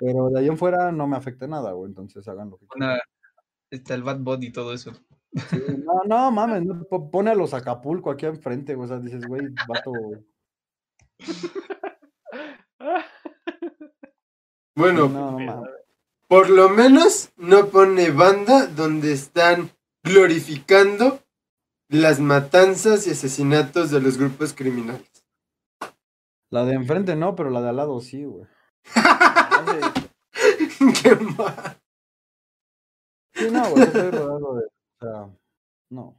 Pero de ahí en fuera no me afecta nada, güey. Entonces hagan lo que quieran. Está el Bad Bunny y todo eso. Sí, no, no, mames, no, pone a los Acapulco aquí enfrente, güey. O sea, dices, güey, vato. Bueno, no, no por lo menos no pone banda donde están glorificando las matanzas y asesinatos de los grupos criminales. La de enfrente no, pero la de al lado sí, güey. Qué mal. Sí, no, güey, yo estoy rodeado de. O sea, no.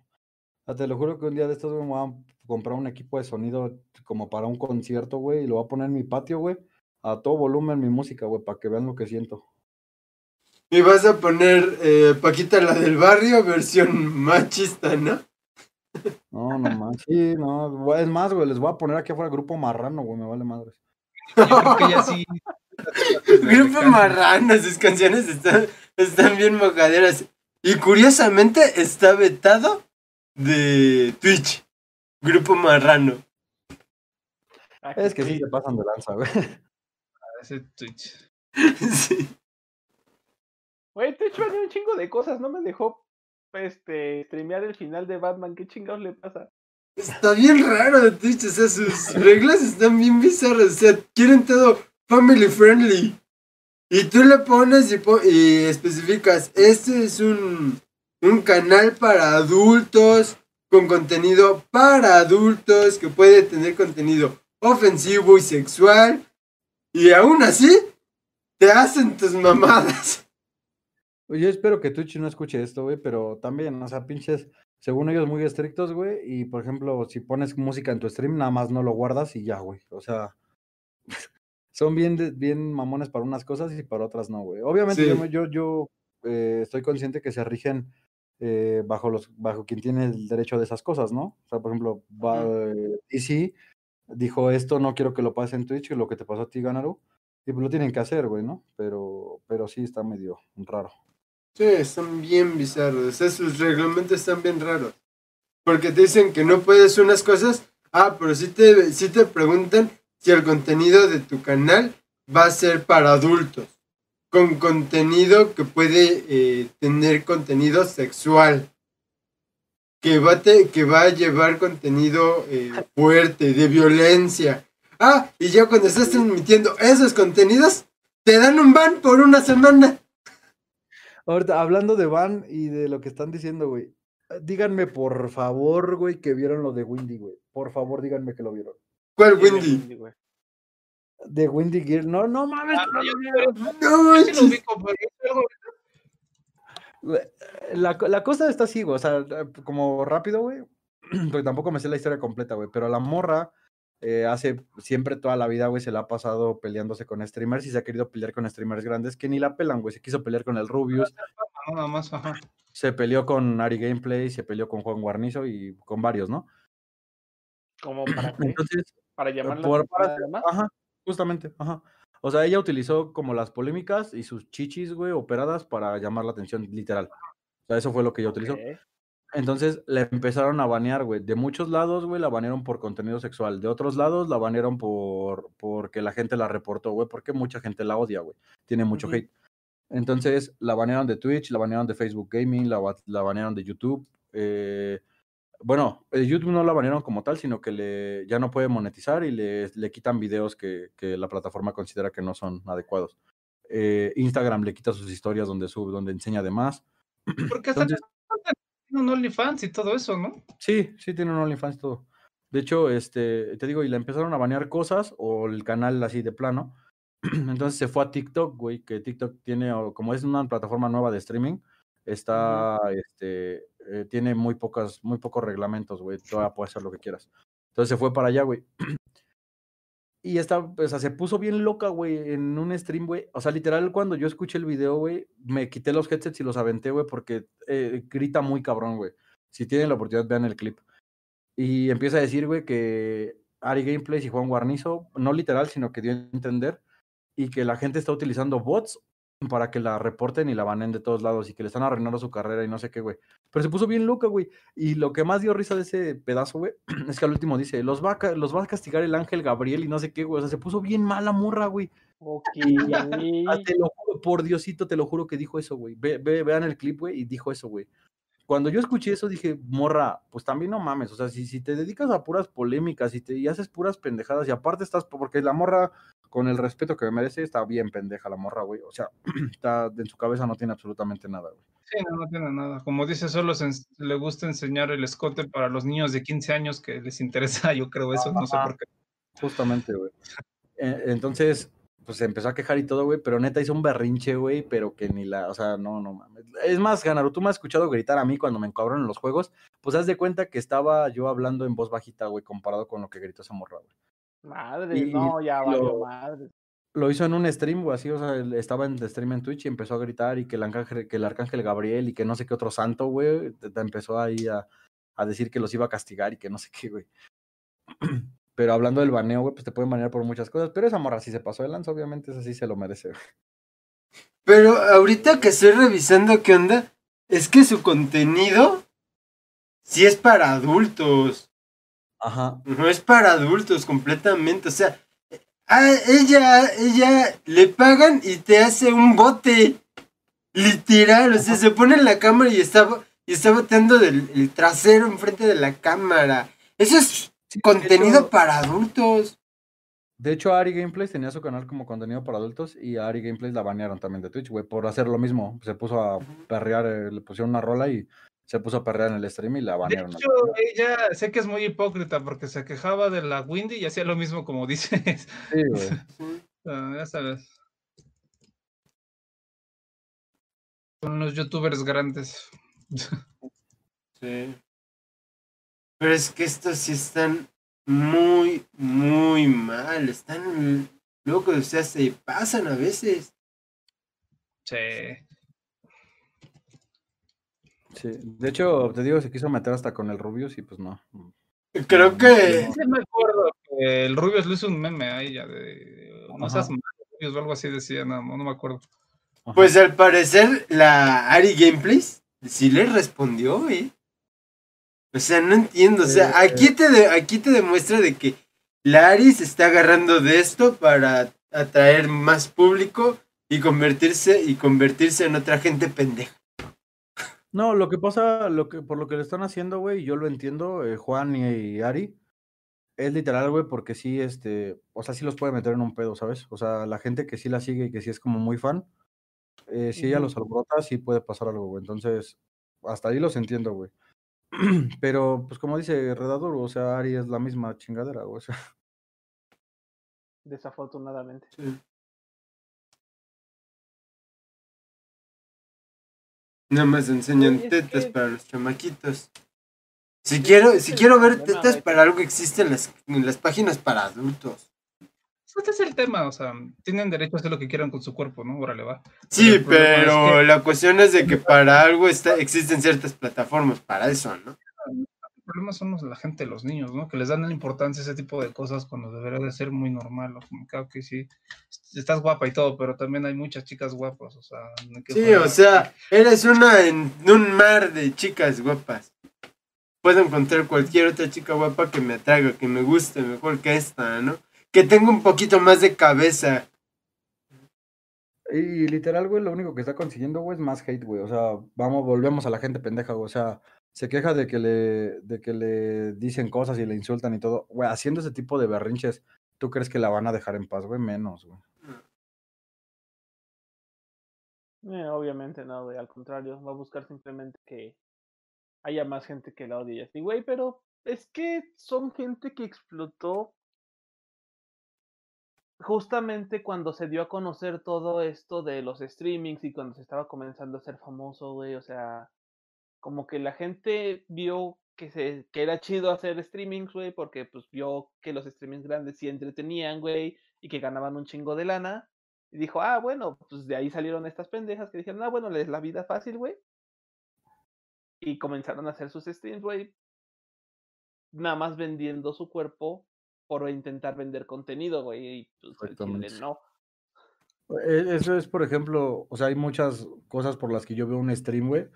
Te lo juro que un día de estos, güey, me voy a comprar un equipo de sonido como para un concierto, güey, y lo voy a poner en mi patio, güey, a todo volumen mi música, güey, para que vean lo que siento. Y vas a poner eh, Paquita la del barrio, versión machista, ¿no? No, no más. Sí, no. Es más, güey, les voy a poner aquí afuera grupo marrano, güey, me vale madres. Yo creo que ya sí. Grupo Marrano, sus canciones están, están bien mojaderas. Y curiosamente está vetado de Twitch. Grupo Marrano. ah, Es que sí se pasan de lanza, güey. Ese Twitch. Sí. Güey, Twitch venía un chingo de cosas, no me dejó este streamear el final de Batman, ¿qué chingados le pasa? Está bien raro de Twitch, o sea, sus reglas están bien bizarras, o sea, quieren todo family friendly. Y tú le pones y, po- y especificas, este es un, un canal para adultos, con contenido para adultos, que puede tener contenido ofensivo y sexual. Y aún así, te hacen tus mamadas. Yo espero que Twitch no escuche esto, güey, pero también, o sea, pinches, según ellos muy estrictos, güey, y por ejemplo, si pones música en tu stream, nada más no lo guardas y ya, güey. O sea, son bien, bien mamones para unas cosas y para otras no, güey. Obviamente Sí. yo, yo, yo eh, estoy consciente que se rigen eh, bajo los, bajo quien tiene el derecho de esas cosas, ¿no? O sea, por ejemplo, va, eh, DC dijo esto, no quiero que lo pase en Twitch, lo que te pasó a ti, Ganaru. Y pues lo tienen que hacer, güey, ¿no? Pero, pero sí está medio raro. Sí, están bien bizarros. Sus reglamentos están bien raros. Porque te dicen que no puedes unas cosas. Ah, pero sí te, sí te preguntan si el contenido de tu canal va a ser para adultos. con contenido que puede eh, tener contenido sexual. Que va, a te- que va a llevar contenido eh, fuerte, de violencia. Ah, y ya cuando estás transmitiendo esos contenidos, te dan un ban por una semana. Ahorita, hablando de Van y de lo que están diciendo, güey. eh, Díganme, por favor, güey, que vieron lo de Windy, güey. Por favor, díganme que lo vieron. ¿Cuál Windy? De Windy Gear. No, no mames. Ah, no yo- lo vieron. No, algo- Güey, La, la cosa está así, güey. O sea, eh, como rápido, güey. Porque tampoco me sé la historia completa, güey. Pero la morra eh, hace siempre toda la vida, güey, se la ha pasado peleándose con streamers y se ha querido pelear con streamers grandes que ni la pelan, güey. Se quiso pelear con el Rubius, no, nada más, ajá. se peleó con Ari Gameplay, se peleó con Juan Guarnizo y con varios, ¿no? Como para qué? Entonces, Para llamar por- para. Ajá, justamente, ajá. O sea, ella utilizó como las polémicas y sus chichis, güey, operadas para llamar la atención, literal. O sea, eso fue lo que ella utilizó. Entonces le empezaron a banear, güey. De muchos lados, güey, la banearon por contenido sexual. De otros lados, la banearon por porque la gente la reportó, güey, porque mucha gente la odia, güey. Tiene mucho hate. Entonces, la banearon de Twitch, la banearon de Facebook Gaming, la, ba- la banearon de YouTube. eh, bueno, de YouTube no la banearon como tal, sino que le, ya no puede monetizar y le, le quitan videos que, que la plataforma considera que no son adecuados. Eh, Instagram le quita sus historias donde sube, donde enseña de más. Porque hasta Entonces- tiene un OnlyFans y todo eso, ¿no? Sí, sí tiene un OnlyFans y todo. De hecho, este, te digo, y le empezaron a banear cosas o el canal así de plano. Entonces se fue a TikTok, güey, que TikTok tiene, como es una plataforma nueva de streaming, está, este, eh, tiene muy pocas, muy pocos reglamentos, güey. Todavía puedes hacer lo que quieras. Entonces se fue para allá, güey. Y esta, pues, o sea, se puso bien loca, güey, en un stream, güey. O sea, literal, cuando yo escuché el video, güey, me quité los headsets y los aventé, güey, porque eh, grita muy cabrón, güey. Si tienen la oportunidad, vean el clip. Y empieza a decir, güey, que Ari Gameplays y Juan Guarnizo, no literal, sino que dio a entender, y que la gente está utilizando bots para que la reporten y la banen de todos lados y que le están arruinando su carrera y no sé qué, güey. Pero se puso bien loca, güey. Y lo que más dio risa de ese pedazo, güey, es que al último dice, los va, a, los va a castigar el ángel Gabriel y no sé qué, güey. O sea, se puso bien mala morra, güey. Ok. Ah, te lo juro, por Diosito, te lo juro que dijo eso, güey. Ve, ve- vean el clip, güey, y dijo eso, güey. Cuando yo escuché eso dije, morra, pues también no mames, o sea, si, si te dedicas a puras polémicas y, te, y haces puras pendejadas y aparte estás, porque la morra, con el respeto que me merece, está bien pendeja la morra, güey. O sea, está, en su cabeza no tiene absolutamente nada, güey. Sí, no, no tiene nada. Como dice, solo se le gusta enseñar el escote para los niños de 15 años que les interesa, yo creo eso, no sé por qué. Justamente, güey. Eh, Entonces, pues se empezó a quejar y todo, güey, pero neta hizo un berrinche, güey, pero que ni la, o sea, no, no mames. Es más, Ganaru, tú me has escuchado gritar a mí cuando me encabron en los juegos, pues haz de cuenta que estaba yo hablando en voz bajita, güey, comparado con lo que gritó esa morra, güey. Madre, Y- no, ya valió madre. Lo hizo en un stream, güey, así, o sea, estaba en stream en Twitch y empezó a gritar y que el arcángel, que el arcángel Gabriel y que no sé qué otro santo, güey, empezó ahí a, a decir que los iba a castigar y que no sé qué, güey. Pero hablando del baneo, güey, pues te pueden banear por muchas cosas, pero esa morra sí se pasó de lanza, obviamente, esa sí se lo merece, güey. Pero ahorita que estoy revisando qué onda, es que su contenido sí es para adultos. Ajá. No es para adultos completamente. O sea, a ella, ella le pagan y te hace un bote. Literal. O sea, se pone en la cámara y está, y está boteando del el trasero enfrente de la cámara. Eso es contenido hecho- para adultos. De hecho, Ari Gameplays tenía su canal como contenido para adultos y a Ari Gameplays la banearon también de Twitch, güey, por hacer lo mismo. Se puso a perrear, eh, le pusieron una rola y se puso a perrear en el stream y la De banearon. hecho, ella sé que es muy hipócrita porque se quejaba de la Windy y hacía lo mismo como dices. Sí, güey. Ah, ya sabes. Son los youtubers grandes. Sí. Pero es que estos sí están muy, muy mal. Están locos. O sea, se pasan a veces. Sí. Sí, de hecho, te digo, se quiso meter hasta con el Rubius y pues no. Creo que. Sí me acuerdo que el Rubius le hizo un meme a ella de no seas malo, Rubius", o algo así decía, no, no me acuerdo. Ajá. Pues al parecer la Ari Gameplays sí le respondió, ¿eh? O sea, no entiendo. O sea, Eh, aquí te, de- aquí te demuestra de que la Ari se está agarrando de esto para atraer más público y convertirse y convertirse en otra gente pendeja. No, lo que pasa, lo que, por lo que le están haciendo, güey, yo lo entiendo, eh, Juan y, Ari, es literal, güey, porque sí, este, o sea, sí los puede meter en un pedo, ¿sabes? O sea, la gente que sí la sigue y que sí es como muy fan, eh, si ella los alborota, sí puede pasar algo, güey. Entonces, hasta ahí los entiendo, güey. Pero, pues como dice Redador, o sea, Ari es la misma chingadera. O sea. Desafortunadamente. Nada más enseñan tetas para los chamaquitos. Si quiero, si quiero ver tetas para algo existe en las, en las páginas para adultos. Este es el tema, o sea, tienen derecho a hacer lo que quieran con su cuerpo, ¿no? Órale, va. Sí, pero, la cuestión es de que para algo está, existen ciertas plataformas para eso, ¿no? El problema son la gente, los niños, ¿no? Que les dan la importancia a ese tipo de cosas cuando debería de ser muy normal, ¿no? Como que, okay, sí, estás guapa y todo, pero también hay muchas chicas guapas, o sea... sí, o sea, eres una en un mar de chicas guapas. Puedo encontrar cualquier otra chica guapa que me atraiga, que me guste mejor que esta, ¿no? Que tenga un poquito más de cabeza. Y literal, güey, lo único que está consiguiendo, güey, es más hate, güey. O sea, vamos, volvemos a la gente pendeja, güey. O sea, se queja de que le, de que le dicen cosas y le insultan y todo. Güey, haciendo ese tipo de berrinches, ¿tú crees que la van a dejar en paz, güey? Menos, güey. Eh, obviamente no, güey. Al contrario, va a buscar simplemente que haya más gente que la odie. Y así, güey, pero es que son gente que explotó justamente cuando se dio a conocer todo esto de los streamings y cuando se estaba comenzando a ser famoso, güey, o sea, como que la gente vio que, se, que era chido hacer streamings, güey, porque pues vio que los streamings grandes sí entretenían, güey, y que ganaban un chingo de lana. Y dijo, ah, bueno, pues de ahí salieron estas pendejas que dijeron, ah, bueno, les la vida fácil, güey. Y comenzaron a hacer sus streams, güey. Nada más vendiendo su cuerpo por intentar vender contenido, güey, y pues no. E, eso es, por ejemplo, o sea, hay muchas cosas por las que yo veo un stream, güey,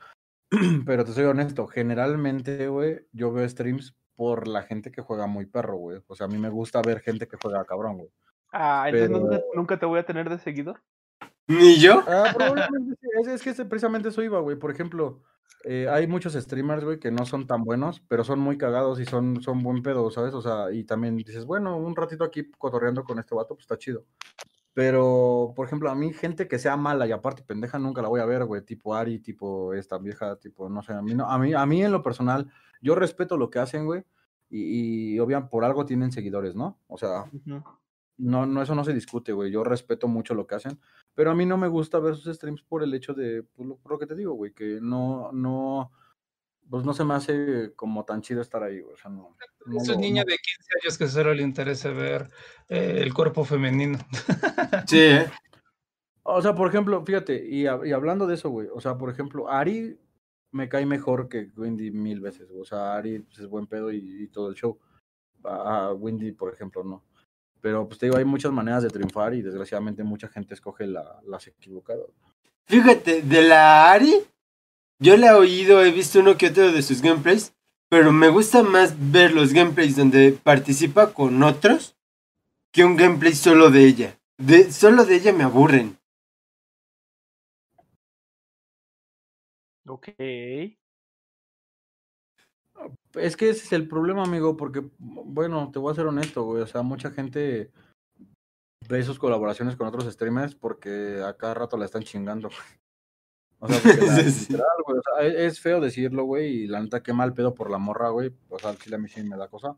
pero te soy honesto, generalmente, güey, yo veo streams por la gente que juega muy perro, güey. O sea, a mí me gusta ver gente que juega cabrón, güey. Ah, entonces nunca, te voy a tener de seguidor. ¿Ni yo? Ah, probablemente es, es que precisamente eso iba, güey. Por ejemplo, eh, hay muchos streamers, güey, que no son tan buenos, pero son muy cagados y son, son buen pedo, ¿sabes? O sea, y también dices, bueno, un ratito aquí cotorreando con este vato, pues está chido. Pero, por ejemplo, a mí, gente que sea mala y aparte pendeja, nunca la voy a ver, güey. Tipo Ari, tipo esta vieja, tipo, no sé, a mí, no, a mí, a mí en lo personal, yo respeto lo que hacen, güey. Y, y obviamente por algo tienen seguidores, ¿no? O sea, no, no, eso no se discute, güey. Yo respeto mucho lo que hacen, pero a mí no me gusta ver sus streams por el hecho de, pues, por lo, que te digo, güey, que no, no, pues no se me hace como tan chido estar ahí, güey. O sea, no. es un niño de 15 años que solo le interesa ver eh, el cuerpo femenino. Sí, ¿eh? O sea, por ejemplo, fíjate, y, y, hablando de eso, güey, o sea, por ejemplo, Ari me cae mejor que Wendy mil veces, O sea, Ari pues, es buen pedo y, todo el show. A Wendy, por ejemplo, no. Pero pues te digo, hay muchas maneras de triunfar y desgraciadamente mucha gente escoge la, las equivocadas. Fíjate, de la Ari, yo le he oído, he visto uno que otro de sus gameplays, pero me gusta más ver los gameplays donde participa con otros que un gameplay solo de ella. De, solo de ella me aburren. Ok. Es que ese es el problema, amigo, porque, bueno, te voy a ser honesto, güey. O sea, mucha gente ve sus colaboraciones con otros streamers porque a cada rato la están chingando. O sea, e, es feo decirlo, güey, y la neta, qué mal pedo por la morra, güey. O sea, sí, a mí sí me da cosa.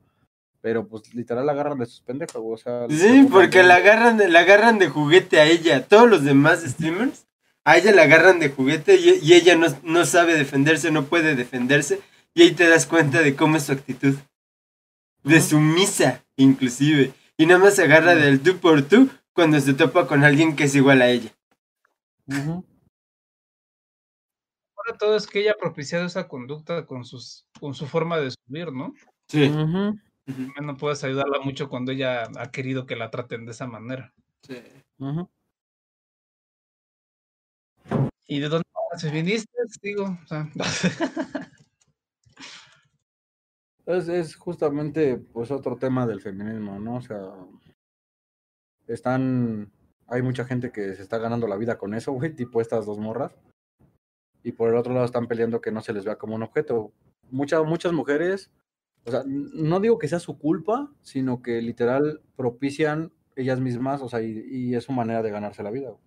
Pero, pues, literal, la agarran de sus pendejos, güey. O sea, sí, porque la agarran, de, la agarran de juguete a ella. Todos los demás streamers, a ella la agarran de juguete y, y ella no, no sabe defenderse, no puede defenderse y ahí te das cuenta de cómo es su actitud. De sumisa, inclusive. Y nada más se agarra del tú por tú cuando se topa con alguien que es igual a ella. Ahora todo es que ella ha propiciado esa conducta con, sus, con su forma de subir, ¿no? Sí. No puedes ayudarla mucho cuando ella ha querido que la traten de esa manera. Sí. ¿Y de dónde viniste? Digo, o sea. Es, es justamente pues otro tema del feminismo, ¿no? O sea, están hay mucha gente que se está ganando la vida con eso, güey, tipo estas dos morras. Y por el otro lado están peleando que no se les vea como un objeto. Muchas, muchas mujeres, o sea, no digo que sea su culpa, sino que literal propician ellas mismas, o sea, y, y es su manera de ganarse la vida. güey.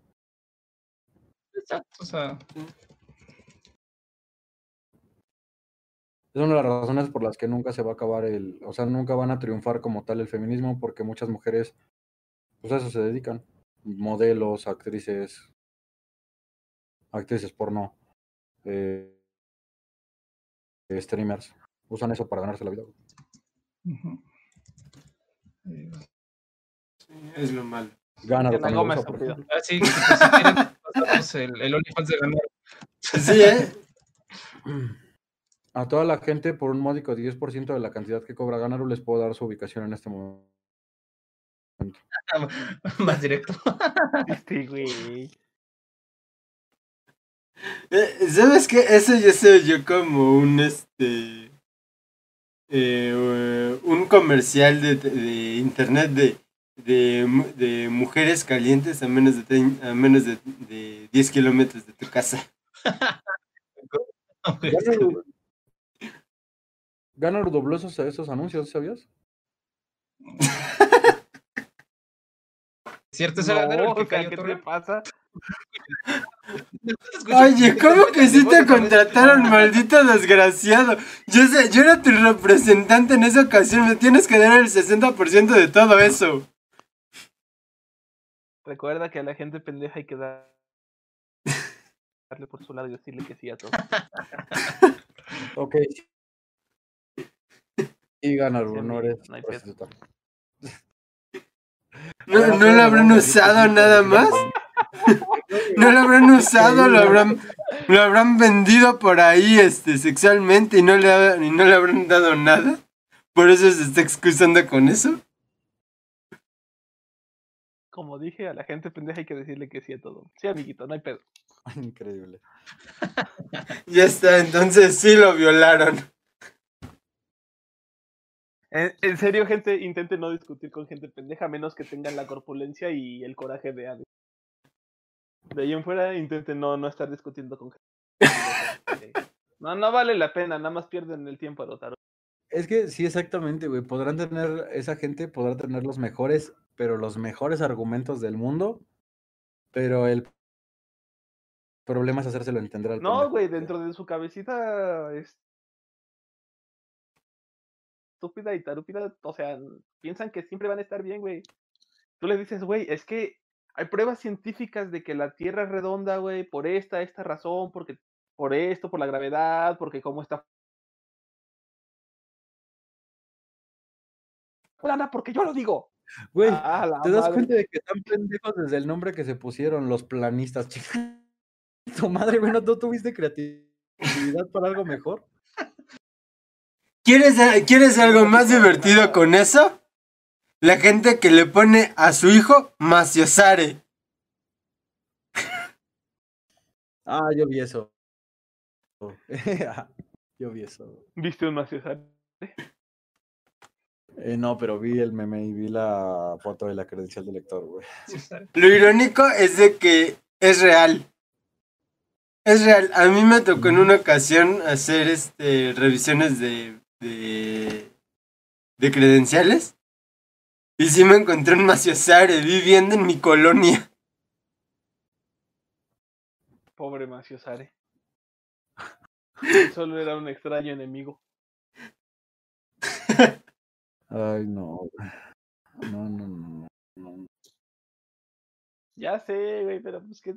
Exacto, o sea, Es una de las razones por las que nunca se va a acabar el, o sea, nunca van a triunfar como tal el feminismo, porque muchas mujeres, pues a eso se dedican. Modelos, actrices, actrices porno, eh, streamers, usan eso para ganarse la vida. Eh, Es lo malo. Gánalo Ana Gómez, usa, por estúpido. ejemplo. ah, sí, pues, si quieren, pasamos el, el OnlyFans de ganar. Sí, ¿eh? A toda la gente, por un módico 10% de la cantidad que cobra Ganaru, les puedo dar su ubicación en este momento. Más directo. Sí, güey. Eh, ¿Sabes qué? Eso ya se oyó como un este. eh, un comercial de, de internet de, de, de mujeres calientes a menos de, a menos de, de 10 kilómetros de tu casa. Ganaru dobló esos, esos anuncios, ¿sabías? ¿Cierto? Es el ganador el No, que o sea, cayó ¿qué te pasa? Oye, ¿cómo que sí te contrataron, maldito desgraciado? Yo sé, yo era tu representante en esa ocasión, me tienes que dar el 60% de todo eso. Recuerda que a la gente pendeja hay que dar- darle por su lado y decirle que sí a todo. Ok. Y Ganaru, Sí, no amigo, eres no hay pedo. prostituta. ¿No, no lo habrán usado nada más? ¿No lo habrán usado? ¿Lo habrán, lo habrán vendido por ahí este, sexualmente y no, le ha- y no le habrán dado nada? ¿Por eso se está excusando con eso? Como dije, a la gente pendeja hay que decirle que sí a todo. Sí, amiguito, no hay pedo. Increíble. Ya está, entonces sí lo violaron. En, en serio, gente, intenten no discutir con gente pendeja, a menos que tengan la corpulencia y el coraje de Hades. De ahí en fuera, intenten no, no estar discutiendo con gente No, no vale la pena, nada más pierden el tiempo a dotar. Es que sí, exactamente, güey. Podrán tener, esa gente podrá tener los mejores, pero los mejores argumentos del mundo, pero el problema es hacérselo entender al No, güey, dentro de su cabecita es estúpida y tarúpida, o sea, piensan que siempre van a estar bien, güey. Tú les dices, güey, es que hay pruebas científicas de que la Tierra es redonda, güey, por esta, esta razón, porque por esto, por la gravedad, porque cómo está plana, porque yo lo digo. Güey, Ah, ¿te das madre. cuenta de que están pendejos desde el nombre que se pusieron, los planistas, chica? Tu madre, güey, ¿no tú tuviste creatividad para algo mejor? ¿Quieres, ¿Quieres algo más divertido con eso? La gente que le pone a su hijo Maciosare. Ah, yo vi eso. yo vi eso. ¿Viste un maciosar? Eh, no, pero vi el meme y vi la foto de la credencial del lector, güey. Lo irónico es de que es real. Es real. A mí me tocó en una ocasión hacer este revisiones de, de, de credenciales. Y sí me encontré un Maciosare viviendo en mi colonia. Pobre maciosare. Solo era un extraño enemigo. Ay, no. no, no, no, no. Ya sé, güey, pero pues que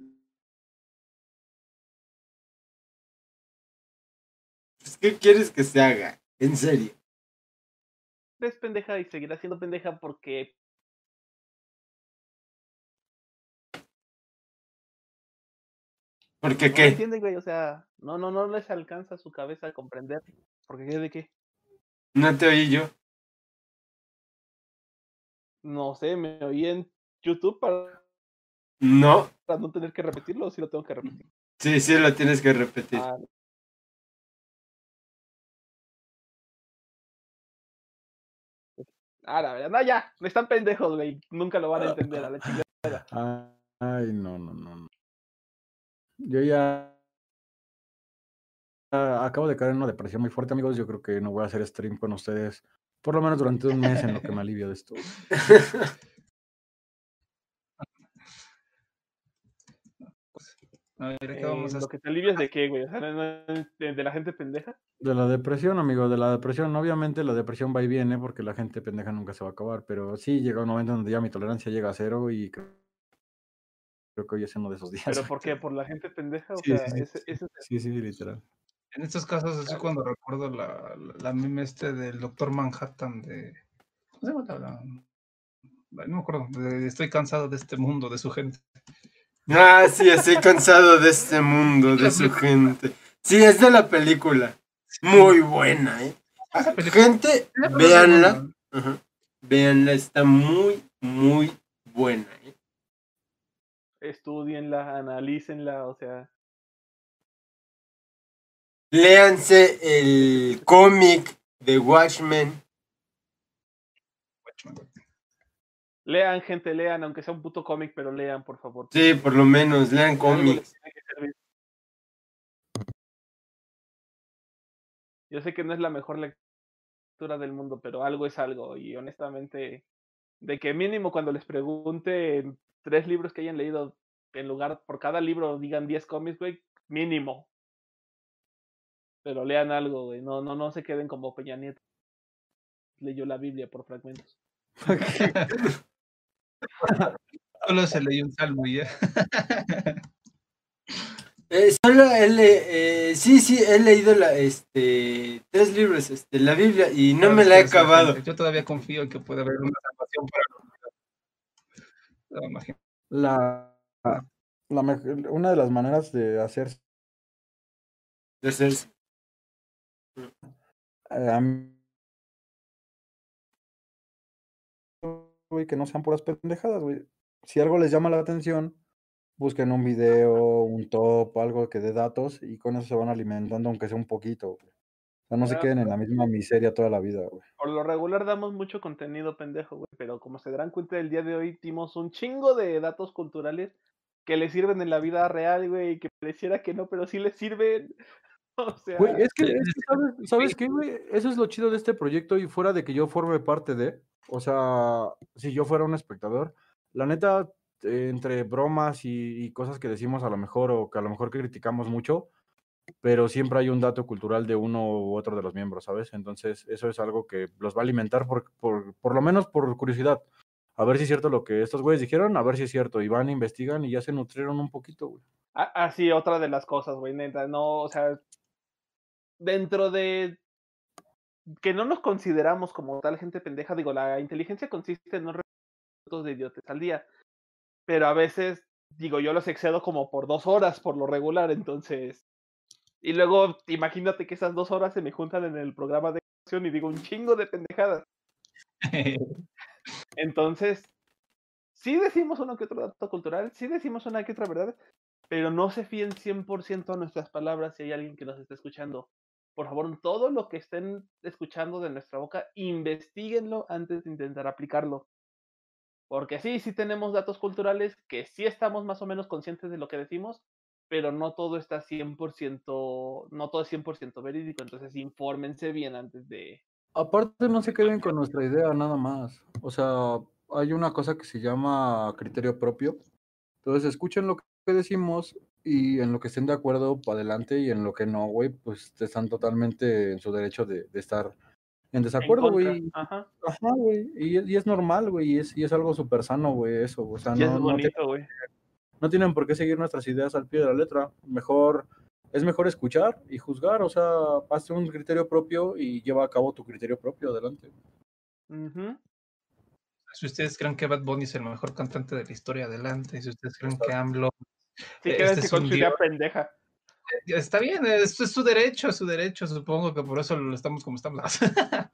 Pues, ¿Qué quieres que se haga? En serio. es pendeja y seguirá siendo pendeja porque ¿Porque no qué? entienden, güey, o sea, no, no, no les alcanza su cabeza a comprender. ¿Porque qué de qué? No te oí yo. No sé, me oí en YouTube para, No. para no tener que repetirlo o si lo tengo que repetir. Sí, sí lo tienes que repetir. Ah, Ah, la verdad, no, ya, están pendejos, güey, nunca lo van a entender a la chingada. Ay, no, no, no. no. Yo ya acabo de caer en una depresión muy fuerte, amigos. Yo creo que no voy a hacer stream con ustedes, por lo menos durante un mes en lo que me alivio de esto. A ver, ¿qué Eh, vamos a lo que te alivias de qué, güey. O sea, no- no- de, de la gente pendeja. De la depresión, amigo, de la depresión. Obviamente la depresión va y viene porque la gente pendeja nunca se va a acabar, pero sí llega un momento donde ya mi tolerancia llega a cero y creo, que hoy es uno de esos días. ¿Pero por qué? ¿Por la gente pendeja? O Sí, sea, sí, ese, sí, ese- sí, sí, literal. En estos casos, así cuando recuerdo la, la, la meme este del Doctor Manhattan de. ¿Cómo se llama? La- la- no me acuerdo. de estoy cansado de este mundo, de su gente. Ah, sí, estoy cansado de este mundo, de su gente. Sí, es de la película. Muy buena, ¿eh? Gente, véanla. Ajá. Véanla, está muy, muy buena, ¿eh? estudienla, analícenla, o sea. Léanse el cómic de Watchmen. Lean, gente, lean, aunque sea un puto cómic, pero lean, por favor. Sí, por lo menos, lean cómics. Yo sé que no es la mejor lectura del mundo, pero algo es algo. Y honestamente, de que mínimo cuando les pregunte tres libros que hayan leído, en lugar por cada libro digan 10 cómics, güey, mínimo. Pero lean algo, güey. No, no, no se queden como Peña Nieto. Leyó la Biblia por fragmentos. Solo se leyó un salmo y ya. Eh, solo él, eh, sí, sí, he leído la, este, tres libros, este, la Biblia, y no me la he acabado. Yo todavía confío en que puede haber una salvación para la humanidad. La, la una de las maneras de hacer De ser- eh, a mí- güey, que no sean puras pendejadas, güey. Si algo les llama la atención, busquen un video, un top, algo que dé datos y con eso se van alimentando, aunque sea un poquito. güey. O sea, no se queden en la misma miseria toda la vida, güey. Por lo regular damos mucho contenido pendejo, güey, pero como se darán cuenta el día de hoy, dimos un chingo de datos culturales que les sirven en la vida real, güey, y que pareciera que no, pero sí les sirven. O sea, Güey, es que, es que, ¿sabes, ¿sabes qué, güey? Eso es lo chido de este proyecto y fuera de que yo forme parte de, o sea, si yo fuera un espectador, la neta, eh, entre bromas y, y cosas que decimos a lo mejor o que a lo mejor criticamos mucho, pero siempre hay un dato cultural de uno u otro de los miembros, ¿sabes? Entonces, eso es algo que los va a alimentar por, por, por lo menos por curiosidad. A ver si es cierto lo que estos güeyes dijeron, a ver si es cierto. Y van, investigan y ya se nutrieron un poquito, güey. Ah, ah, sí, otra de las cosas, güey, neta, no, o sea, dentro de que no nos consideramos como tal gente pendeja, digo, la inteligencia consiste en no minutos de idiotes al día, pero a veces, digo, yo los excedo como por dos horas por lo regular, entonces, y luego imagínate que esas dos horas se me juntan en el programa de acción y digo un chingo de pendejadas. Entonces, sí decimos uno que otro dato cultural, sí decimos una que otra verdad, pero no se fíen 100% a nuestras palabras si hay alguien que nos está escuchando. Por favor, todo lo que estén escuchando de nuestra boca, investiguenlo antes de intentar aplicarlo. Porque sí, sí tenemos datos culturales que sí estamos más o menos conscientes de lo que decimos, pero no todo está 100%, no todo es 100% verídico, entonces infórmense bien antes de... Aparte, no se queden con nuestra idea nada más. O sea, hay una cosa que se llama criterio propio. Entonces, escuchen lo que decimos y en lo que estén de acuerdo, para adelante, y en lo que no, güey, pues están totalmente en su derecho de, de estar en desacuerdo, güey. Ajá. Ajá, güey. Y, es- y es normal, güey, y es, y es algo súper sano, güey, eso. O sea, es no, no, tienen, bonito, güey. no tienen por qué seguir nuestras ideas al pie de la letra. Mejor, es mejor escuchar y juzgar, o sea, hazte un criterio propio y lleva a cabo tu criterio propio, adelante. Si ustedes creen que Bad Bunny es el mejor cantante de la historia, adelante. Si ustedes creen que AMLO Sí, Eh, quédense este es con su idea pendeja. Ya Está bien, es, es su derecho, es su derecho, supongo que por eso lo estamos como estamos.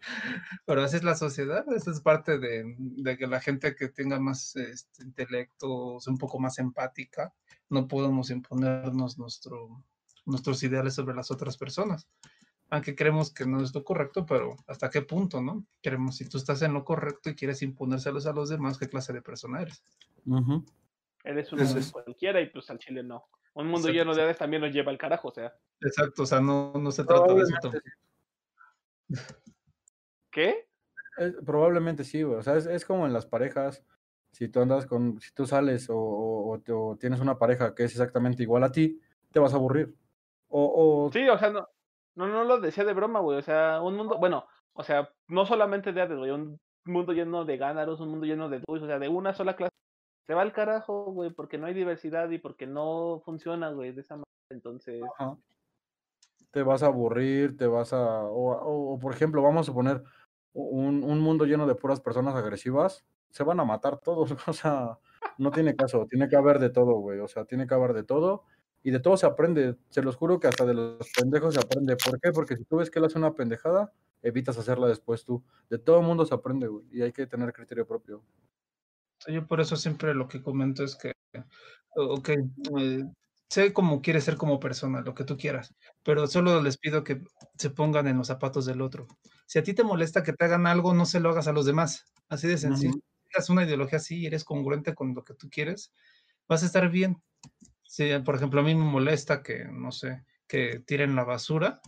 Pero así es la sociedad, eso es parte de, de que la gente que tenga más este, intelecto, sea un poco más empática, no podemos imponernos nuestro, nuestros ideales sobre las otras personas. Aunque creemos que no es lo correcto, pero ¿hasta qué punto, no? Queremos, si tú estás en lo correcto y quieres imponérselos a los demás, ¿qué clase de persona eres? Eres un es. cualquiera y pues al chile no. Un mundo Exacto, lleno de. Hades también nos lleva al carajo, o sea. Exacto, o sea, no, no se trata de eso tampoco. ¿Qué? Probablemente sí, güey. O sea, es, es como en las parejas. Si tú andas con, si tú sales o, o- o te- o tienes una pareja que es exactamente igual a ti, te vas a aburrir. O, o Sí, o sea, no, no, no lo decía de broma, güey. O sea, un mundo, bueno, o sea, no solamente de Hades, güey, un mundo lleno de Gánaros, un mundo lleno de Dulces, o sea, de una sola clase. Se va al carajo, güey, porque no hay diversidad y porque no funciona, güey, de esa manera. Entonces. Te vas a aburrir, te vas a... O, o- por ejemplo, vamos a suponer un, un mundo lleno de puras personas agresivas, se van a matar todos, o sea, no tiene caso, tiene que haber de todo, güey, o sea, tiene que haber de todo y de todo se aprende, se los juro que hasta de los pendejos se aprende. ¿Por qué? Porque si tú ves que él hace una pendejada, evitas hacerla después tú. De todo mundo se aprende, güey, y hay que tener criterio propio. Yo por eso siempre lo que comento es que, ok, eh, sé cómo quieres ser como persona, lo que tú quieras, pero solo les pido que se pongan en los zapatos del otro. Si a ti te molesta que te hagan algo, no se lo hagas a los demás. Así de sencillo. Ujú. Si tienes una ideología así y eres congruente con lo que tú quieres, vas a estar bien. Si, por ejemplo, a mí me molesta que, no sé, que tiren la basura,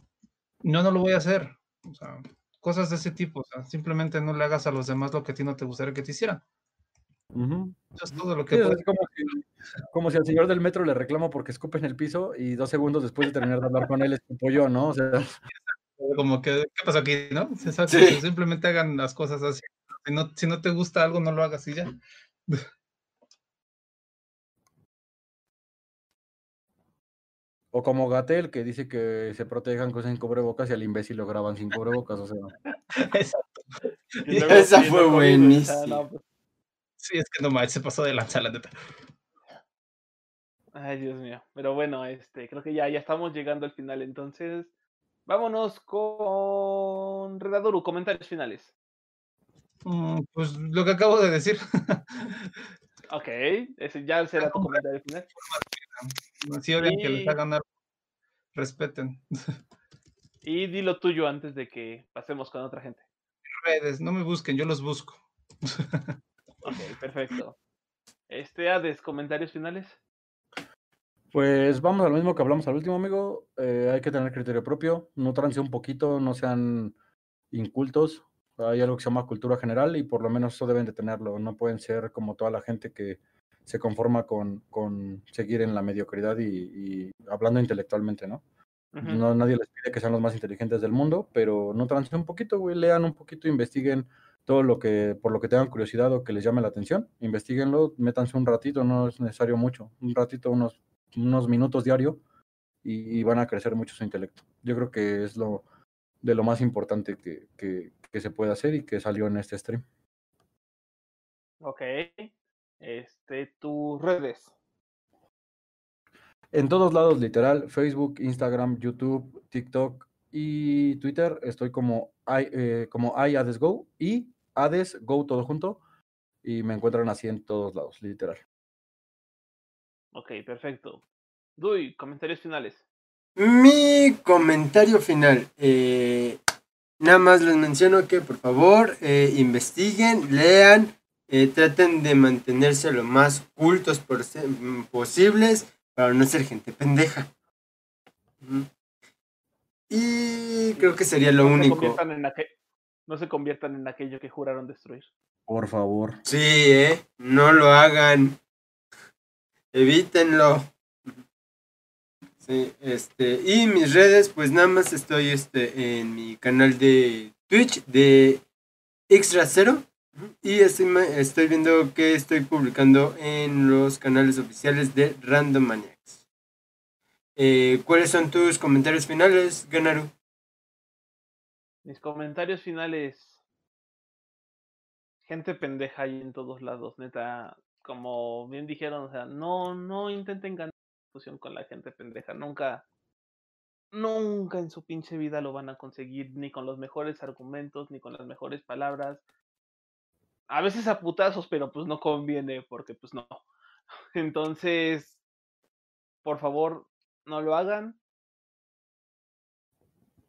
no, no lo voy a hacer. O sea, cosas de ese tipo. O sea, simplemente no le hagas a los demás lo que a ti no te gustaría que te hicieran. Eso es todo lo Sí, que es como si, como si al señor del metro le reclamo porque escupe en el piso y dos segundos después de terminar de hablar con él escupo yo, ¿no? O sea, Como que, ¿qué pasó aquí? ¿No? Exacto, Sí. que simplemente hagan las cosas así. Si no, si no te gusta algo, no lo hagas y ya. o como Gatel que dice que se protejan con sin cubrebocas y al imbécil lo graban sin cubrebocas, o sea. Exacto. y luego Esa fue buenísima. no, pues, Sí, es que no manches, se pasó de lanza, la neta. Ay, Dios mío. Pero bueno, este, creo que ya, ya estamos llegando al final. Entonces, vámonos con Redadoru, comentarios finales. Mm, Pues lo que acabo de decir. Ok, ese ya será tu comentario final. Si odian que les hagan algo, respeten. Y di lo tuyo antes de que pasemos con otra gente. Redes, no me busquen, yo los busco. Ok, perfecto. Este, Hades, comentarios finales. Pues vamos a lo mismo que hablamos al último, amigo. eh, hay que tener criterio propio, no trance un poquito, no sean incultos. Hay algo que se llama cultura general y por lo menos eso deben de tenerlo. No pueden ser como toda la gente que se conforma con, con seguir en la mediocridad y, y hablando intelectualmente, ¿no? No, nadie les pide que sean los más inteligentes del mundo, pero no trancen un poquito, güey, lean un poquito, investiguen todo lo que, por lo que tengan curiosidad o que les llame la atención, investiguenlo, métanse un ratito, no es necesario mucho, un ratito, unos, unos minutos diario y, y van a crecer mucho su intelecto. Yo creo que es lo de lo más importante que, que, que se puede hacer y que salió en este stream. Ok. Este, tus redes. En todos lados, literal, Facebook, Instagram, YouTube, TikTok y Twitter, estoy como, I, eh, como iAdesGo y AdesGo todo junto y me encuentran así en todos lados, literal. Ok, perfecto. Dui, comentarios finales. Mi comentario final. eh, nada más les menciono que por favor eh, investiguen, lean, eh, traten de mantenerse lo más cultos por mm, posibles para no ser gente pendeja. Y creo que sería lo no Se único. conviertan en aque- No se conviertan en aquello que juraron destruir. Por favor. Sí, eh, no lo hagan. Evítenlo. Sí, este, y mis redes, pues nada más estoy este en mi canal de Twitch de Extra Cero. Y estoy, estoy viendo que estoy publicando en los canales oficiales de Random Maniacs. Eh, ¿Cuáles son tus comentarios finales, Ganaru? Mis comentarios finales. Gente pendeja ahí en todos lados, neta. Como bien dijeron, o sea, no, no intenten ganar discusión con la gente pendeja. Nunca, nunca en su pinche vida lo van a conseguir, ni con los mejores argumentos, ni con las mejores palabras. A veces a putazos, pero pues no conviene, porque pues no. Entonces, por favor, no lo hagan.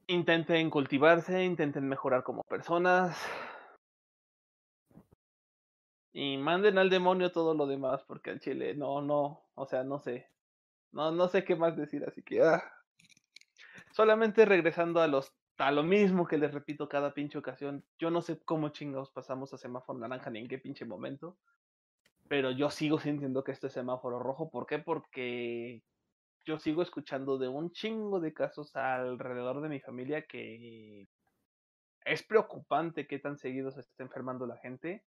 Intenten cultivarse, intenten mejorar como personas. Y manden al demonio todo lo demás, porque al chile, no, no, o sea, no sé. No, no sé qué más decir, así que. ah. Solamente regresando a los a lo mismo que les repito cada pinche ocasión. Yo no sé cómo chingados pasamos a semáforo naranja ni en qué pinche momento. Pero yo sigo sintiendo que este es semáforo rojo. ¿Por qué? Porque yo sigo escuchando de un chingo de casos alrededor de mi familia que es preocupante qué tan seguido se está enfermando la gente.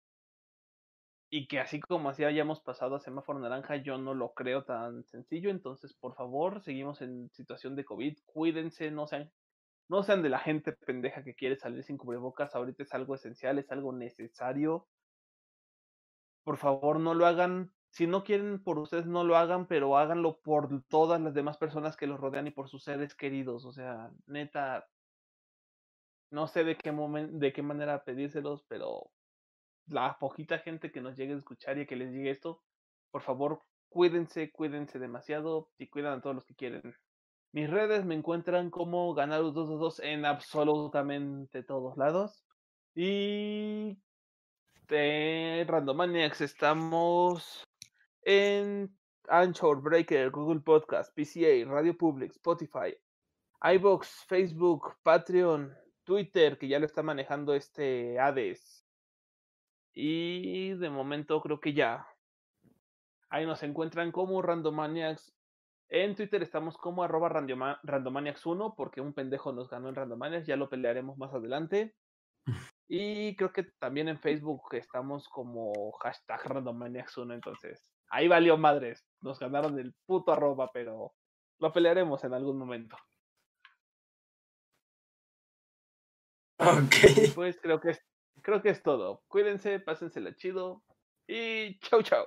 Y que así como así hayamos pasado a semáforo naranja, yo no lo creo tan sencillo. Entonces, por favor, seguimos en situación de COVID. Cuídense, no sean, no sean de la gente pendeja que quiere salir sin cubrebocas. Ahorita es algo esencial, es algo necesario. Por favor, no lo hagan. Si no quieren por ustedes, no lo hagan, pero háganlo por todas las demás personas que los rodean y por sus seres queridos. O sea, neta, no sé de qué momento, de qué manera pedírselos, pero la poquita gente que nos llegue a escuchar y que les llegue esto, por favor, cuídense, cuídense demasiado y cuidan a todos los que quieren. Mis redes me encuentran como Ganaros 222 en absolutamente todos lados. Y de Randomaniacs estamos en Anchor, Breaker, Google Podcast, PCA, Radio Public, Spotify, iBox, Facebook, Patreon, Twitter, que ya lo está manejando este Hades. Y de momento creo que ya. Ahí nos encuentran como Randomaniacs. En Twitter estamos como arroba randoma- randomaniacs1 porque un pendejo nos ganó en Randomaniacs, ya lo pelearemos más adelante. Y creo que también en Facebook estamos como hashtag randomaniacs1, entonces ahí valió madres. Nos ganaron el puto arroba, pero lo pelearemos en algún momento. Ok. Pues creo que es, creo que es todo. Cuídense, pásensela chido y chau chau.